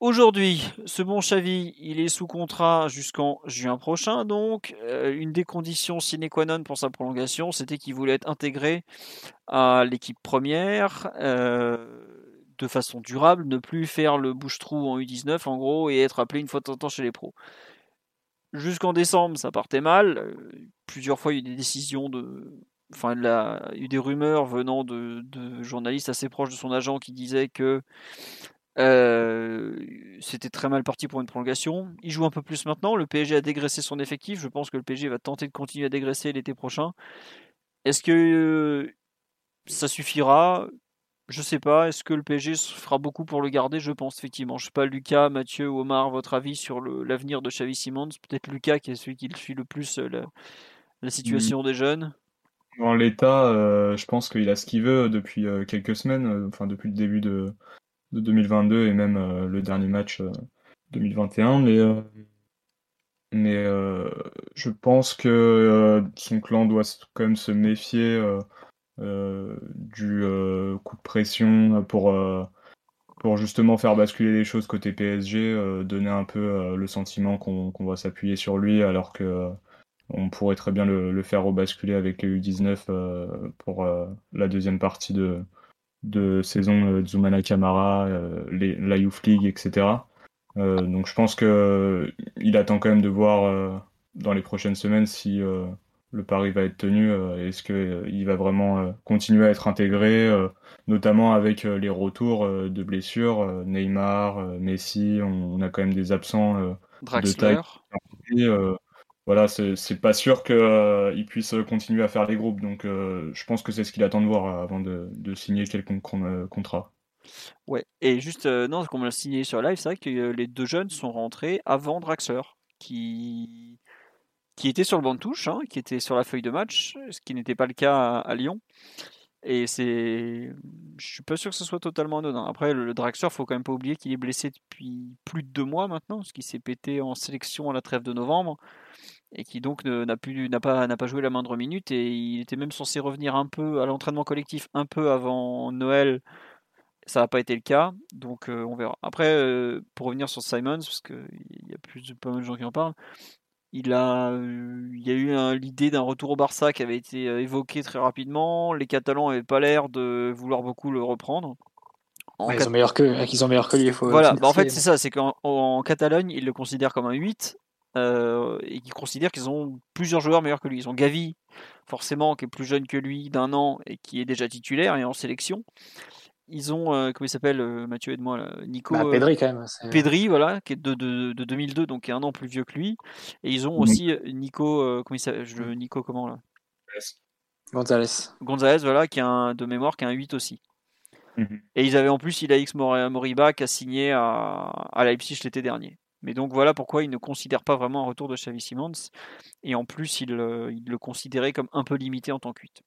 Aujourd'hui, ce bon Xavi, il est sous contrat jusqu'en juin prochain. Donc, euh, une des conditions sine qua non pour sa prolongation, c'était qu'il voulait être intégré à l'équipe première. Euh, de façon durable, ne plus faire le bouche-trou en U19 en gros et être appelé une fois de temps chez les pros. Jusqu'en décembre, ça partait mal. Plusieurs fois, il y a eu des décisions de. Enfin, il y a eu des rumeurs venant de, journalistes assez proches de son agent qui disaient que euh, c'était très mal parti pour une prolongation. Il joue un peu plus maintenant. Le PSG a dégraissé son effectif. Je pense que le PSG va tenter de continuer à dégraisser l'été prochain. Est-ce que euh, ça suffira? Je sais pas, est-ce que le PSG fera beaucoup pour le garder? Je pense effectivement. Je sais pas, Lucas, Mathieu Omar, votre avis sur l'avenir de Xavi Simons Peut-être Lucas qui est celui qui suit le plus euh, la, situation des jeunes. En l'état, je pense qu'il a ce qu'il veut depuis quelques semaines, enfin depuis le début de, 2022 et même le dernier match 2021. Mais, mais je pense que son clan doit quand même se méfier euh, du euh, coup de pression pour, euh, pour justement faire basculer les choses côté PSG, donner un peu le sentiment qu'on va s'appuyer sur lui alors que on pourrait très bien le, faire rebasculer avec les U19 pour la deuxième partie de, de saison de Zumana Camara, la Youth League, etc. donc je pense que il attend quand même de voir dans les prochaines semaines si le pari va être tenu euh, Est-ce qu'il euh, va vraiment euh, continuer à être intégré, notamment avec les retours de blessures Neymar, Messi, on, a quand même des absents de taille. Voilà, c'est pas sûr qu'il puisse continuer à faire les groupes. Donc je pense que c'est ce qu'il attend de voir avant de, signer quelconque contrat. Ouais, et juste, non, comme on l'a signé sur live, c'est vrai que les deux jeunes sont rentrés avant Draxler, qui était sur le banc de touche, hein, qui était sur la feuille de match, ce qui n'était pas le cas à, Lyon. Et c'est, je suis pas sûr que ce soit totalement anodin. Après, le, Draxler, faut quand même pas oublier qu'il est blessé depuis plus de deux mois maintenant, ce qui s'est pété en sélection à la trêve de novembre, et qui donc n'a plus, n'a pas, n'a pas joué la moindre minute. Et il était même censé revenir un peu à l'entraînement collectif un peu avant Noël. Ça n'a pas été le cas, donc euh, on verra. Après, euh, pour revenir sur Simons, parce qu'il y a plus de, pas mal de gens qui en parlent, il, a, euh, il y a eu l'idée d'un retour au Barça qui avait été euh, évoqué très rapidement. Les Catalans n'avaient pas l'air de vouloir beaucoup le reprendre. ils, ont meilleur que, ils ont meilleur que lui. Faut voilà, bah, en fait, c'est ça c'est qu'en Catalogne, ils le considèrent comme un 8 euh, et qu'ils considèrent qu'ils ont plusieurs joueurs meilleurs que lui. Ils ont Gavi, forcément, qui est plus jeune que lui d'un an et qui est déjà titulaire et en sélection ils ont, euh, comment il s'appelle, euh, Mathieu aide-moi, Nico. Bah, Pedri quand même. Pedri, voilà, qui est de, de, de, 2002, donc qui est un an plus vieux que lui. Et ils ont aussi euh, Nico, comment il s'appelle, Nico comment là Gonzalez. Gonzalez, voilà, qui est un, de mémoire, qui est un 8 aussi. Mhm. Et ils avaient en plus Ilaix Moriba qui a signé à, à Leipzig l'été dernier. Mais donc voilà pourquoi ils ne considèrent pas vraiment un retour de Xavi Simons. Et en plus, ils, ils le considéraient comme un peu limité en tant que 8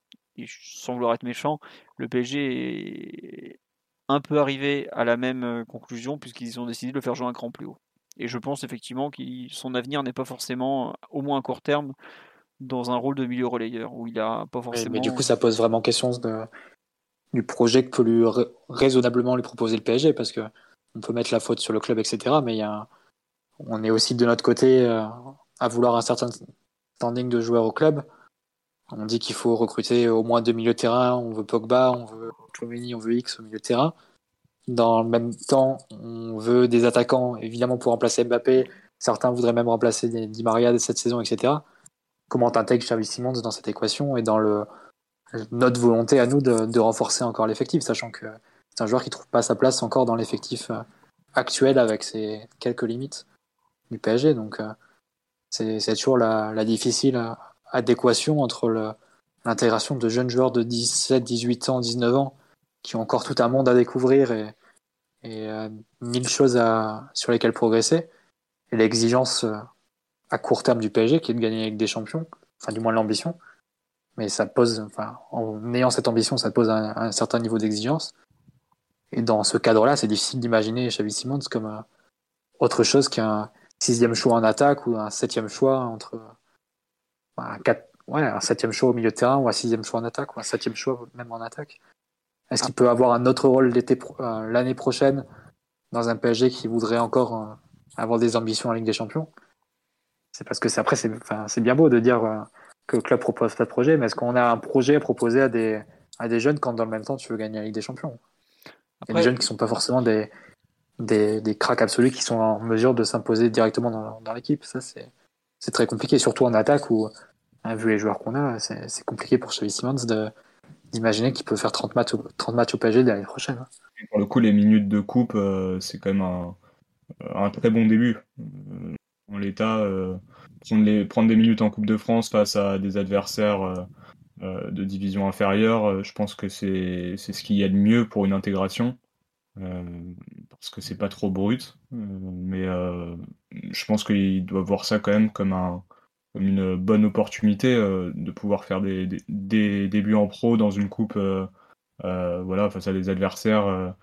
sans vouloir être méchant, le PSG est un peu arrivé à la même euh, conclusion puisqu'ils ont décidé de le faire jouer un cran plus haut. Et je pense effectivement que son avenir n'est pas forcément, au moins à court terme, dans un rôle de milieu relayeur où il a pas forcément. Mais, du coup, ça pose vraiment question de du projet que peut lui raisonnablement lui proposer le PSG, parce que on peut mettre la faute sur le club, etc. Mais il y a, on est aussi de notre côté euh, à vouloir un certain standing de joueurs au club. On dit qu'il faut recruter au moins deux milieux de terrain. On veut Pogba, on veut Chouameni, on veut X au milieu de terrain. Dans le même temps, on veut des attaquants, évidemment, pour remplacer Mbappé. Certains voudraient même remplacer Di Maria cette saison, etc. Comment t'intègres Xavi Simons dans cette équation et dans notre volonté à nous de, renforcer encore l'effectif, sachant que c'est un joueur qui trouve pas sa place encore dans l'effectif euh, actuel avec ses quelques limites du PSG. Donc, euh, c'est toujours la, difficile euh, adéquation entre l'intégration de jeunes joueurs de 17, 18 ans, 19 ans qui ont encore tout un monde à découvrir et, euh, mille choses sur lesquelles progresser. Et l'exigence à court terme du PSG qui est de gagner avec des champions, enfin du moins l'ambition. Mais ça pose, enfin, en ayant cette ambition, ça pose un, certain niveau d'exigence. Et dans ce cadre-là, c'est difficile d'imaginer Xavi Simons comme autre chose qu'un sixième choix en attaque ou un septième choix entre un, quatre, ouais, un septième choix au milieu de terrain ou un sixième choix en attaque ou un septième choix même en attaque. Est-ce qu'il peut avoir un autre rôle euh, l'année prochaine dans un PSG qui voudrait encore euh, avoir des ambitions en Ligue des Champions? C'est parce que c'est après c'est enfin, bien beau de dire euh, que le club propose pas de projet, mais est-ce qu'on a un projet à proposer à des à des jeunes quand dans le même temps tu veux gagner la Ligue des Champions? Des jeunes qui sont pas forcément des des, des cracks absolus qui sont en mesure de s'imposer directement dans, l'équipe. Ça c'est très compliqué, surtout en attaque où vu les joueurs qu'on a, c'est compliqué pour Simons de d'imaginer qu'il peut faire 30 matchs, au, 30 matchs au PSG l'année prochaine. Hein. pour le coup, les minutes de coupe, euh, c'est quand même un, un, très bon début. Euh, en l'état, euh, prendre, des minutes en Coupe de France face à des adversaires de division inférieure, je pense que c'est ce qu'il y a de mieux pour une intégration. Parce que c'est pas trop brut, mais je pense qu'il doit voir ça quand même comme un, comme une bonne opportunité euh, de pouvoir faire des, des, débuts en pro dans une coupe euh, euh, voilà, face à des adversaires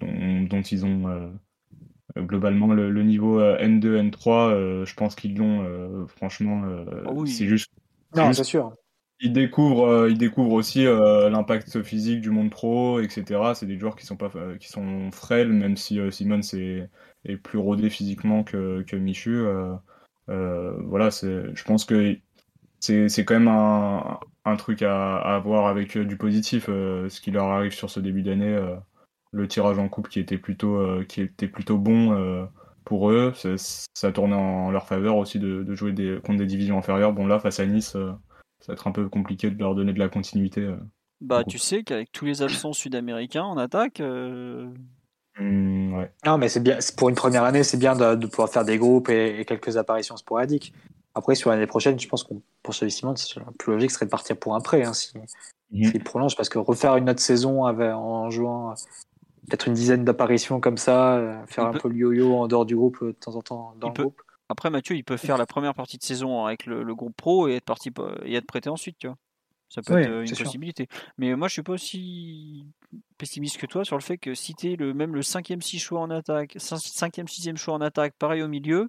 dont, ils ont globalement le, niveau N2, N3. je pense qu'ils l'ont, franchement. Ah oui. C'est juste. Non, c'est sûr. Ils découvrent, ils découvrent aussi l'impact physique du monde pro, etc. C'est des joueurs qui sont pas, qui sont frêles, même si Simon est, plus rodé physiquement que, Michu. Euh, voilà, je pense que c'est quand même un, un truc à, à, avoir avec euh, du positif, euh, ce qui leur arrive sur ce début d'année. le tirage en coupe qui était plutôt, qui était plutôt bon pour eux. Ça tournait en leur faveur aussi de, jouer contre des divisions inférieures. Bon, là, face à Nice, ça va être un peu compliqué de leur donner de la continuité. Bah, tu sais qu'avec tous les absents sud-américains en attaque, Mmh, ouais. Non, mais c'est bien. Pour une première année, c'est bien de, pouvoir faire des groupes et, quelques apparitions sporadiques. Après, sur l'année prochaine, je pense qu'on pour celui Simon, le plus logique serait de partir pour un prêt hein, si, mmh. prolonge, parce que refaire une autre saison avec, en jouant peut-être une dizaine d'apparitions comme ça, euh, faire un peu le yo-yo en dehors du groupe euh, de temps en temps dans le groupe. Après, Mathieu, il peut faire la première partie de saison avec le, le groupe pro et être parti et être prêté ensuite, tu vois. Ça peut être une possibilité. Mais moi, je suis pas aussi pessimiste que toi sur le fait que si tu es le, même le cinquième, six choix en attaque, cinquième, sixième choix en attaque, pareil au milieu,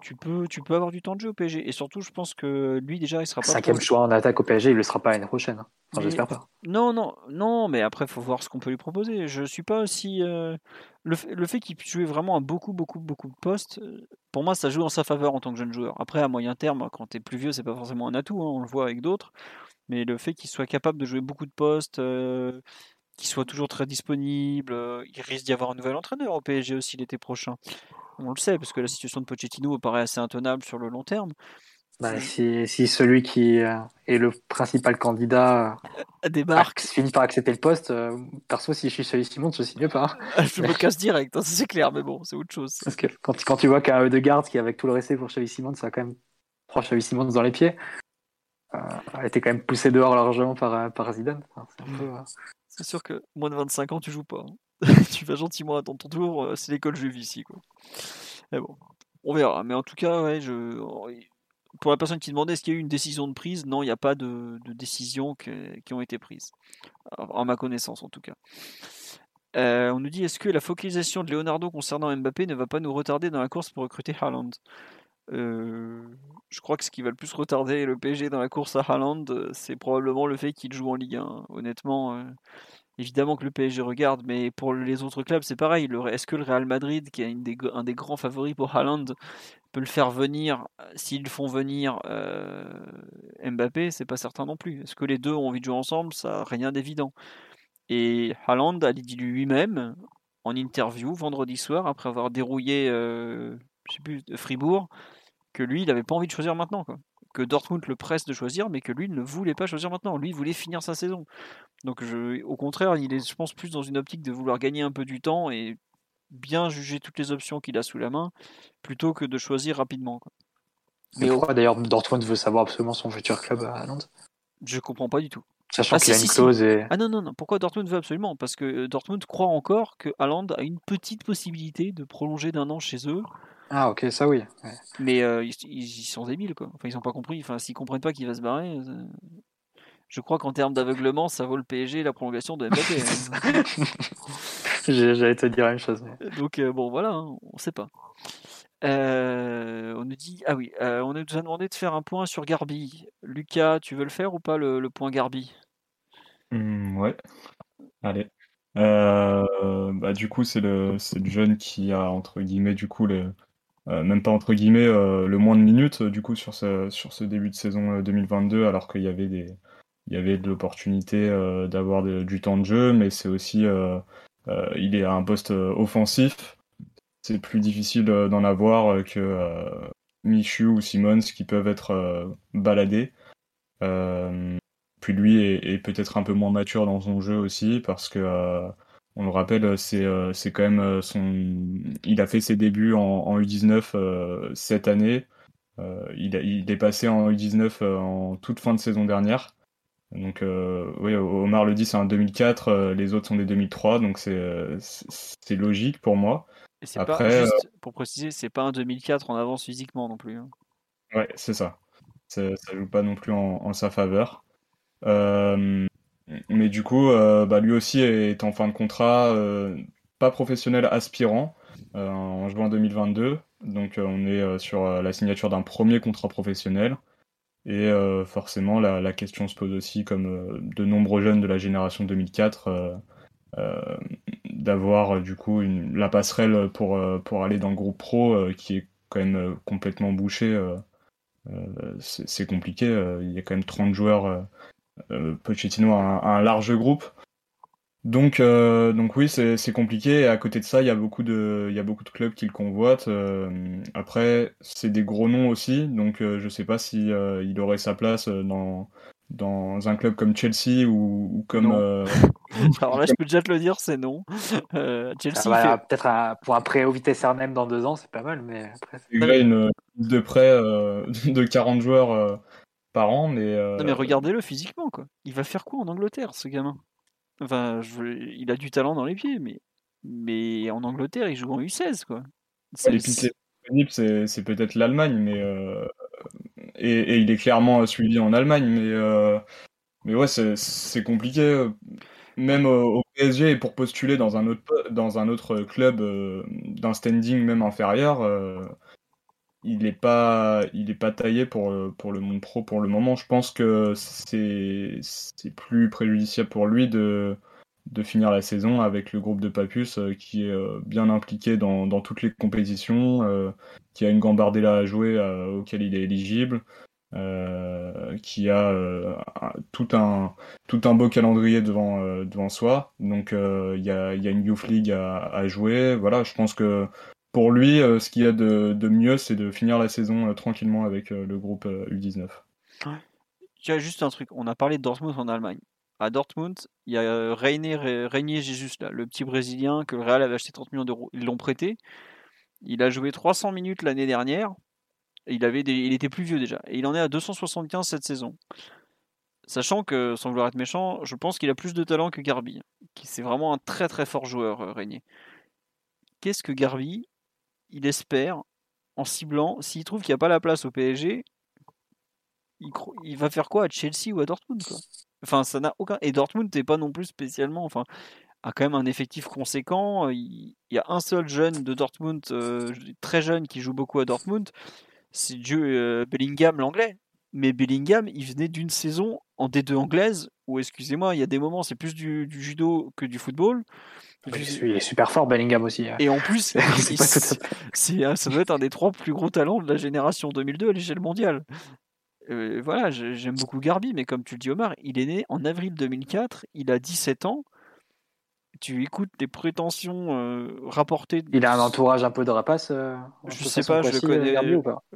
tu peux, tu peux avoir du temps de jeu au PSG. Et surtout, je pense que lui, déjà, il sera pas. Cinquième choix en attaque au PSG, il le sera pas l'année prochaine. Hein. J'espère pas. Non, non, non, mais après, il faut voir ce qu'on peut lui proposer. Je suis pas aussi. Le, le, fait qu'il puisse jouer vraiment à beaucoup, beaucoup, beaucoup de postes, pour moi, ça joue en sa faveur en tant que jeune joueur. Après, à moyen terme, quand tu es plus vieux, c'est pas forcément un atout. Hein, on le voit avec d'autres mais le fait qu'il soit capable de jouer beaucoup de postes, euh, qu'il soit toujours très disponible, euh, il risque d'y avoir un nouvel entraîneur au PSG aussi l'été prochain. On le sait, parce que la situation de Pochettino paraît assez intenable sur le long terme. Bah, si, celui qui euh, est le principal candidat débarque, finit par accepter le poste, perso, si je suis celui Simon, je signe pas. je me casse direct, hein, c'est clair, mais bon, c'est autre chose. Parce que quand, quand tu vois qu'un garde qui, avec tout le respect pour Xavi Simon, ça va quand même prendre Xavi Simon dans les pieds, a été quand même poussé dehors largement par, euh, par Zidane. Euh, c'est sûr que moins de 25 ans, tu joues pas. Hein. tu vas gentiment attendre ton tour, euh, c'est l'école juive ici. Quoi. Mais bon, on verra. Mais en tout cas, ouais, je... pour la personne qui demandait est-ce qu'il y a eu une décision de prise, non, il n'y a pas de, décision qui ont été prises. En ma connaissance, en tout cas. on nous dit est-ce que la focalisation de Leonardo concernant Mbappé ne va pas nous retarder dans la course pour recruter Haaland? Euh, je crois que ce qui va le plus retarder le PSG dans la course à Haaland, euh, c'est probablement le fait qu'il joue en Ligue 1. Honnêtement, euh, évidemment que le PSG regarde, mais pour les autres clubs, c'est pareil. Est-ce que le Real Madrid, qui est un des grands favoris pour Haaland, peut le faire venir? S'ils font venir euh, Mbappé, c'est pas certain non plus. Est-ce que les deux ont envie de jouer ensemble? Ça, rien d'évident. Et Haaland a dit lui-même en interview vendredi soir, après avoir dérouillé euh, Fribourg, que lui, il n'avait pas envie de choisir maintenant. Que Dortmund le presse de choisir, mais que lui ne voulait pas choisir maintenant. Lui, il voulait finir sa saison. Donc, je, au contraire, il est, je pense, plus dans une optique de vouloir gagner un peu du temps et bien juger toutes les options qu'il a sous la main, plutôt que de choisir rapidement. Quoi. Mais pourquoi d'ailleurs Dortmund veut savoir absolument son futur club à Nantes Je comprends pas du tout. Sachant ah, qu'il a une clause et... Ah non, non, non. Pourquoi Dortmund veut absolument? Parce que euh, Dortmund croit encore que Haaland a une petite possibilité de prolonger d'un an chez eux. Ah ok, ça oui. Mais euh, ils, ils, sont débiles, quoi. Enfin, ils n'ont pas compris. Enfin, s'ils comprennent pas qu'il va se barrer... Euh, je crois qu'en termes d'aveuglement, ça vaut le PSG la prolongation de Mbappé. Hein. J'allais te dire la même chose. Donc bon, voilà, hein, on ne sait pas. on nous dit, ah oui, on nous a demandé de faire un point sur Garbi. Lucas, tu veux le faire ou pas le point Garbi? Mmh, ouais. Allez. Euh, bah, du coup, c'est le c'est le jeune qui a entre guillemets, du coup, le euh, même pas entre guillemets, euh, le moins de minutes, du coup, sur ce sur ce début de saison, 2022 alors qu'il y avait des il y avait de l'opportunité, d'avoir du temps de jeu, mais c'est aussi, il est à un poste, offensif. C'est plus difficile, d'en avoir, que, Michu ou Simons qui peuvent être, baladés. Puis lui est, peut-être un peu moins mature dans son jeu aussi parce que euh, on le rappelle, c'est euh, c'est quand même euh, son. Il a fait ses débuts en, U19 cette année. il, il est passé en U19 en toute fin de saison dernière. Donc oui, Omar le dit, c'est un 2004. les autres sont des 2003, donc c'est c'est logique pour moi. Et Après, juste, pour préciser, c'est pas un 2004 en avance physiquement non plus. Hein. Ouais, c'est ça. ça. joue pas non plus en sa faveur. Euh, mais du coup, euh, bah, lui aussi est en fin de contrat, euh, pas professionnel aspirant, en juin 2022. Donc on est sur la signature d'un premier contrat professionnel. Et forcément, la, question se pose aussi, comme de nombreux jeunes de la génération 2004, d'avoir du coup la passerelle pour, pour aller dans le groupe pro qui est quand même complètement bouché. c'est compliqué. il y a quand même 30 joueurs euh, Pochettino a un, large groupe. Donc, euh, donc oui, c'est compliqué. Et à côté de ça, il y a beaucoup de, il y a beaucoup de clubs qui le convoitent. Euh, après, c'est des gros noms aussi, donc je sais pas si il aurait sa place dans dans un club comme Chelsea ou, comme. Alors là, je peux déjà te le dire, c'est non. Chelsea. Ah, peut-être pour un prêt au Vitesse Arnhem dans deux ans, c'est pas mal, mais après. Il y a une de prêt de 40 joueurs par an, mais. Non, mais euh, regardez-le physiquement, quoi. Il va faire quoi en Angleterre, ce gamin? Enfin, il a du talent dans les pieds, mais, mais en Angleterre, il joue en U16, quoi. C'est... c'est, c'est peut-être l'Allemagne, mais. Euh, et, il est clairement suivi en Allemagne, mais. Euh, mais ouais, c'est, compliqué. Même au PSG, pour postuler dans un autre, dans un autre club d'un standing même inférieur il n'est pas, est pas taillé pour, pour le monde pro pour le moment. Je pense que c'est, plus préjudiciable pour lui de, finir la saison avec le groupe de Papus euh, qui est euh, bien impliqué dans, toutes les compétitions, euh, qui a une Gambardella à jouer auquel il est éligible, qui a tout, un, beau calendrier devant, soi. Donc il y, a, y a une Youth League à jouer. Voilà, je pense que pour lui, euh, ce qu'il y a de, mieux, c'est de finir la saison euh, tranquillement avec euh, le groupe U19. Tu as juste un truc, on a parlé de Dortmund en Allemagne. À Dortmund, il y a Régnier Jesus, là, le petit Brésilien que le Real avait acheté 30 millions d'euros. Ils l'ont prêté. Il a joué 300 minutes l'année dernière. Il, avait il était plus vieux déjà. Et il en est à 275 cette saison. Sachant que, sans vouloir être méchant, je pense qu'il a plus de talent que Garbi. C'est vraiment un très très fort joueur, Régnier. Qu'est-ce que Garbi il espère, en ciblant, s'il trouve qu'il n'y a pas la place au PSG, il, va faire quoi à Chelsea ou à Dortmund Enfin, ça n'a aucun. Et Dortmund n'est pas non plus spécialement. Enfin, a quand même un effectif conséquent. Il, y a un seul jeune de Dortmund, euh, très jeune, qui joue beaucoup à Dortmund. C'est Dieu euh, Bellingham, l'anglais. Mais Bellingham, il venait d'une saison en D2 anglaise où, excusez-moi, il y a des moments, c'est plus du, judo que du football. Il est super fort, Bellingham aussi. Hein. Et en plus, c'est ça doit être un des trois plus gros talents de la génération 2002 à l'échelle mondiale. Euh, voilà, j'aime beaucoup Garbi, mais comme tu le dis, Omar, il est né en avril 2004, il a 17 ans. Tu écoutes les prétentions euh, rapportées. Il a un entourage un peu de rapace euh, Je sais pas, je connais,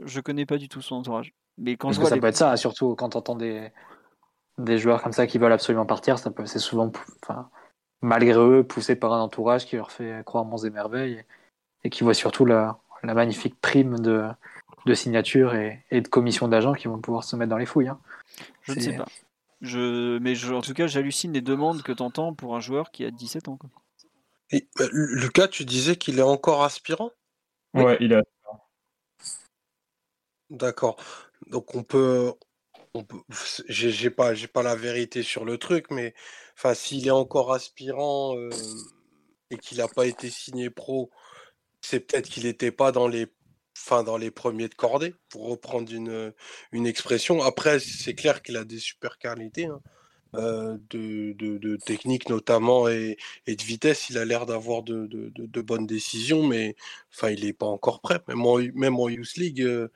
je connais pas du tout son entourage. Mais quand Parce que ça peut être ça, hein, surtout quand tu entends des, des joueurs comme ça qui veulent absolument partir, ça peut, c'est souvent, enfin, malgré eux, poussés par un entourage qui leur fait croire monts et merveilles et, qui voit surtout la, la magnifique prime de, de signatures et, et de commissions d'agents qui vont pouvoir se mettre dans les fouilles. Hein. Je ne sais pas. Je, mais je, en tout cas, j'hallucine les demandes que tu entends pour un joueur qui a 17 ans. Quoi. Et, bah, Lucas, tu disais qu'il est encore aspirant? Ouais, il est D'accord. Donc on peut, j'ai pas, pas la vérité sur le truc, mais s'il est encore aspirant et qu'il n'a pas été signé pro, c'est peut-être qu'il n'était pas dans les, enfin, dans les premiers de cordée, pour reprendre une, une expression. Après, c'est clair qu'il a des super qualités. Hein, euh, de, de, technique notamment et, et, de vitesse, il a l'air d'avoir de, de, bonnes décisions, mais il n'est pas encore prêt. Même en, même en Youth League, euh,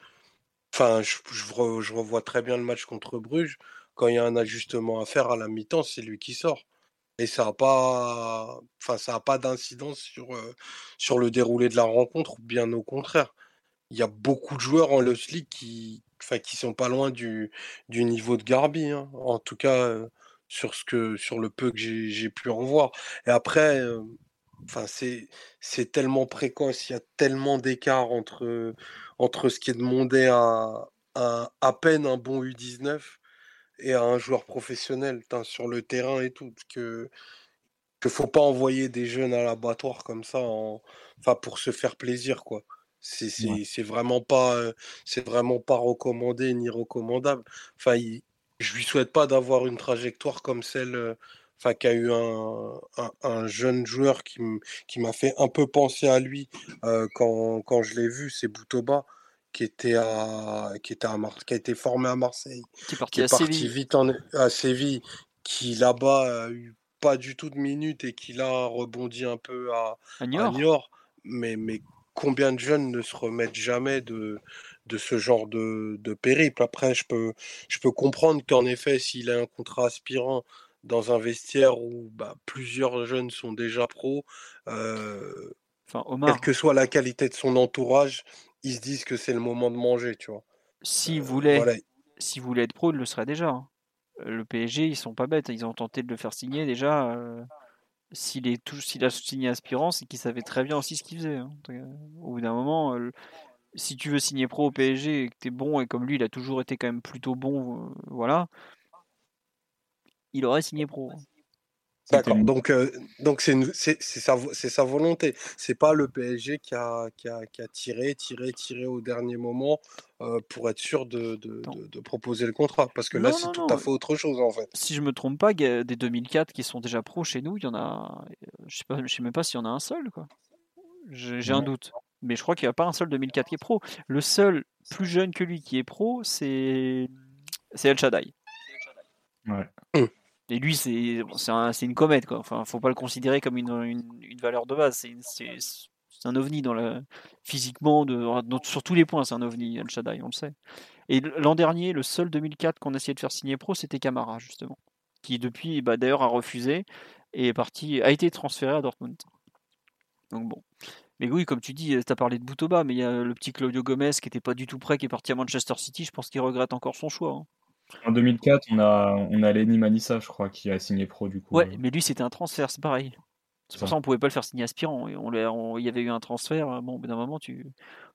Enfin, je, revois très bien le match contre Bruges. Quand il y a un ajustement à faire à la mi-temps, c'est lui qui sort. Et ça n'a pas, enfin, pas d'incidence sur, euh, sur le déroulé de la rencontre, bien au contraire. Il y a beaucoup de joueurs en Lost League qui, enfin, qui sont pas loin du, du niveau de Garbi. Hein. En tout cas, euh, sur, ce que, sur le peu que j'ai pu en voir. Et après, euh, c'est tellement précoce, il y a tellement d'écart entre entre ce qui est demandé à, à, peine un bon U19 et à un joueur professionnel sur le terrain et tout. Que ne faut pas envoyer des jeunes à l'abattoir comme ça enfin, pour se faire plaisir. quoi. C'est vraiment pas euh, c'est vraiment pas recommandé ni recommandable. Enfin, il, je lui souhaite pas d'avoir une trajectoire comme celle enfin qu'a eu un, un, jeune joueur qui m'a fait un peu penser à lui euh, quand, quand, je l'ai vu, c'est Boutoba qui était à qui était à qui a été formé à Marseille, qui est parti, qui vite en, à Séville, qui là-bas a eu pas du tout de minutes et qui là rebondi un peu à, à Niort. Mais, mais combien de jeunes ne se remettent jamais de, de ce genre de, de périple? Après, je peux, je peux comprendre qu'en effet, s'il a un contrat aspirant dans un vestiaire où bah, plusieurs jeunes sont déjà pros, euh, enfin, Omar... quelle que soit la qualité de son entourage, ils se disent que c'est le moment de manger, tu vois? S'il euh, voulait, si voulait être pro, il le serait déjà. Hein. Le PSG, ils sont pas bêtes. Ils ont tenté de le faire signer déjà. s'il est tout, s'il a signé aspirant, c'est qu'il savait très bien aussi ce qu'il faisait. Hein. Au bout d'un moment, si tu veux signer pro au PSG et que tu es bon, et comme lui, il a toujours été quand même plutôt bon, voilà, il aurait signé pro. D'accord. Donc, euh, donc c'est, c'est, sa, c'est sa volonté. C'est pas le PSG qui a, qui, a, qui a tiré, tiré, tiré au dernier moment euh, pour être sûr de, de, de, proposer le contrat. Parce que là, c'est tout à fait autre chose en fait. Si je me trompe pas, des 2004 qui sont déjà pro chez nous, il y en a. Je sais pas, je sais même pas s'il y en a un seul. Quoi. J'ai, un doute. Mais je crois qu'il n'y a pas un seul 2004 qui est pro. Le seul plus jeune que lui qui est pro, c'est, c'est El Shaddai. Ouais. Et lui, c'est une comète, quoi. Enfin, faut pas le considérer comme une, valeur de base. C'est un ovni dans la, physiquement, de, sur tous les points, c'est un ovni, Al Shaddai, on le sait. Et l'an dernier, le seul 2004 qu'on a essayé de faire signer pro, c'était Camara, justement. Qui, depuis, bah, d'ailleurs, a refusé et est parti, a été transféré à Dortmund. Donc bon. Mais oui, comme tu dis, tu as parlé de Boutoba, mais il y a le petit Claudio Gomez qui n'était pas du tout prêt, qui est parti à Manchester City. Je pense qu'il regrette encore son choix. Hein. En 2004, on a, on a Lenny Manissa, je crois, qui a signé pro du coup. Ouais, mais lui, c'était un transfert, c'est pareil. C'est pour ça qu'on pouvait pas le faire signer aspirant. On, il y avait eu un transfert. Bon, d'un moment, tu,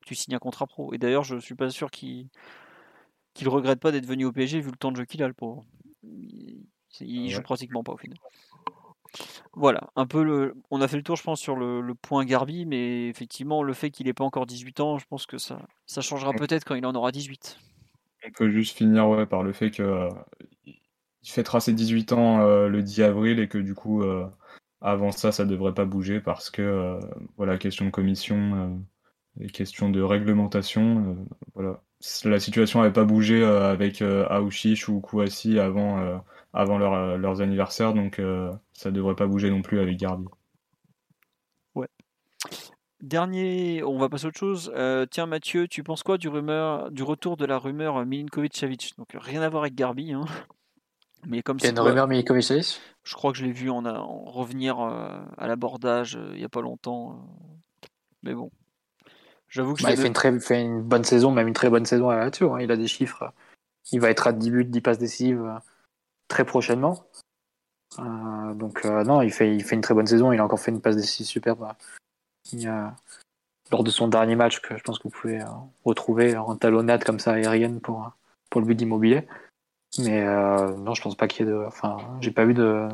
tu signes un contrat pro. Et d'ailleurs, je suis pas sûr qu'il qu'il regrette pas d'être venu au PSG vu le temps de jeu qu'il a, le pauvre. Il, joue pratiquement pas au final. Voilà, un peu le. On a fait le tour, je pense, sur le, point Garbi, mais effectivement, le fait qu'il n'ait pas encore 18 ans, je pense que ça, ça changera peut-être quand il en aura 18. On peut juste finir ouais, par le fait que euh, il fêtera ses 18 ans euh, le 10 avril et que du coup, euh, avant ça, ça devrait pas bouger parce que voilà, question de commission, et question de réglementation, voilà, la situation n'avait pas bougé avec Aouchiche ou Kouassi avant, avant leurs anniversaires, donc ça devrait pas bouger non plus avec Garbi. Dernier, on va passer à autre chose. tiens Mathieu, tu penses quoi du rumeur, du retour de la rumeur Milinkovic-Savic? Donc rien à voir avec Garbi, hein. Mais comme a une rumeur Milinkovic-Savic? Je crois que je l'ai vu en, en revenir à l'abordage il y a pas longtemps. mais bon, j'avoue que bah, il fait une, très, fait une bonne saison, même une très bonne saison à la nature. Hein. Il a des chiffres. Il va être à 10 buts, 10 passes décisives très prochainement. Euh, donc euh, non, il fait, il fait une très bonne saison. Il a encore fait une passe décisive superbe lors de son dernier match que je pense que vous pouvez euh, retrouver en talonnade comme ça aérienne pour, pour le but d'immobilier. Mais non, je pense pas qu'il y ait de. Enfin, j'ai pas vu de.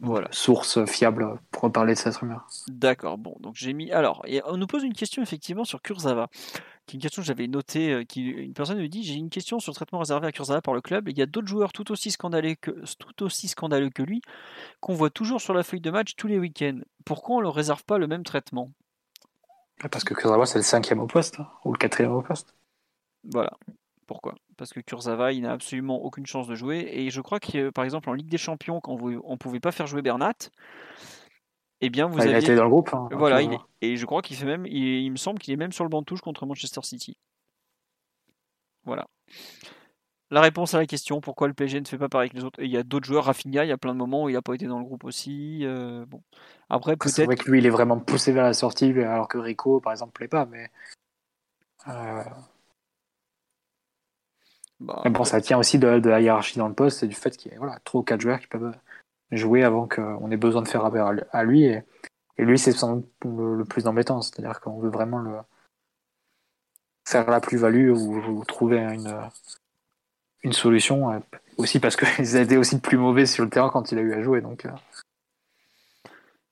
Voilà. Source fiable pour parler de cette rumeur. D'accord, bon, donc j'ai mis. Alors, on nous pose une question effectivement sur Kurzawa une question que j'avais notée. Euh, qui, une personne me dit J'ai une question sur le traitement réservé à Kurzawa par le club. Il y a d'autres joueurs tout aussi scandaleux que, tout aussi scandaleux que lui qu'on voit toujours sur la feuille de match tous les week-ends. Pourquoi on ne leur réserve pas le même traitement? Parce que Kurzawa, c'est le cinquième au poste, hein, ou le quatrième au poste. Voilà. Pourquoi? Parce que Kurzawa, il n'a absolument aucune chance de jouer. Et je crois que, par exemple, en Ligue des Champions, quand on ne pouvait pas faire jouer Bernat, eh bien, vous ah, Il a été dans le groupe. Hein, voilà, et je crois qu'il fait même, il, me semble qu'il est même sur le banc de touche contre Manchester City. Voilà. La réponse à la question, pourquoi le PSG ne fait pas pareil que les autres? Il y a d'autres joueurs, Rafinha, il y a plein de moments où il n'a pas été dans le groupe aussi. Euh, bon. Après, peut-être. C'est vrai que lui, il est vraiment poussé vers la sortie, alors que Rico, par exemple, ne plaît pas. Mais, euh, bah, bon, ça tient aussi de, la hiérarchie dans le poste et du fait qu'il y a voilà, trop quatre joueurs qui peuvent jouer avant qu'on ait besoin de faire appel à lui. Et, lui, c'est sans doute le, plus embêtant. C'est-à-dire qu'on veut vraiment le faire la plus-value ou, trouver une, une solution. Euh, aussi parce qu'ils a été aussi le plus mauvais sur le terrain quand il a eu à jouer. Donc, euh.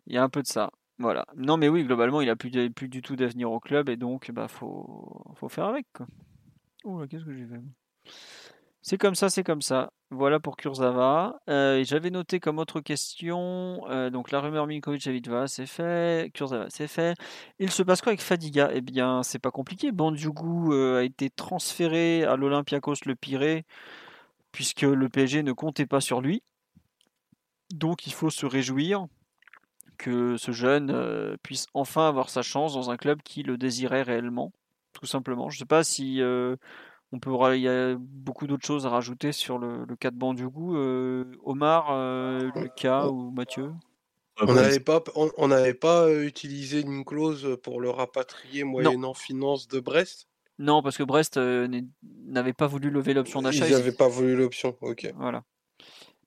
Il y a un peu de ça. Voilà. Non, mais oui, globalement, il a plus, plus du tout d'avenir au club et donc, bah, faut, faut faire avec. Quoi. qu'est-ce que j'ai fait? C'est comme ça, c'est comme ça. Voilà pour Kurzawa. Euh, j'avais noté comme autre question, euh, donc la rumeur Milinkovic à c'est fait, Kurzawa c'est fait. Il se passe quoi avec Fadiga? Eh bien, c'est pas compliqué. Bandiougou euh, a été transféré à l'Olympiakos le Pirée, puisque le PSG ne comptait pas sur lui. Donc il faut se réjouir que ce jeune puisse enfin avoir sa chance dans un club qui le désirait réellement, tout simplement. Je ne sais pas si on peut, il y a beaucoup d'autres choses à rajouter sur le, le cas de Bandiougou. Euh, Omar, euh, Lucas ou Mathieu? On n'avait pas, on, pas euh, utilisé une clause pour le rapatrier moyennant finance de Brest? Non, parce que Brest n'avait pas voulu lever l'option d'achat. Ils n'avaient pas voulu l'option, ok. Voilà.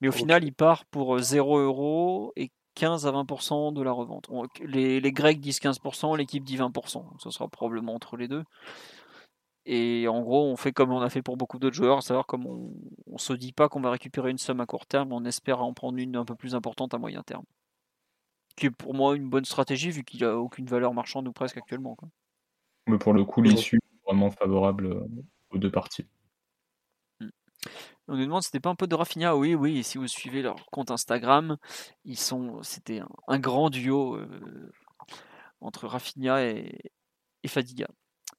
Mais au final, il part pour 0 euros et 15 à 20% de la revente. Les, les Grecs disent 15%, l'équipe dit 20%. Ce sera probablement entre les deux. Et en gros, on fait comme on a fait pour beaucoup d'autres joueurs, à savoir comme on ne se dit pas qu'on va récupérer une somme à court terme, on espère en prendre une un peu plus importante à moyen terme. Qui est pour moi une bonne stratégie vu qu'il n'a aucune valeur marchande ou presque actuellement. Mais pour le coup, l'issue est vraiment favorable euh, aux deux parties. On nous demande si c'était pas un peu de Rafinha. Oui, oui, si vous suivez leur compte Instagram, ils sont, c'était un, grand duo euh, entre Rafinha et, et Fadiga.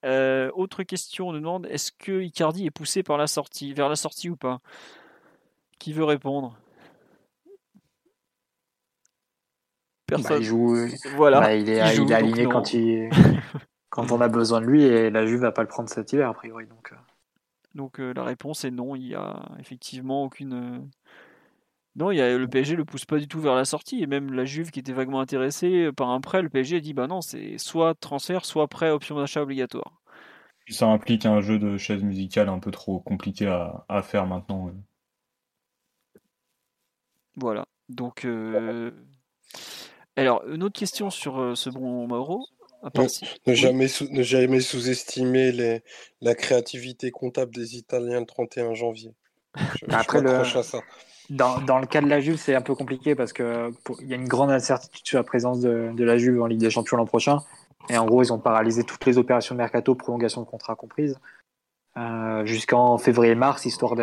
Euh, autre question, on nous demande est-ce que Icardi est poussé par la sortie, vers la sortie ou pas? Qui veut répondre? Personne. Bah, il joue. Voilà. Bah, il est, aligné quand, il... quand on a besoin de lui et la Juve va pas le prendre cet hiver a priori. Donc, euh. donc euh, la réponse est non. Il y a effectivement aucune. Non, il y a, le PSG le pousse pas du tout vers la sortie et même la Juve qui était vaguement intéressée par un prêt, le PSG a dit bah non, c'est soit transfert, soit prêt option d'achat obligatoire. Ça implique un jeu de chaise musicale un peu trop compliqué à, faire maintenant. Voilà. Donc, euh, alors une autre question sur euh, ce bon Mauro. Ne, jamais ne jamais sous-estimer la créativité comptable des Italiens le 31 janvier. Après le, ça. Dans, dans, le cas de la Juve, c'est un peu compliqué parce que il y a une grande incertitude sur la présence de, de la Juve en Ligue des Champions l'an prochain. Et en gros, ils ont paralysé toutes les opérations de mercato, prolongation de contrat comprises, euh, jusqu'en février-mars, histoire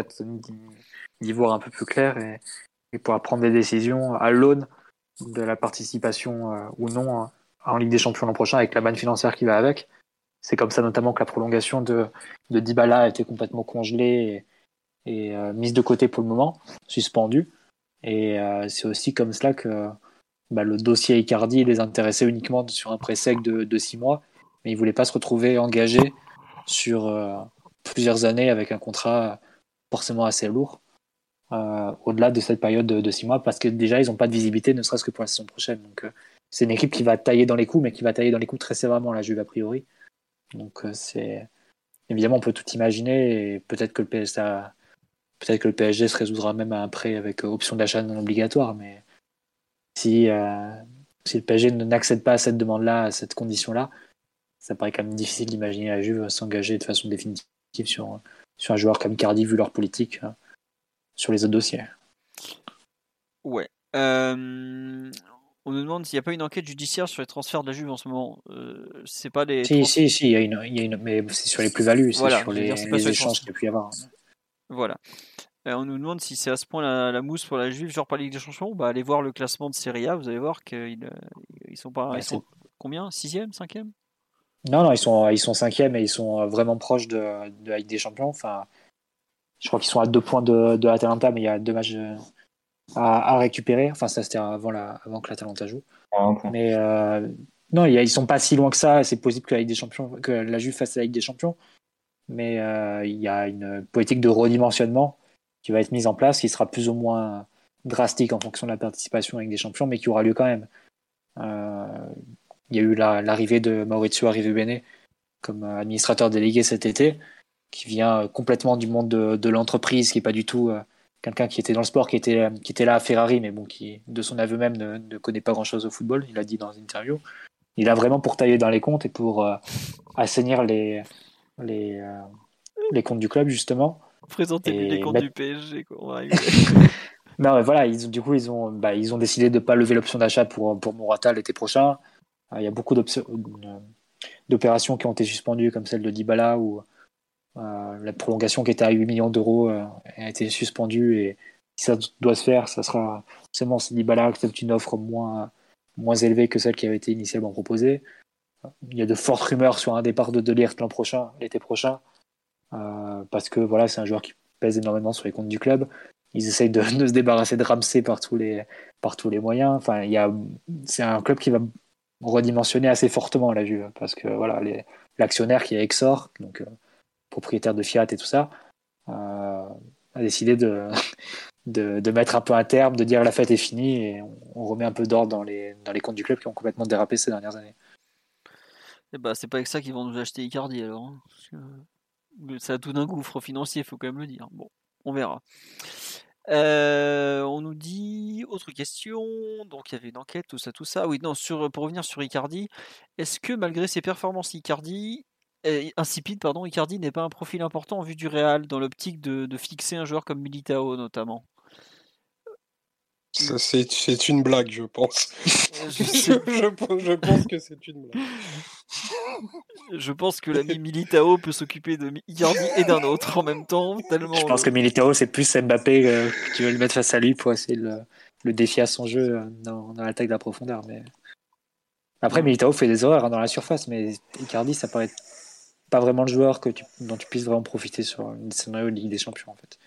d'y voir un peu plus clair et, et, pouvoir prendre des décisions à l'aune de la participation euh, ou non en Ligue des Champions l'an prochain avec la manne financière qui va avec. C'est comme ça notamment que la prolongation de, de Dybala a été complètement congelée est mise de côté pour le moment, suspendue. Et c'est aussi comme cela que bah, le dossier Icardi les intéressait uniquement sur un prêt sec de, de six mois, mais il voulait pas se retrouver engagé sur plusieurs années avec un contrat forcément assez lourd. Euh, au-delà de cette période de, six mois parce que déjà ils n'ont pas de visibilité ne serait-ce que pour la saison prochaine donc euh, c'est une équipe qui va tailler dans les coups mais qui va tailler dans les coups très sévèrement la Juve a priori donc euh, c'est évidemment on peut tout imaginer et peut-être que le PSG peut-être que le PSG se résoudra même à un prêt avec option d'achat non obligatoire mais si si le PSG n'accède pas à cette demande-là à cette condition-là ça paraît quand même difficile d'imaginer la Juve s'engager de façon définitive sur sur un joueur comme Cardi vu leur politique hein sur les autres dossiers. Ouais. Euh, on nous demande s'il n'y a pas une enquête judiciaire sur les transferts de la Juve en ce moment. Euh, c'est pas des. Si, si, si, il y a une, il y a une mais c'est sur les plus-values, c'est sur les, les échanges qu'il y a pu y avoir. Voilà. Euh, on nous demande si c'est à ce point la, la, mousse pour la Juve, genre par Ligue des Champions. Bah, allez voir le classement de Serie A, vous allez voir qu'ils ils sont pas. ils sont, combien? Sixième? Cinquième? Non, non, ils sont, ils sont cinquième et ils sont vraiment proches de, de la Ligue des Champions. Enfin, je crois qu'ils sont à deux points de, de l'Atalanta, mais il y a deux matchs euh, à, à récupérer. Enfin, ça, c'était avant, la, avant que l'Atalanta joue. Ah, mais euh, non, ils sont pas si loin que ça. C'est possible que la, Ligue des Champions, que la Juve fasse la Ligue des Champions. Mais euh, il y a une politique de redimensionnement qui va être mise en place, qui sera plus ou moins drastique en fonction de la participation avec des champions, mais qui aura lieu quand même. Euh, il y a eu l'arrivée de Maurizio Arrivebene comme administrateur délégué cet été qui vient euh, complètement du monde de, l'entreprise, qui est pas du tout euh, quelqu'un qui était dans le sport, qui était, qui était là à Ferrari, mais bon, qui, de son aveu même, ne, connaît pas grand-chose au football. Il l'a dit dans une interview. Il a vraiment pour tailler dans les comptes et pour assainir les, les comptes du club, justement. Présentez-lui les comptes du PSG, quoi. non, mais voilà, ils, du coup, ils ont, bah, ils ont décidé de ne pas lever l'option d'achat pour, pour Morata l'été prochain. Il y a beaucoup d'opérations qui ont été suspendues, comme celle de Dybala, ou euh, la prolongation qui était à 8 millions d'euros euh, a été suspendue et si ça doit se faire, ça sera seulement si Dybala accepte une offre moins, moins élevée que celle qui avait été initialement proposée. Il y a de fortes rumeurs sur un départ de Delirte l'an prochain, l'été prochain, euh, parce que voilà, c'est un joueur qui pèse énormément sur les comptes du club. Ils essayent de, de se débarrasser de Ramsey par tous les, par tous les moyens. Enfin, c'est un club qui va redimensionner assez fortement la Juve, parce que voilà, l'actionnaire qui est Exor, donc propriétaire de Fiat et tout ça, euh, a décidé de, de, mettre un peu un terme, de dire la fête est finie et on, remet un peu d'ordre dans les, dans les comptes du club qui ont complètement dérapé ces dernières années. Et eh bah, c'est pas avec ça qu'ils vont nous acheter Icardi alors. Hein, ça a tout d'un gouffre financier, faut quand même le dire. Bon, on verra. Euh, on nous dit autre question. Donc il y avait une enquête, tout ça, tout ça. Oui, non. Sur, pour revenir sur Icardi, est-ce que malgré ses performances Icardi, pardon, Icardi n'est pas un profil important en vue du Real, dans l'optique de, fixer un joueur comme Militao notamment? C'est une blague, je pense. je, je, je, pense que c'est une blague. je pense que l'ami Militao peut s'occuper de Icardi et d'un autre en même temps. Tellement je pense que Militao, c'est plus Mbappé euh, qui veut le mettre face à lui pour essayer de le, le défier à son jeu euh, dans, dans l'attaque de la profondeur. Mais... Après, Militao fait des erreurs hein, dans la surface, mais Icardi, ça paraît pas vraiment le joueur que tu, dont tu puisses vraiment profiter sur une scénario de Ligue des Champions en fait.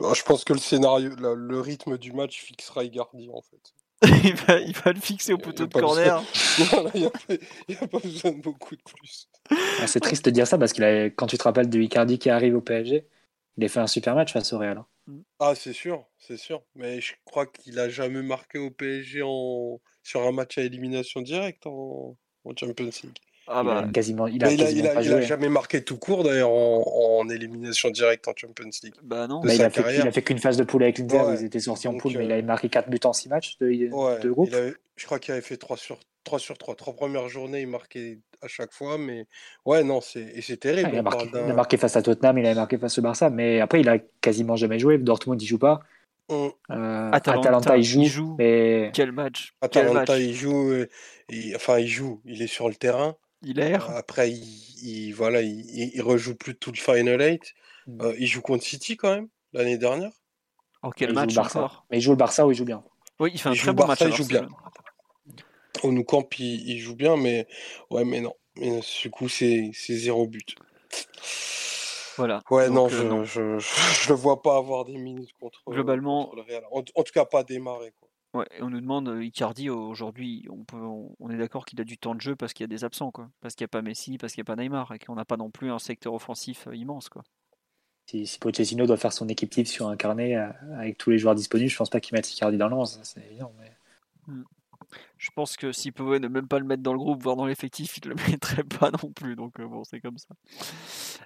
Bah, je pense que le scénario, le, le rythme du match fixera Icardi en fait. il, va, il, va, le fixer au poteau de corner. il n'y a, a, pas besoin de beaucoup de plus. Ah, c'est triste de dire ça parce que quand tu te rappelles de Icardi qui arrive au PSG, il a fait un super match face au Real. Hein. Ah, c'est sûr, c'est sûr. Mais je crois qu'il a jamais marqué au PSG en... sur un match à élimination directe en, en Champions League. Ah bah. il a quasiment, il a, il a, il a, il a jamais marqué tout court d'ailleurs en, en, élimination directe en Champions League. Bah non. Bah, il, a fait, il, a fait, qu'une phase de poule avec l'Inter, ouais. ils étaient sortis en poule, euh... mais il avait marqué 4 buts en 6 matchs de, ouais, de groupe. Avait, je crois qu'il avait fait 3 sur 3 sur 3. Trois premières journées, il marquait à chaque fois, mais ouais, non, c'est et c'est terrible. Ah, il, a marqué, il, a marqué, face à Tottenham, il a marqué face au Barça, mais après, il a quasiment jamais joué. Dortmund, il joue pas. Mm. Euh, Atalanta, Atalanta, il joue. Il joue. Mais... Quel match Atalanta, Quel match il joue. Et, enfin, il joue. Il est sur le terrain. Il erre. Après, il, il voilà, il, il, rejoue plus tout le Final 8. Mmh. Euh, il joue contre City quand même, l'année dernière. Oh, quel il match encore Mais il joue le Barça ou il joue bien? Oui, il fait un très bon Barça, match. Il joue bien. Au Nou Camp, il, il, joue bien, mais ouais, mais non. Mais du coup, c'est zéro but. Voilà. Ouais, non, euh, je, non. je, je, le vois pas avoir des minutes contre, Globalement- contre le Real. En, en tout cas, pas démarrer. Quoi. Ouais, et on nous demande euh, Icardi aujourd'hui, on peut, on, est d'accord qu'il a du temps de jeu parce qu'il y a des absents, quoi. Parce qu'il n'y a pas Messi, parce qu'il n'y a pas Neymar, et qu'on n'a pas non plus un secteur offensif euh, immense, quoi. Si, si Pochettino doit faire son équipe type sur un carnet euh, avec tous les joueurs disponibles, je pense pas qu'il mette Icardi dans le 11, ça, c'est évident. mais- Je pense que s'il pouvait ne même pas le mettre dans le groupe, voire dans l'effectif, il ne le mettrait pas non plus. Donc euh, bon, c'est comme ça.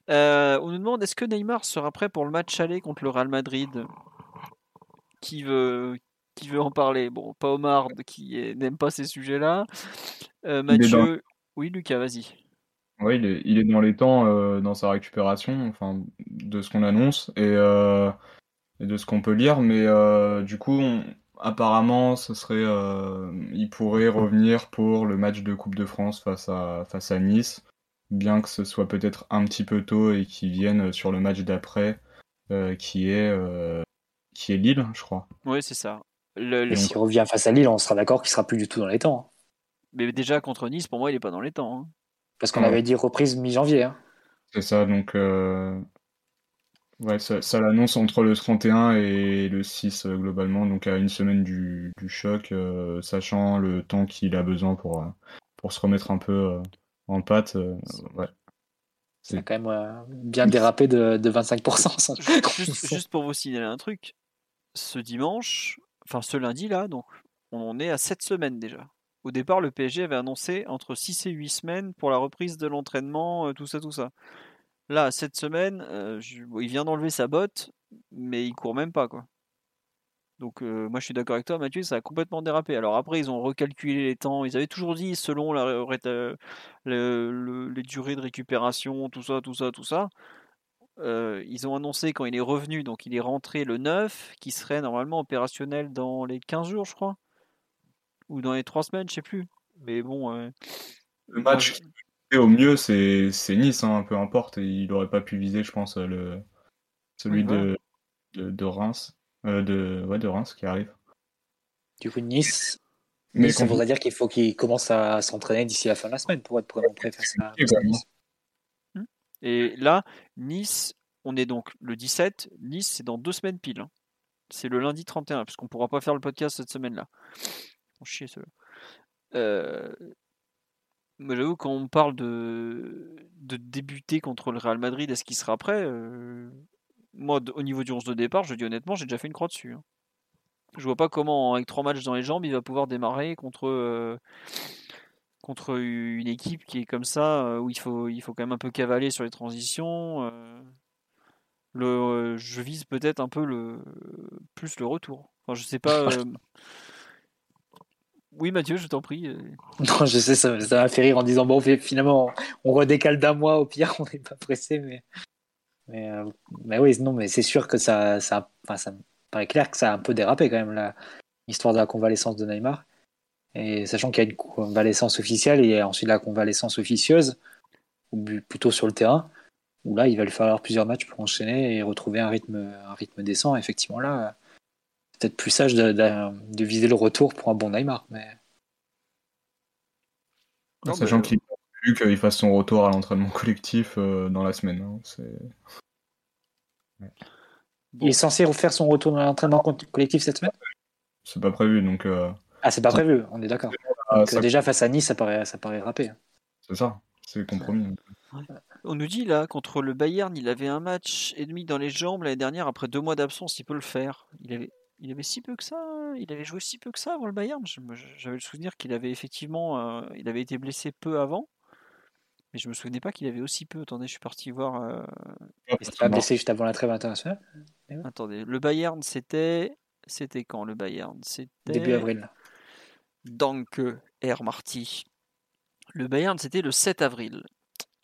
Euh, on nous demande est-ce que Neymar sera prêt pour le match aller contre le Real Madrid? Qui veut, qui veut en parler Bon, pas Omar qui n'aime pas ces sujets-là. Euh, dans- Mathieu, oui, Lucas, vas-y. Oui, il est, il est dans les temps euh, dans sa récupération, enfin, de ce qu'on annonce et, euh, et de ce qu'on peut lire, mais du coup, on- apparemment, ce serait, il pourrait revenir pour le match de Coupe de France face à, face à Nice, bien que ce soit peut-être un petit peu tôt et qu'il vienne sur le match d'après, qui est, qui est Lille, je crois. Oui, c'est ça. Le- s'il revient face à Lille, on sera d'accord qu'il sera plus du tout dans les temps. hein. Mais déjà contre Nice, pour moi, il n'est pas dans les temps. hein. Parce qu'on Ouais. avait dit reprise mi-janvier. hein. C'est ça, donc euh, ouais, ça, ça l'annonce entre le 31 et le 6 euh, globalement, donc à une semaine du, du choc, euh, sachant le temps qu'il a besoin pour, euh, pour se remettre un peu euh, en pâte. euh, ouais. Ça a quand même euh, bien dérapé de, de 25%. ça. juste, juste pour vous signaler un truc, ce dimanche, enfin ce lundi là, donc on en est à 7 semaines déjà. Au départ, le PSG avait annoncé entre 6 et 8 semaines pour la reprise de l'entraînement, euh, tout ça, tout ça. Là, 7 semaines, euh, il vient d'enlever sa botte, mais il court même pas, quoi. Donc, euh, moi, je suis d'accord avec toi, Mathieu, ça a complètement dérapé. Alors après, ils ont recalculé les temps. Ils avaient toujours dit, selon le- les durées de récupération, tout ça, tout ça, tout ça. Euh, ils ont annoncé quand il est revenu, donc il est rentré le 9, qui serait normalement opérationnel dans les 15 jours, je crois. Ou dans les 3 semaines, je sais plus. Mais bon. euh, Le match je- Et au mieux, c'est c'est Nice, hein, peu importe. Et il aurait pas pu viser, je pense, le, celui de, de, de Reims. Euh, de, ouais, de Reims qui arrive. Du coup, Nice, Mais Nice, voudrait dire qu'il faut qu'il commence à s'entraîner d'ici la fin de la semaine pour être vraiment prêt face à. Nice. Et là, Nice, on est donc le 17. Nice, c'est dans deux semaines pile. hein. C'est le lundi 31, parce qu'on pourra pas faire le podcast cette semaine-là. On chier ceux Euh... Moi, j'avoue, quand on parle de... de débuter contre le Real Madrid, est-ce qu'il sera prêt Euh, Moi, au niveau du 11 de départ, je dis honnêtement, j'ai déjà fait une croix dessus. hein. Je vois pas comment, avec trois matchs dans les jambes, il va pouvoir démarrer contre, euh, contre une équipe qui est comme ça, euh, où il faut, il faut quand même un peu cavaler sur les transitions. euh. Le, euh, je vise peut-être un peu le, plus le retour. Enfin, je sais pas. Oui, Mathieu, je t'en prie. Non, je sais, ça ça m'a fait rire en disant bon, finalement, on redécale d'un mois au pire, on n'est pas pressé, mais. Mais, euh, mais oui, non, mais c'est sûr que ça, ça, enfin, ça me paraît clair que ça a un peu dérapé quand même, l'histoire de la convalescence de Neymar. Et sachant qu'il y a une convalescence officielle et ensuite la convalescence officieuse, ou plutôt sur le terrain, où là, il va lui falloir plusieurs matchs pour enchaîner et retrouver un rythme, un rythme décent. Effectivement, là, c'est peut-être plus sage de, de- de viser le retour pour un bon Neymar. Mais... Non, Sachant mais- qu'il a prévu qu'il fasse son retour à l'entraînement collectif euh, dans la semaine. hein. C'est- Il est censé refaire son retour dans l'entraînement co- collectif cette semaine? C'est pas prévu, donc euh, Ah, c'est pas prévu, on est d'accord. Donc, ça- déjà, face à Nice, ça paraît, ça paraît râpé. c'est ça, c'est le compromis. On nous dit là, contre le Bayern, il avait un match et demi dans les jambes l'année dernière, après deux mois d'absence, il peut le faire. Il avait, il avait si peu que ça, il avait joué si peu que ça avant le Bayern. J'avais le souvenir qu'il avait effectivement, euh, il avait été blessé peu avant, mais je me souvenais pas qu'il avait aussi peu. Attendez, je suis parti voir. euh, Il s'était pas blessé juste avant la trêve internationale, Attendez, le Bayern, c'était, c'était quand le Bayern? C'était début avril. Danke, Air Marty. Le Bayern, c'était le 7 avril.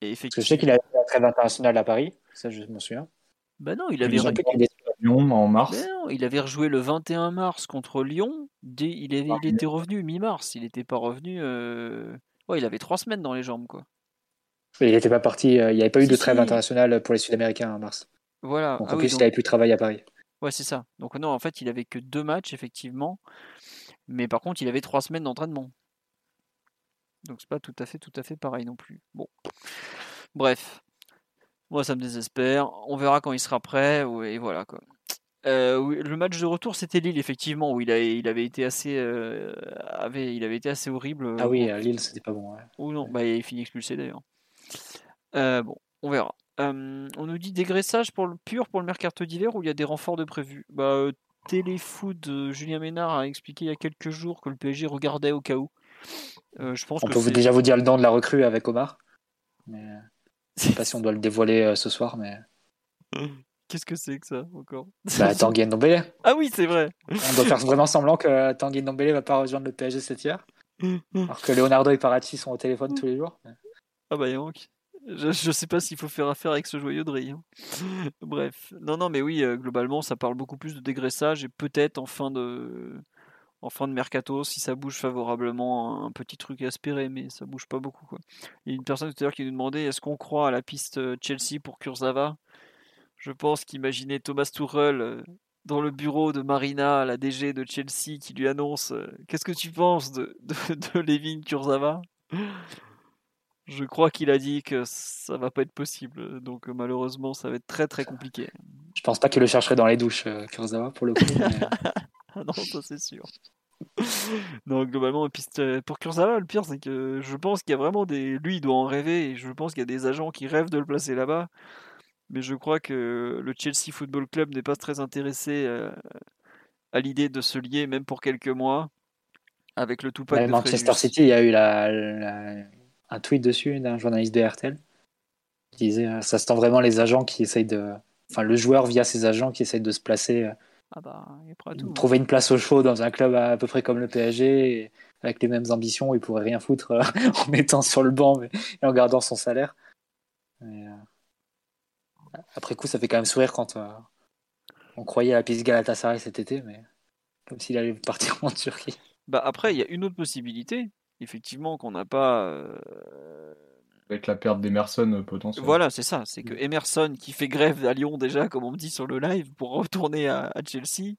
Et Parce que je effectivement, sais qu'il a fait la trêve internationale à Paris, ça je m'en souviens. bah non, il avait, est- Lyon en mars. Non, il avait rejoué le 21 mars contre Lyon. Il, avait, il était revenu mi-mars. Il n'était pas revenu. euh, Ouais, il avait trois semaines dans les jambes, quoi. Il n'était pas parti, euh, il n'y avait pas eu de trêve si. internationale pour les Sud-Américains en mars. Voilà. Donc Ah en oui, plus, donc- il avait pu travailler à Paris. Ouais, c'est ça. Donc non, en fait, il avait que deux matchs, effectivement. Mais par contre, il avait trois semaines d'entraînement. Donc c'est pas tout à fait, tout à fait pareil non plus. Bon. Bref. Moi, ça me désespère. On verra quand il sera prêt. Et voilà quoi. Euh, le match de retour, c'était Lille, effectivement, où il, a, il avait été assez, euh, avait, il avait été assez horrible. Ah oui, à Lille, c'était pas bon. Ou non, bah, il finit expulsé d'ailleurs. Euh, bon, on verra. on nous dit dégraissage pour le pur pour le mercato d'hiver où il y a des renforts de prévu. Bah, Téléfoot, Julien Ménard a expliqué il y a quelques jours que le PSG regardait au cas où. je pense on peut déjà vous dire le nom de la recrue avec Omar. Mais... Je sais pas si on doit le dévoiler ce soir, mais. Qu'est-ce que c'est que ça encore? Bah, Tanguy Ndombele. Ah oui, c'est vrai. On doit faire vraiment semblant que Tanguy Ndombele va pas rejoindre le PSG cet hiver. alors que Leonardo et Parati sont au téléphone tous les jours. Ah bah donc. Je, je sais pas s'il faut faire affaire avec ce joyeux de hein. Bref. Non, non, mais oui, euh, globalement, ça parle beaucoup plus de dégraissage et peut-être en fin de en fin de mercato, si ça bouge favorablement, un petit truc espérer, mais ça bouge pas beaucoup. Il y a une personne tout à l'heure qui nous demandait est-ce qu'on croit à la piste euh, Chelsea pour Kurzawa? Je pense qu'imaginez Thomas Tuchel euh, dans le bureau de Marina, la DG de Chelsea, qui lui annonce Qu'est-ce que tu penses de, de, Levin Kurzawa? Je crois qu'il a dit que ça va pas être possible. Donc malheureusement, ça va être très très compliqué. Je pense pas qu'il le chercherait dans les douches, euh, Kurzawa, pour le coup. Ah non, ça c'est sûr. Donc globalement, pour Kurzawa, le pire c'est que je pense qu'il y a vraiment des. Lui, il doit en rêver et je pense qu'il y a des agents qui rêvent de le placer là-bas mais je crois que le Chelsea Football Club n'est pas très intéressé euh, à l'idée de se lier, même pour quelques mois, avec le Tupac. de Manchester City, il y a eu la, un tweet dessus d'un journaliste de RTL qui disait euh, ça se tend vraiment les agents qui essayent de. Enfin, le joueur via ses agents qui essayent de se placer. Euh, ah bah, trouver une place au chaud dans un club à, peu près comme le PSG, avec les mêmes ambitions, il pourrait rien foutre en mettant sur le banc et en gardant son salaire. Après coup, ça fait quand même sourire quand euh, on croyait à la piste Galatasaray cet été, mais comme s'il allait partir en Turquie. Bah après, il y a une autre possibilité, effectivement, qu'on n'a pas. Euh, Avec la perte d'Emerson euh, potentiellement. Voilà, c'est ça. C'est que Emerson, qui fait grève à Lyon déjà, comme on me dit sur le live, pour retourner à, Chelsea,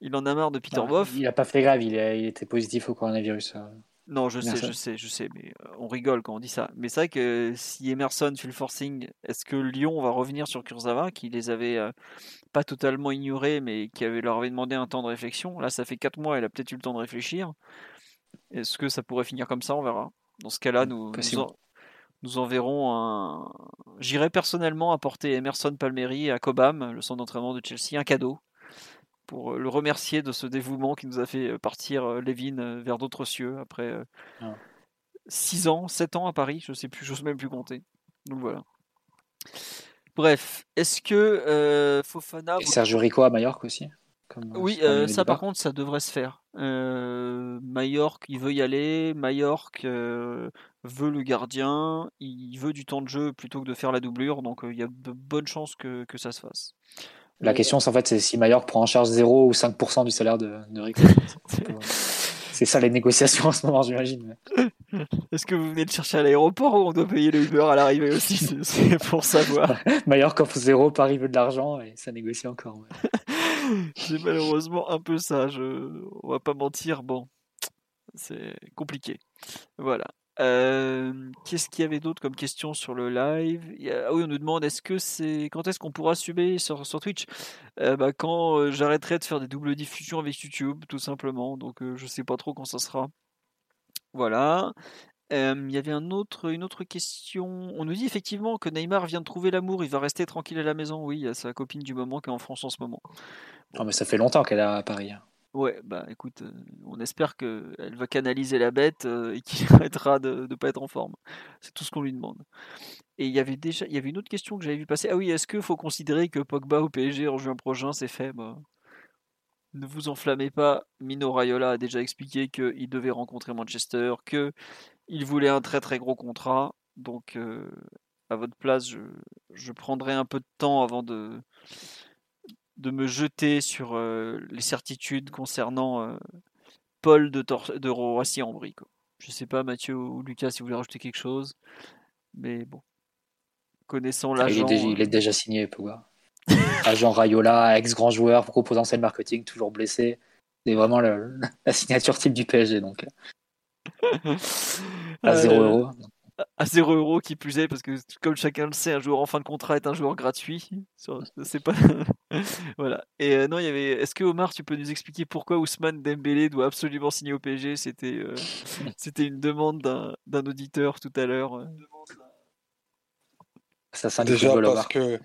il en a marre de Peter Boff. Il n'a pas fait grève, il, il, était positif au coronavirus. Non, je sais, je sais, je sais, mais euh, on rigole quand on dit ça. Mais c'est vrai que si Emerson fait le forcing, est-ce que Lyon va revenir sur Kurzawa, qui les avait euh, pas totalement ignorés, mais qui avait, leur avait demandé un temps de réflexion? Là, ça fait 4 mois, il a peut-être eu le temps de réfléchir. Est-ce que ça pourrait finir comme ça On verra. Dans ce cas-là, nous, nous, enverrons un. J'irai personnellement apporter Emerson Palmieri à Cobham, le centre d'entraînement de Chelsea, un cadeau pour euh, le remercier de ce dévouement qui nous a fait euh, partir euh, Lévin vers d'autres cieux après 6 ans, 7 ans à Paris, je sais plus, j'ose même plus compter. Donc voilà. Bref, est-ce que Fofana. Et Sergio Rico à Majorque aussi? Oui, ça par contre, ça devrait se faire. Euh, Majorque, il veut y aller. Majorque veut le gardien. Il veut du temps de jeu plutôt que de faire la doublure. Donc il y a de bonnes chances que, que ça se fasse. La question, en fait, c'est si Mallorca prend en charge 0 ou 5% du salaire de, de Rico. c'est ça les négociations en ce moment, j'imagine. Est-ce que vous venez de chercher à l'aéroport ou on doit payer le Uber à l'arrivée aussi? C'est pour savoir. Mallorca offre 0, Paris veut de l'argent et ça négocie encore. c'est malheureusement un peu ça. On va pas mentir. Bon, c'est compliqué. Voilà. Euh, qu'est-ce qu'il y avait d'autre comme question sur le live? Ah oui, on nous demande est-ce que c'est quand est-ce qu'on pourra subir sur, Twitch? Euh, bah, Quand euh, j'arrêterai de faire des doubles diffusions avec YouTube, tout simplement. Donc je sais pas trop quand ça sera. Voilà. Il y avait un autre, une autre question. On nous dit effectivement que Neymar vient de trouver l'amour, il va rester tranquille à la maison. Oui, il y a sa copine du moment qui est en France en ce moment. Non, mais ça fait longtemps qu'elle est à Paris. Hein. Ouais, bah écoute, on espère qu'elle va canaliser la bête et qu'il arrêtera de ne pas être en forme. C'est tout ce qu'on lui demande. Et il y avait déjà, il y avait une autre question que j'avais vu passer. Ah oui, est-ce qu'il faut considérer que Pogba au PSG en juin prochain, c'est fait bah, Ne vous enflammez pas. Mino Raiola a déjà expliqué qu'il devait rencontrer Manchester, qu'il voulait un très très gros contrat. Donc, euh, à votre place, je, je prendrai un peu de temps avant de de me jeter sur euh, les certitudes concernant euh, Paul de, de Roissy-en-Brie. Je sais pas, Mathieu ou Lucas, si vous voulez rajouter quelque chose. Mais bon. Connaissant ah, l'agent. il, est déjà signé, Pogba. Agent Rayola, ex-grand joueur, potentiel marketing, toujours blessé. C'est vraiment la signature type du PSG. Donc. À 0 euros. à 0 euros qui plus est, parce que comme chacun le sait, un joueur en fin de contrat est un joueur gratuit. C'est pas. voilà. Et euh, non, il y avait. Est-ce que Omar, tu peux nous expliquer pourquoi Ousmane Dembélé doit absolument signer au PSG C'était euh, c'était une demande d'un auditeur tout à l'heure. Euh. Ça Déjà parce que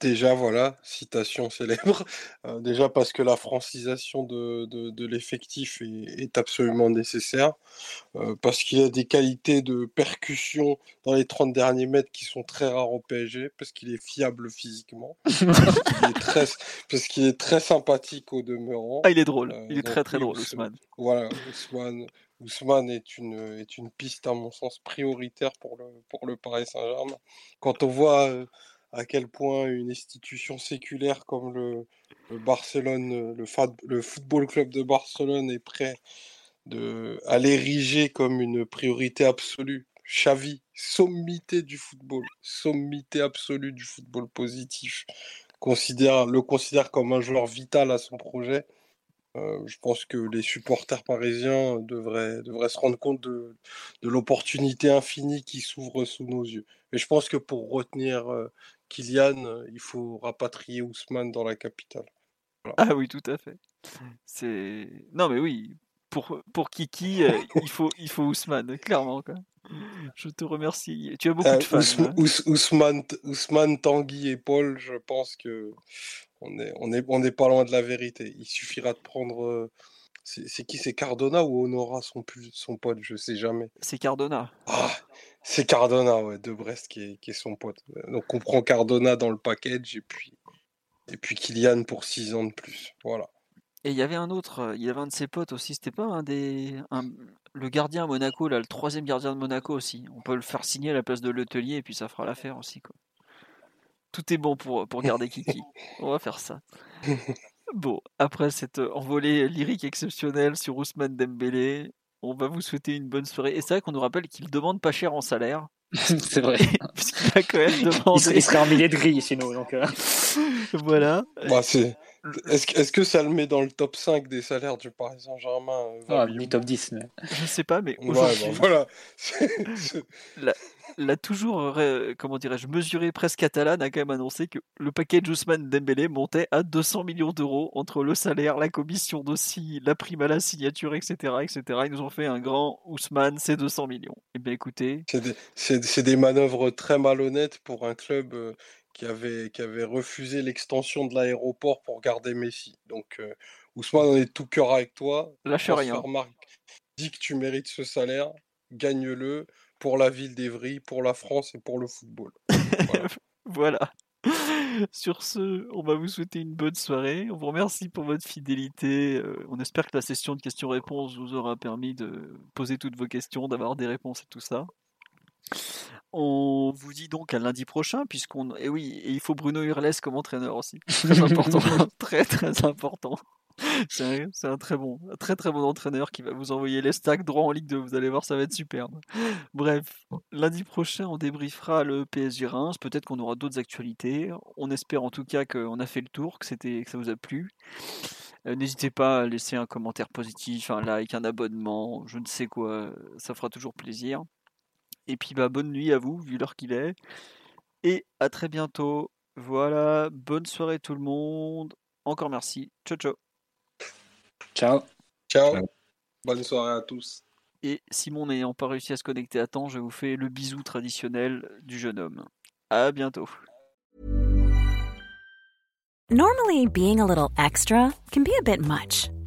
Déjà, voilà, citation célèbre. Euh, déjà parce que la francisation de, de, l'effectif est, absolument nécessaire. Euh, parce qu'il y a des qualités de percussion dans les 30 derniers mètres qui sont très rares au PSG. Parce qu'il est fiable physiquement. parce qu'il est, très, parce qu'il est très sympathique au demeurant. Ah, il est drôle. Euh, il est très très drôle, Ousmane. Voilà, Ousmane. Ousmane est une, est une piste, à mon sens, prioritaire pour le, pour le Paris Saint-Germain. Quand on voit à quel point une institution séculaire comme le, Barcelone, le, le, Football Club de Barcelone est prêt de, à l'ériger comme une priorité absolue. Xavi, sommité du football, sommité absolue du football positif, considère, le considère comme un joueur vital à son projet. Euh, je pense que les supporters parisiens devraient, devraient se rendre compte de, de l'opportunité infinie qui s'ouvre sous nos yeux. Et je pense que pour retenir euh, Kylian, euh, il faut rapatrier Ousmane dans la capitale. Ah oui, tout à fait. C'est non mais oui, pour pour Kiki, euh, il faut il faut Ousmane, clairement quoi. Je te remercie. Tu as beaucoup de fans. Hein. Ousmane, Ousmane, Tanguy et Paul, je pense que on est on est on est pas loin de la vérité. Il suffira de prendre c'est qui? C'est Cardona ou Honora son, son pote? Je sais jamais. C'est Cardona. Ah, c'est Cardona, ouais, de Brest qui est, qui est, son pote. Donc on prend Cardona dans le package et puis, et puis Kylian pour 6 ans de plus. Voilà. Et il y avait un autre, euh, il y avait un de ses potes aussi, c'était pas un des. le gardien à Monaco, là, le troisième gardien de Monaco aussi. On peut le faire signer à la place de l'hôtelier et puis ça fera l'affaire aussi. Quoi. Tout est bon pour, pour garder Kiki. On va faire ça. Bon, après cette envolée lyrique exceptionnelle sur Ousmane Dembélé, on va vous souhaiter une bonne soirée. Et c'est vrai qu'on nous rappelle qu'il demande pas cher en salaire. c'est vrai. Puisqu'il a quand même demandé. Il serait en millier de gris chez nous. Donc euh. voilà. Bah, est-ce, est que ça le met dans le top 5 des salaires du Paris Saint-Germain euh, ah, Ni top 10. Mais... Je sais pas, mais bah, voilà. la toujours, comment dirais-je, mesurée presse catalane a quand même annoncé que le package Ousmane Dembélé montait à 200 millions d'euros entre le salaire, la commission d'aussi, la prime à la signature, etc., etc. Ils nous ont fait un grand Ousmane, c'est 200 millions. Eh bien, écoutez. C'est des, des, manœuvres très malhonnêtes pour un club euh, qui, avait, qui avait refusé l'extension de l'aéroport pour garder Messi. Donc, euh, Ousmane, on est tout cœur avec toi. Lâche rien. Dis que tu mérites ce salaire, gagne-le pour la ville d'Evry, pour la France et pour le football. Voilà. Sur ce, on va vous souhaiter une bonne soirée. On vous remercie pour votre fidélité. Euh, on espère que la session de questions-réponses vous aura permis de poser toutes vos questions, d'avoir des réponses et tout ça. On vous dit donc à lundi prochain, puisqu'on. Et eh oui, et il faut Bruno Hurles comme entraîneur aussi. Très important. très très important. C'est un, très bon, très très bon entraîneur qui va vous envoyer les stacks droit en Ligue 2. Vous allez voir, ça va être superbe. Bref, lundi prochain, on débriefera le PSG Reims. Peut-être qu'on aura d'autres actualités. On espère en tout cas qu'on a fait le tour, que, c'était, que ça vous a plu. Euh, n'hésitez pas à laisser un commentaire positif, un like, un abonnement, je ne sais quoi. Ça fera toujours plaisir. Et puis, bah, bonne nuit à vous, vu l'heure qu'il est. Et à très bientôt. Voilà, bonne soirée tout le monde. Encore merci. Ciao, ciao. Ciao. Ciao. Bonne soirée à tous. Et Simon n'ayant pas réussi à se connecter à temps, je vous fais le bisou traditionnel du jeune homme. À bientôt. Normally, being a little extra can be a bit much,